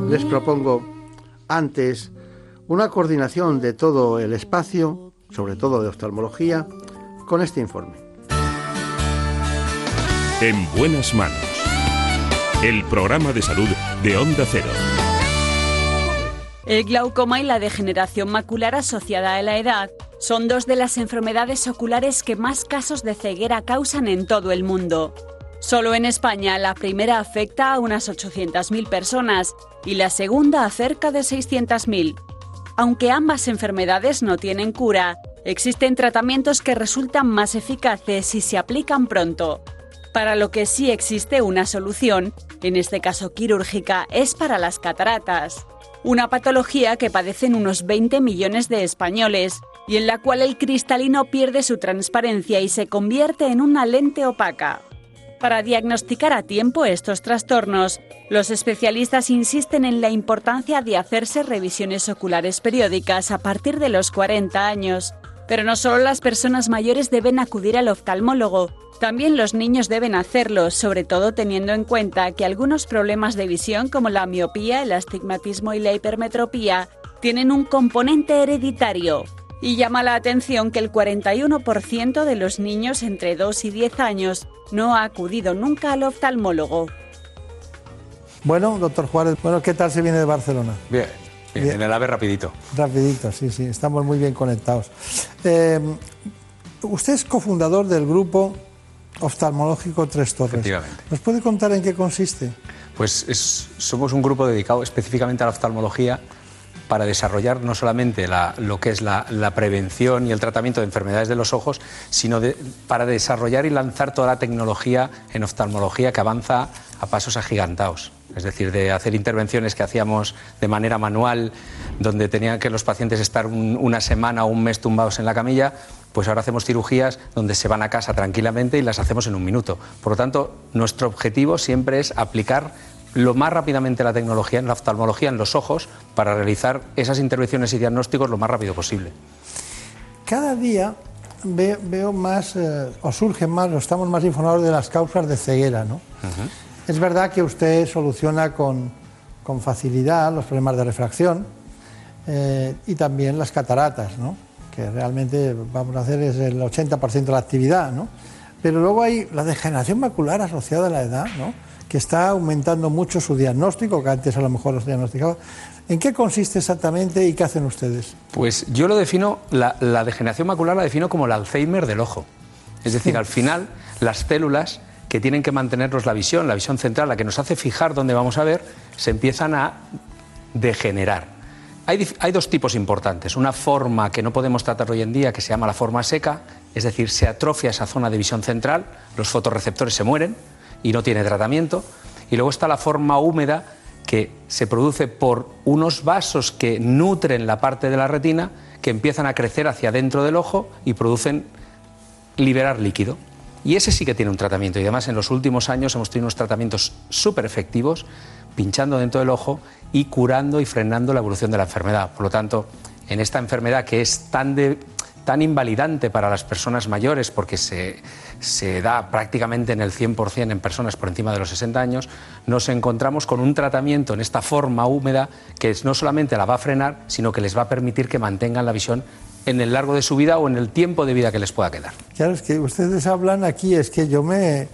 Les propongo antes una coordinación de todo el espacio, sobre todo de oftalmología, con este informe. En buenas manos. El programa de salud de Onda Cero. El glaucoma y la degeneración macular asociada a la edad son dos de las enfermedades oculares que más casos de ceguera causan en todo el mundo. Solo en España la primera afecta a unas 800.000 personas y la segunda a cerca de 600.000. Aunque ambas enfermedades no tienen cura, existen tratamientos que resultan más eficaces si se aplican pronto. Para lo que sí existe una solución, en este caso quirúrgica, es para las cataratas. Una patología que padecen unos 20 millones de españoles y en la cual el cristalino pierde su transparencia y se convierte en una lente opaca. Para diagnosticar a tiempo estos trastornos, los especialistas insisten en la importancia de hacerse revisiones oculares periódicas a partir de los 40 años. Pero no solo las personas mayores deben acudir al oftalmólogo, también los niños deben hacerlo, sobre todo teniendo en cuenta que algunos problemas de visión como la miopía, el astigmatismo y la hipermetropía tienen un componente hereditario. Y llama la atención que el 41% de los niños entre 2 y 10 años no ha acudido nunca al oftalmólogo. Bueno, doctor Juárez, bueno, ¿qué tal se viene de Barcelona? Bien, bien, en el AVE rapidito. Rapidito, sí, sí, estamos muy bien conectados. Eh, usted es cofundador del grupo oftalmológico Tres Torres. Efectivamente. ¿Nos puede contar en qué consiste? Pues es- somos un grupo dedicado específicamente a la oftalmología para desarrollar no solamente la- lo que es la, prevención y el tratamiento de enfermedades de los ojos, sino para desarrollar y lanzar toda la tecnología en oftalmología que avanza a pasos agigantados. Es decir, de hacer intervenciones que hacíamos de manera manual, donde tenían que los pacientes estar un- una semana o un mes tumbados en la camilla, pues ahora hacemos cirugías donde se van a casa tranquilamente y las hacemos en un minuto. Por lo tanto, nuestro objetivo siempre es aplicar lo más rápidamente la tecnología en la oftalmología en los ojos para realizar esas intervenciones y diagnósticos lo más rápido posible. Cada día ve- veo más, eh, o surgen más, o estamos más informados de las causas de ceguera, ¿no? Es verdad que usted soluciona con, con facilidad los problemas de refracción eh, y también las cataratas, ¿no? que realmente vamos a hacer es el 80% de la actividad. ¿no? Pero luego hay la degeneración macular asociada a la edad, ¿no? Que está aumentando mucho su diagnóstico, que antes a lo mejor los diagnosticaba. ¿En qué consiste exactamente y qué hacen ustedes? Pues yo lo defino, la, la degeneración macular la defino como el Alzheimer del ojo. Es decir, al final, las células que tienen que mantenernos la visión, la visión central, la que nos hace fijar dónde vamos a ver, se empiezan a degenerar. Hay, hay dos tipos importantes. Una forma que no podemos tratar hoy en día, que se llama la forma seca, es decir, se atrofia esa zona de visión central, los fotorreceptores se mueren y no tiene tratamiento. Y luego está la forma húmeda, que se produce por unos vasos que nutren la parte de la retina, que empiezan a crecer hacia dentro del ojo y producen liberar líquido. Y ese sí que tiene un tratamiento. Y además en los últimos años hemos tenido unos tratamientos súper efectivos, pinchando dentro del ojo y curando y frenando la evolución de la enfermedad. Por lo tanto, en esta enfermedad que es tan, de- tan invalidante para las personas mayores, porque se, se da prácticamente en el 100% en personas por encima de los 60 años, nos encontramos con un tratamiento en esta forma húmeda que no solamente la va a frenar, sino que les va a permitir que mantengan la visión en el largo de su vida o en el tiempo de vida que les pueda quedar. Claro, es que ustedes hablan aquí, es que yo me...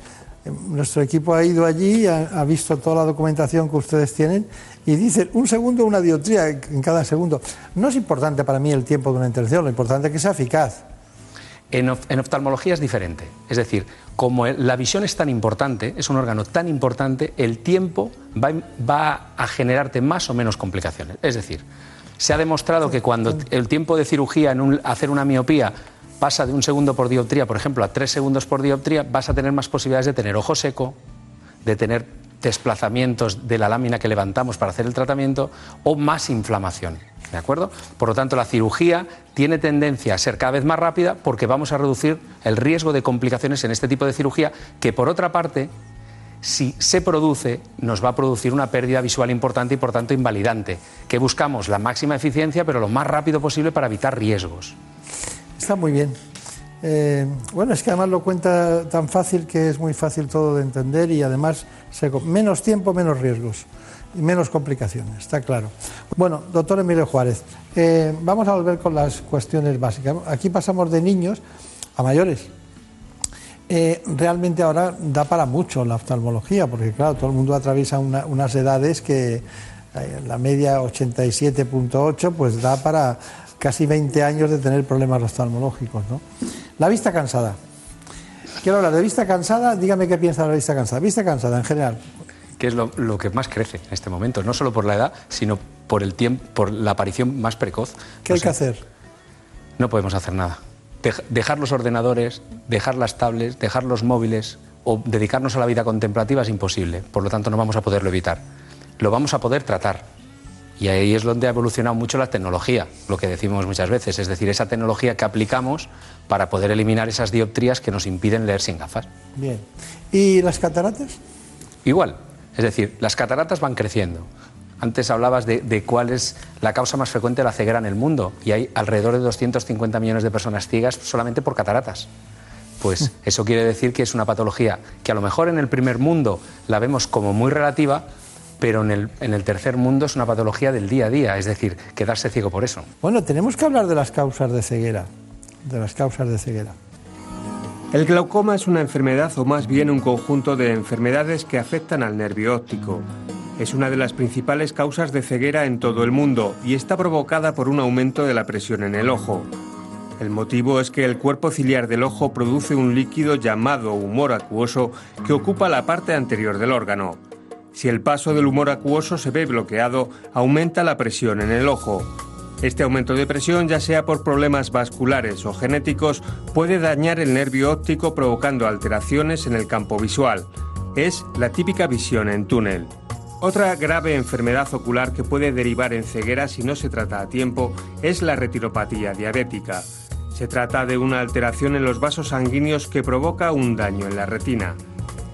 Nuestro equipo ha ido allí, ha, ha visto toda la documentación que ustedes tienen y dicen un segundo, una dioptría en cada segundo. No es importante para mí el tiempo de una intervención, lo importante es que sea eficaz. En, of- en oftalmología es diferente. Es decir, como la visión es tan importante, es un órgano tan importante, el tiempo va, va a generarte más o menos complicaciones. Es decir, se ha demostrado que cuando el tiempo de cirugía en un- hacer una miopía pasa de un segundo por dioptría, por ejemplo, a tres segundos por dioptría, vas a tener más posibilidades de tener ojo seco, de tener desplazamientos de la lámina que levantamos para hacer el tratamiento o más inflamación. ¿De acuerdo? Por lo tanto, la cirugía tiene tendencia a ser cada vez más rápida porque vamos a reducir el riesgo de complicaciones en este tipo de cirugía que, por otra parte, si se produce, nos va a producir una pérdida visual importante y, por tanto, invalidante, que buscamos la máxima eficiencia, pero lo más rápido posible para evitar riesgos. Está muy bien. Eh, bueno, es que además lo cuenta tan fácil que es muy fácil todo de entender y además menos tiempo, menos riesgos y menos complicaciones, está claro. Bueno, doctor Emilio Juárez, eh, vamos a volver con las cuestiones básicas. Aquí pasamos de niños a mayores. Eh, realmente ahora da para mucho la oftalmología, porque claro, todo el mundo atraviesa una- unas edades que la media 87.8 pues da para casi 20 años de tener problemas oftalmológicos. ¿no? La vista cansada. Quiero hablar de vista cansada, dígame qué piensa de la vista cansada. Vista cansada en general. que es lo, lo que más crece en este momento, no solo por la edad, sino por el tiempo, por la aparición más precoz. ¿Qué hay que hacer? No podemos hacer nada. Dej- dejar los ordenadores, dejar las tablets, dejar los móviles o dedicarnos a la vida contemplativa es imposible. Por lo tanto, no vamos a poderlo evitar. Lo vamos a poder tratar. Y ahí es donde ha evolucionado mucho la tecnología, lo que decimos muchas veces, es decir, esa tecnología que aplicamos para poder eliminar esas dioptrías que nos impiden leer sin gafas. Bien. ¿Y las cataratas? Igual, es decir, las cataratas van creciendo. Antes hablabas de, de cuál es la causa más frecuente de la ceguera en el mundo y hay alrededor de 250 millones de personas ciegas solamente por cataratas. Pues eso quiere decir que es una patología que a lo mejor en el primer mundo la vemos como muy relativa, pero en el, en el tercer mundo es una patología del día a día, es decir, quedarse ciego por eso. Bueno, tenemos que hablar de las causas de ceguera. De las causas de ceguera. El glaucoma es una enfermedad o más bien un conjunto de enfermedades que afectan al nervio óptico. Es una de las principales causas de ceguera en todo el mundo y está provocada por un aumento de la presión en el ojo. El motivo es que el cuerpo ciliar del ojo produce un líquido llamado humor acuoso que ocupa la parte anterior del órgano. Si el paso del humor acuoso se ve bloqueado, aumenta la presión en el ojo. Este aumento de presión, ya sea por problemas vasculares o genéticos, puede dañar el nervio óptico provocando alteraciones en el campo visual. Es la típica visión en túnel. Otra grave enfermedad ocular que puede derivar en ceguera si no se trata a tiempo es la retiropatía diabética. Se trata de una alteración en los vasos sanguíneos que provoca un daño en la retina.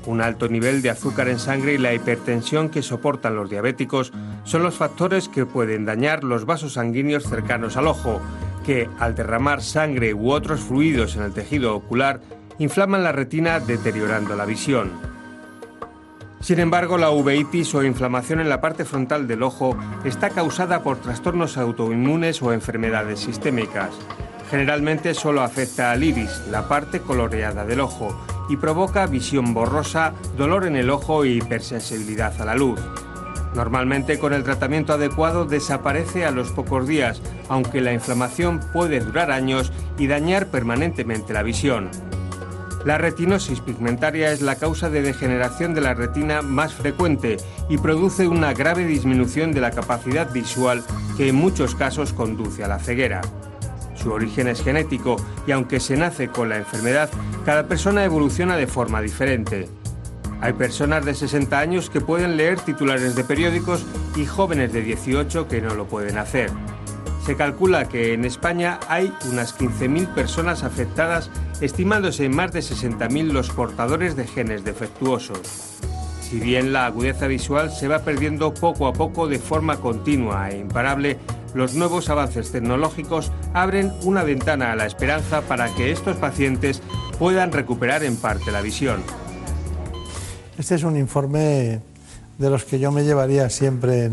Un alto nivel de azúcar en sangre y la hipertensión que soportan los diabéticos son los factores que pueden dañar los vasos sanguíneos cercanos al ojo, que al derramar sangre u otros fluidos en el tejido ocular inflaman la retina deteriorando la visión. Sin embargo, la uveitis o inflamación en la parte frontal del ojo está causada por trastornos autoinmunes o enfermedades sistémicas. Generalmente solo afecta al iris, la parte coloreada del ojo, y provoca visión borrosa, dolor en el ojo y hipersensibilidad a la luz. Normalmente con el tratamiento adecuado desaparece a los pocos días, aunque la inflamación puede durar años y dañar permanentemente la visión. La retinosis pigmentaria es la causa de degeneración de la retina más frecuente y produce una grave disminución de la capacidad visual que en muchos casos conduce a la ceguera. Su origen es genético y aunque se nace con la enfermedad, cada persona evoluciona de forma diferente. Hay personas de 60 años que pueden leer titulares de periódicos y jóvenes de 18 que no lo pueden hacer. Se calcula que en España hay unas 15.000 personas afectadas, estimándose en más de 60.000 los portadores de genes defectuosos. Si bien la agudeza visual se va perdiendo poco a poco de forma continua e imparable, los nuevos avances tecnológicos abren una ventana a la esperanza para que estos pacientes puedan recuperar en parte la visión. Este es un informe de los que yo me llevaría siempre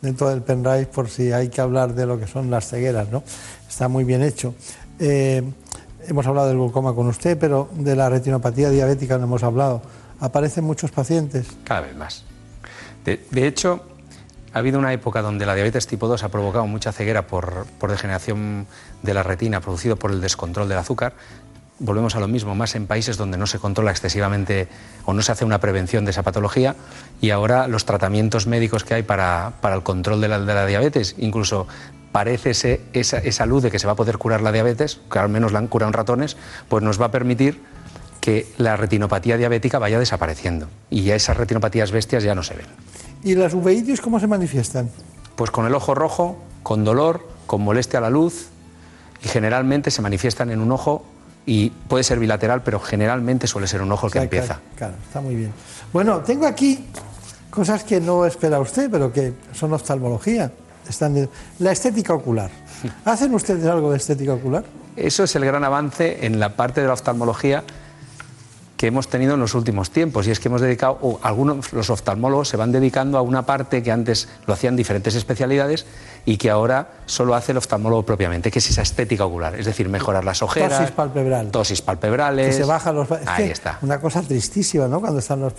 dentro del pendrive por si hay que hablar de lo que son las cegueras, ¿no? Está muy bien hecho. Eh, hemos hablado del glaucoma con usted, pero de la retinopatía diabética no hemos hablado. ¿Aparecen muchos pacientes? Cada vez más. De, hecho, ha habido una época donde la diabetes tipo 2 ha provocado mucha ceguera por, por degeneración de la retina producido por el descontrol del azúcar. Volvemos a lo mismo, más en países donde no se controla excesivamente o no se hace una prevención de esa patología y ahora los tratamientos médicos que hay para, para el control de la, diabetes, incluso parece esa, esa luz de que se va a poder curar la diabetes, que al menos la han curado en ratones, pues nos va a permitir que la retinopatía diabética vaya desapareciendo y ya esas retinopatías bestias ya no se ven. ¿Y las uveitis cómo se manifiestan? Pues con el ojo rojo, con dolor, con molestia a la luz y generalmente se manifiestan en un ojo y puede ser bilateral, pero generalmente suele ser un ojo el que Claro, empieza. Claro, claro, está muy bien. Bueno, tengo aquí cosas que no espera usted, pero que son oftalmología. Están La estética ocular. ¿Hacen ustedes algo de estética ocular? Eso es el gran avance en la parte de la oftalmología que hemos tenido en los últimos tiempos y es que hemos dedicado, o algunos los oftalmólogos se van dedicando a una parte que antes lo hacían diferentes especialidades y que ahora solo hace el oftalmólogo propiamente, que es esa estética ocular, es decir, mejorar las ojeras, Tosis palpebral. tosis palpebrales, Que se bajan los... ahí está. Una cosa tristísima, ¿no? Cuando están los...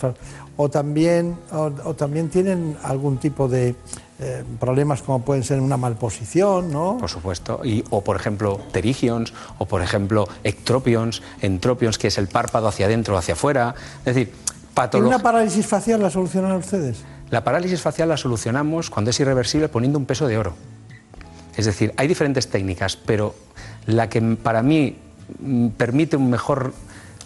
O también, o, o también tienen algún tipo de eh, problemas como pueden ser una malposición, ¿no? Por supuesto. Y, o, por ejemplo, pterigions, o, por ejemplo, ectropions, entropions, que es el párpado hacia adentro o hacia afuera. Es decir, ¿Y patología. una parálisis facial la solucionan ustedes? La parálisis facial la solucionamos cuando es irreversible poniendo un peso de oro. Es decir, hay diferentes técnicas, pero la que para mí permite una mejor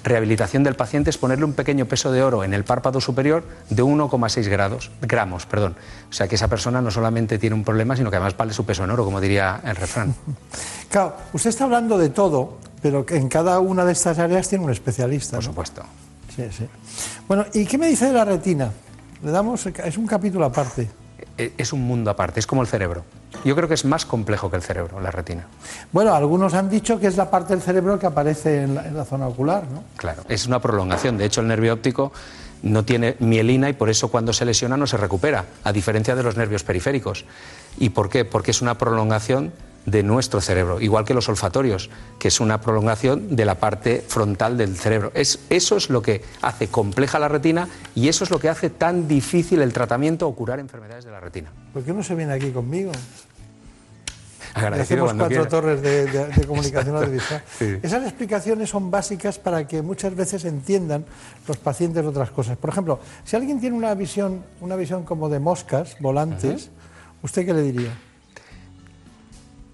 rehabilitación del paciente es ponerle un pequeño peso de oro en el párpado superior de 1,6 grados, gramos. Perdón. O sea que esa persona no solamente tiene un problema, sino que además vale su peso en oro, como diría el refrán. Claro, usted está hablando de todo, pero que en cada una de estas áreas tiene un especialista. Por ¿no? supuesto. Sí, sí. Bueno, ¿y qué me dice de la retina? Le damos, es un capítulo aparte. E- Es un mundo aparte, es como el cerebro. Yo creo que es más complejo que el cerebro, la retina. Bueno, algunos han dicho que es la parte del cerebro que aparece en la, en la zona ocular, ¿no? Claro, es una prolongación. De hecho, el nervio óptico no tiene mielina y por eso cuando se lesiona no se recupera, a diferencia de los nervios periféricos. ¿Y por qué? Porque es una prolongación de nuestro cerebro, igual que los olfatorios, que es una prolongación de la parte frontal del cerebro. Es, eso es lo que hace compleja la retina y eso es lo que hace tan difícil el tratamiento o curar enfermedades de la retina. ¿Por qué no se viene aquí conmigo? Agradecido hacemos cuatro quiera. torres de, de- de comunicación audiovisual. Sí. Esas explicaciones son básicas para que muchas veces entiendan los pacientes otras cosas. Por ejemplo, si alguien tiene una visión, una visión como de moscas volantes, ¿usted qué le diría?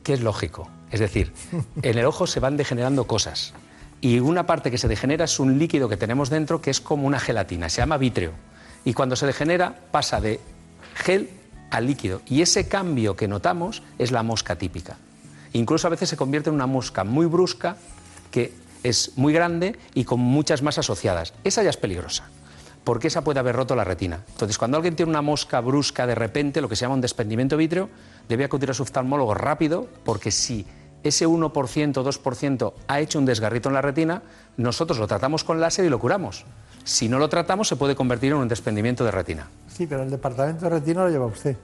Que es lógico. Es decir, en el ojo se van degenerando cosas. Y una parte que se degenera es un líquido que tenemos dentro que es como una gelatina, se llama vítreo. Y cuando se degenera pasa de gel a líquido. Y ese cambio que notamos es la mosca típica. Incluso a veces se convierte en una mosca muy brusca que es muy grande y con muchas más asociadas. Esa ya es peligrosa porque esa puede haber roto la retina. Entonces, cuando alguien tiene una mosca brusca de repente, lo que se llama un desprendimiento vítreo, debe acudir a su oftalmólogo rápido, porque si ese 1% o 2% ha hecho un desgarrito en la retina, nosotros lo tratamos con láser y lo curamos. Si no lo tratamos, se puede convertir en un desprendimiento de retina. Sí, pero el departamento de retina lo lleva usted.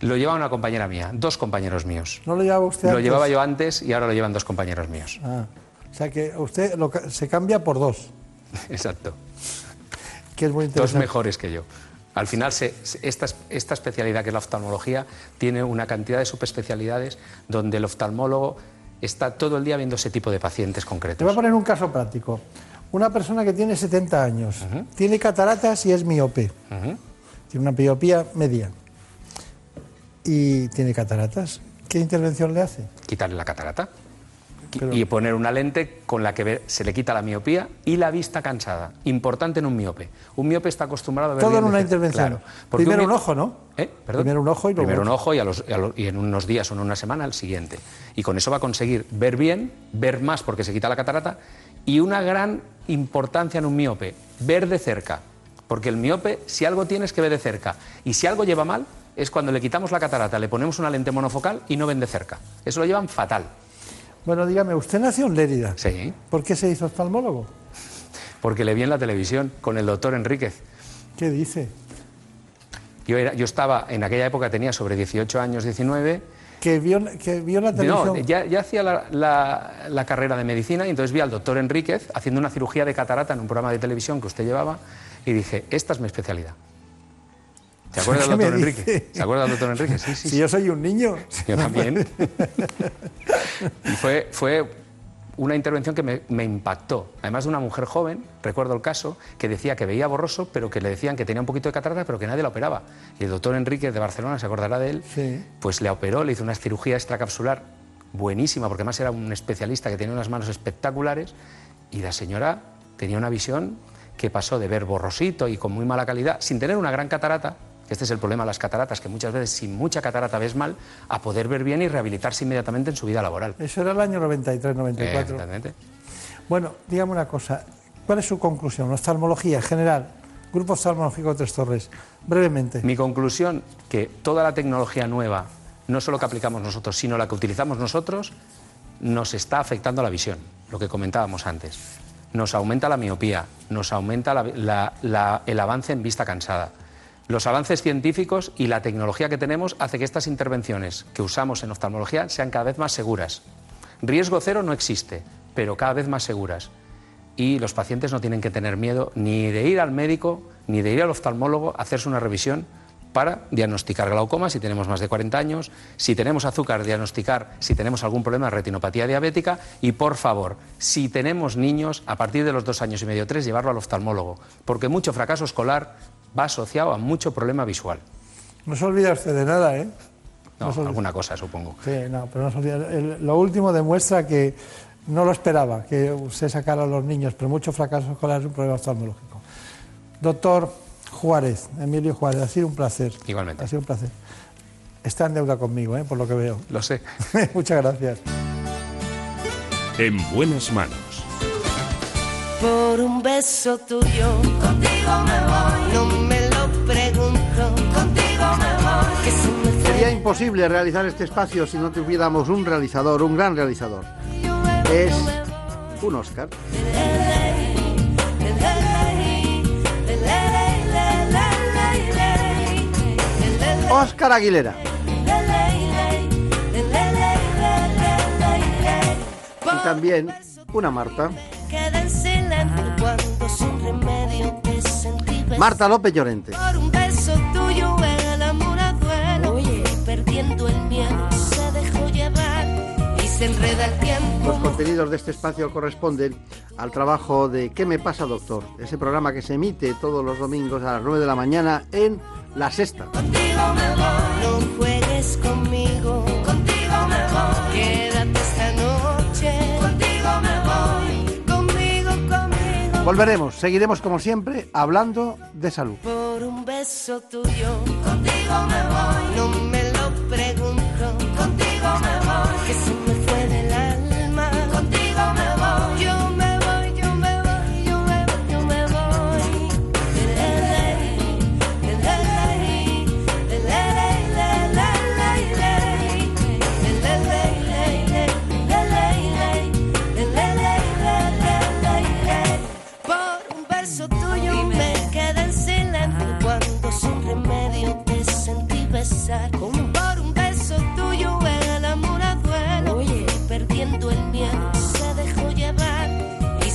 Lo lleva una compañera mía, dos compañeros míos. ¿No lo llevaba usted Lo antes? llevaba yo antes y ahora lo llevan dos compañeros míos. Ah, o sea que usted lo se cambia por dos. Exacto. Que es muy Dos mejores que yo. Al final, se- esta, esta especialidad que es la oftalmología tiene una cantidad de subespecialidades donde el oftalmólogo está todo el día viendo ese tipo de pacientes Te concretos. voy a poner un caso práctico. Una persona que tiene 70 años, tiene cataratas y es miope. Tiene una miopía media. Y tiene cataratas. ¿Qué intervención le hace? Quitarle la catarata y poner una lente con la que se le quita la miopía y la vista cansada. Importante en un miope. Un miope está acostumbrado a ver Todo en una intervención. Claro, porque Primero un ojo, ¿no? ¿Eh? Primero un ojo y luego Primero un otro. ojo y, a los- a los- y en unos días o en una semana el siguiente. Y con eso va a conseguir ver bien, ver más porque se quita la catarata y una gran importancia en un miope, ver de cerca. Porque el miope, si algo tiene es que ve de cerca. Y si algo lleva mal, es cuando le quitamos la catarata, le ponemos una lente monofocal y no ven de cerca. Eso lo llevan fatal. Bueno, dígame, usted nació en Lérida. Sí. ¿Por qué se hizo oftalmólogo? Porque le vi en la televisión con el doctor Enríquez. ¿Qué dice? Yo, era, yo estaba, en aquella época tenía sobre 18 años, 19. Que vio, que vio la televisión. No, ya, ya hacía la, la- la carrera de medicina y entonces vi al doctor Enríquez haciendo una cirugía de catarata en un programa de televisión que usted llevaba y dije, esta es mi especialidad. ¿Se acuerda del ¿Qué me doctor dice? Enríquez? ¿Se acuerda del doctor Enríquez? Sí, sí. Si yo soy un niño. Yo también. y fue, fue una intervención que me, me impactó. Además de una mujer joven, recuerdo el caso, que decía que veía borroso, pero que le decían que tenía un poquito de catarata, pero que nadie la operaba. Y el doctor Enrique de Barcelona, se acordará de él, Sí. pues le operó, le hizo una cirugía extracapsular buenísima, porque además era un especialista que tenía unas manos espectaculares, y la señora tenía una visión que pasó de ver borrosito y con muy mala calidad, sin tener una gran catarata, que este es el problema de las cataratas, que muchas veces sin mucha catarata ves mal, a poder ver bien y rehabilitarse inmediatamente en su vida laboral. Eso era el año 93, Eh, 94. exactamente. Bueno, dígame una cosa. ¿Cuál es su conclusión? Oftalmología en general. Grupo oftalmológico Tres Torres. Brevemente. Mi conclusión, que toda la tecnología nueva, no solo que aplicamos nosotros, sino la que utilizamos nosotros, nos está afectando a la visión, lo que comentábamos antes. Nos aumenta la miopía, nos aumenta la- la- la- el avance en vista cansada. Los avances científicos y la tecnología que tenemos hace que estas intervenciones que usamos en oftalmología sean cada vez más seguras. Riesgo cero no existe, pero cada vez más seguras. Y los pacientes no tienen que tener miedo ni de ir al médico, ni de ir al oftalmólogo a hacerse una revisión para diagnosticar glaucoma si tenemos más de 40 años, si tenemos azúcar, diagnosticar si tenemos algún problema de retinopatía diabética y, por favor, si tenemos niños, a partir de los dos años y medio, tres, llevarlo al oftalmólogo, porque mucho fracaso escolar va asociado a mucho problema visual. No se olvida usted de nada, ¿eh? No, alguna cosa, supongo. Sí, no, pero no se olvida. El- lo último demuestra que no lo esperaba, que usted sacara a los niños, pero mucho fracaso escolar es un problema oftalmológico. Doctor Juárez, Emilio Juárez, ha sido un placer. Igualmente. Ha sido un placer. Está en deuda conmigo, ¿eh? por lo que veo. Lo sé. Muchas gracias. En buenas manos. Por un beso tuyo. Contigo me voy. No me lo pregunto. Contigo me voy. Que se me fue. Sería imposible realizar este espacio si no tuviéramos un realizador, un gran realizador. Es un Oscar. Oscar Aguilera. Y también una Marta. Marta López Llorente. Por un beso tuyo el amor a duelo. Y perdiendo el miedo se dejó llevar. Y se enreda el tiempo. Los contenidos de este espacio corresponden al trabajo de ¿Qué me pasa, doctor? Ese programa que se emite todos los domingos a las 9 de la mañana en La Sexta. Contigo me voy. No juegues conmigo. Contigo me voy. Quédate Volveremos, seguiremos como siempre hablando de salud. Por un beso tuyo. Contigo me voy. No me lo pregunto. Contigo me voy.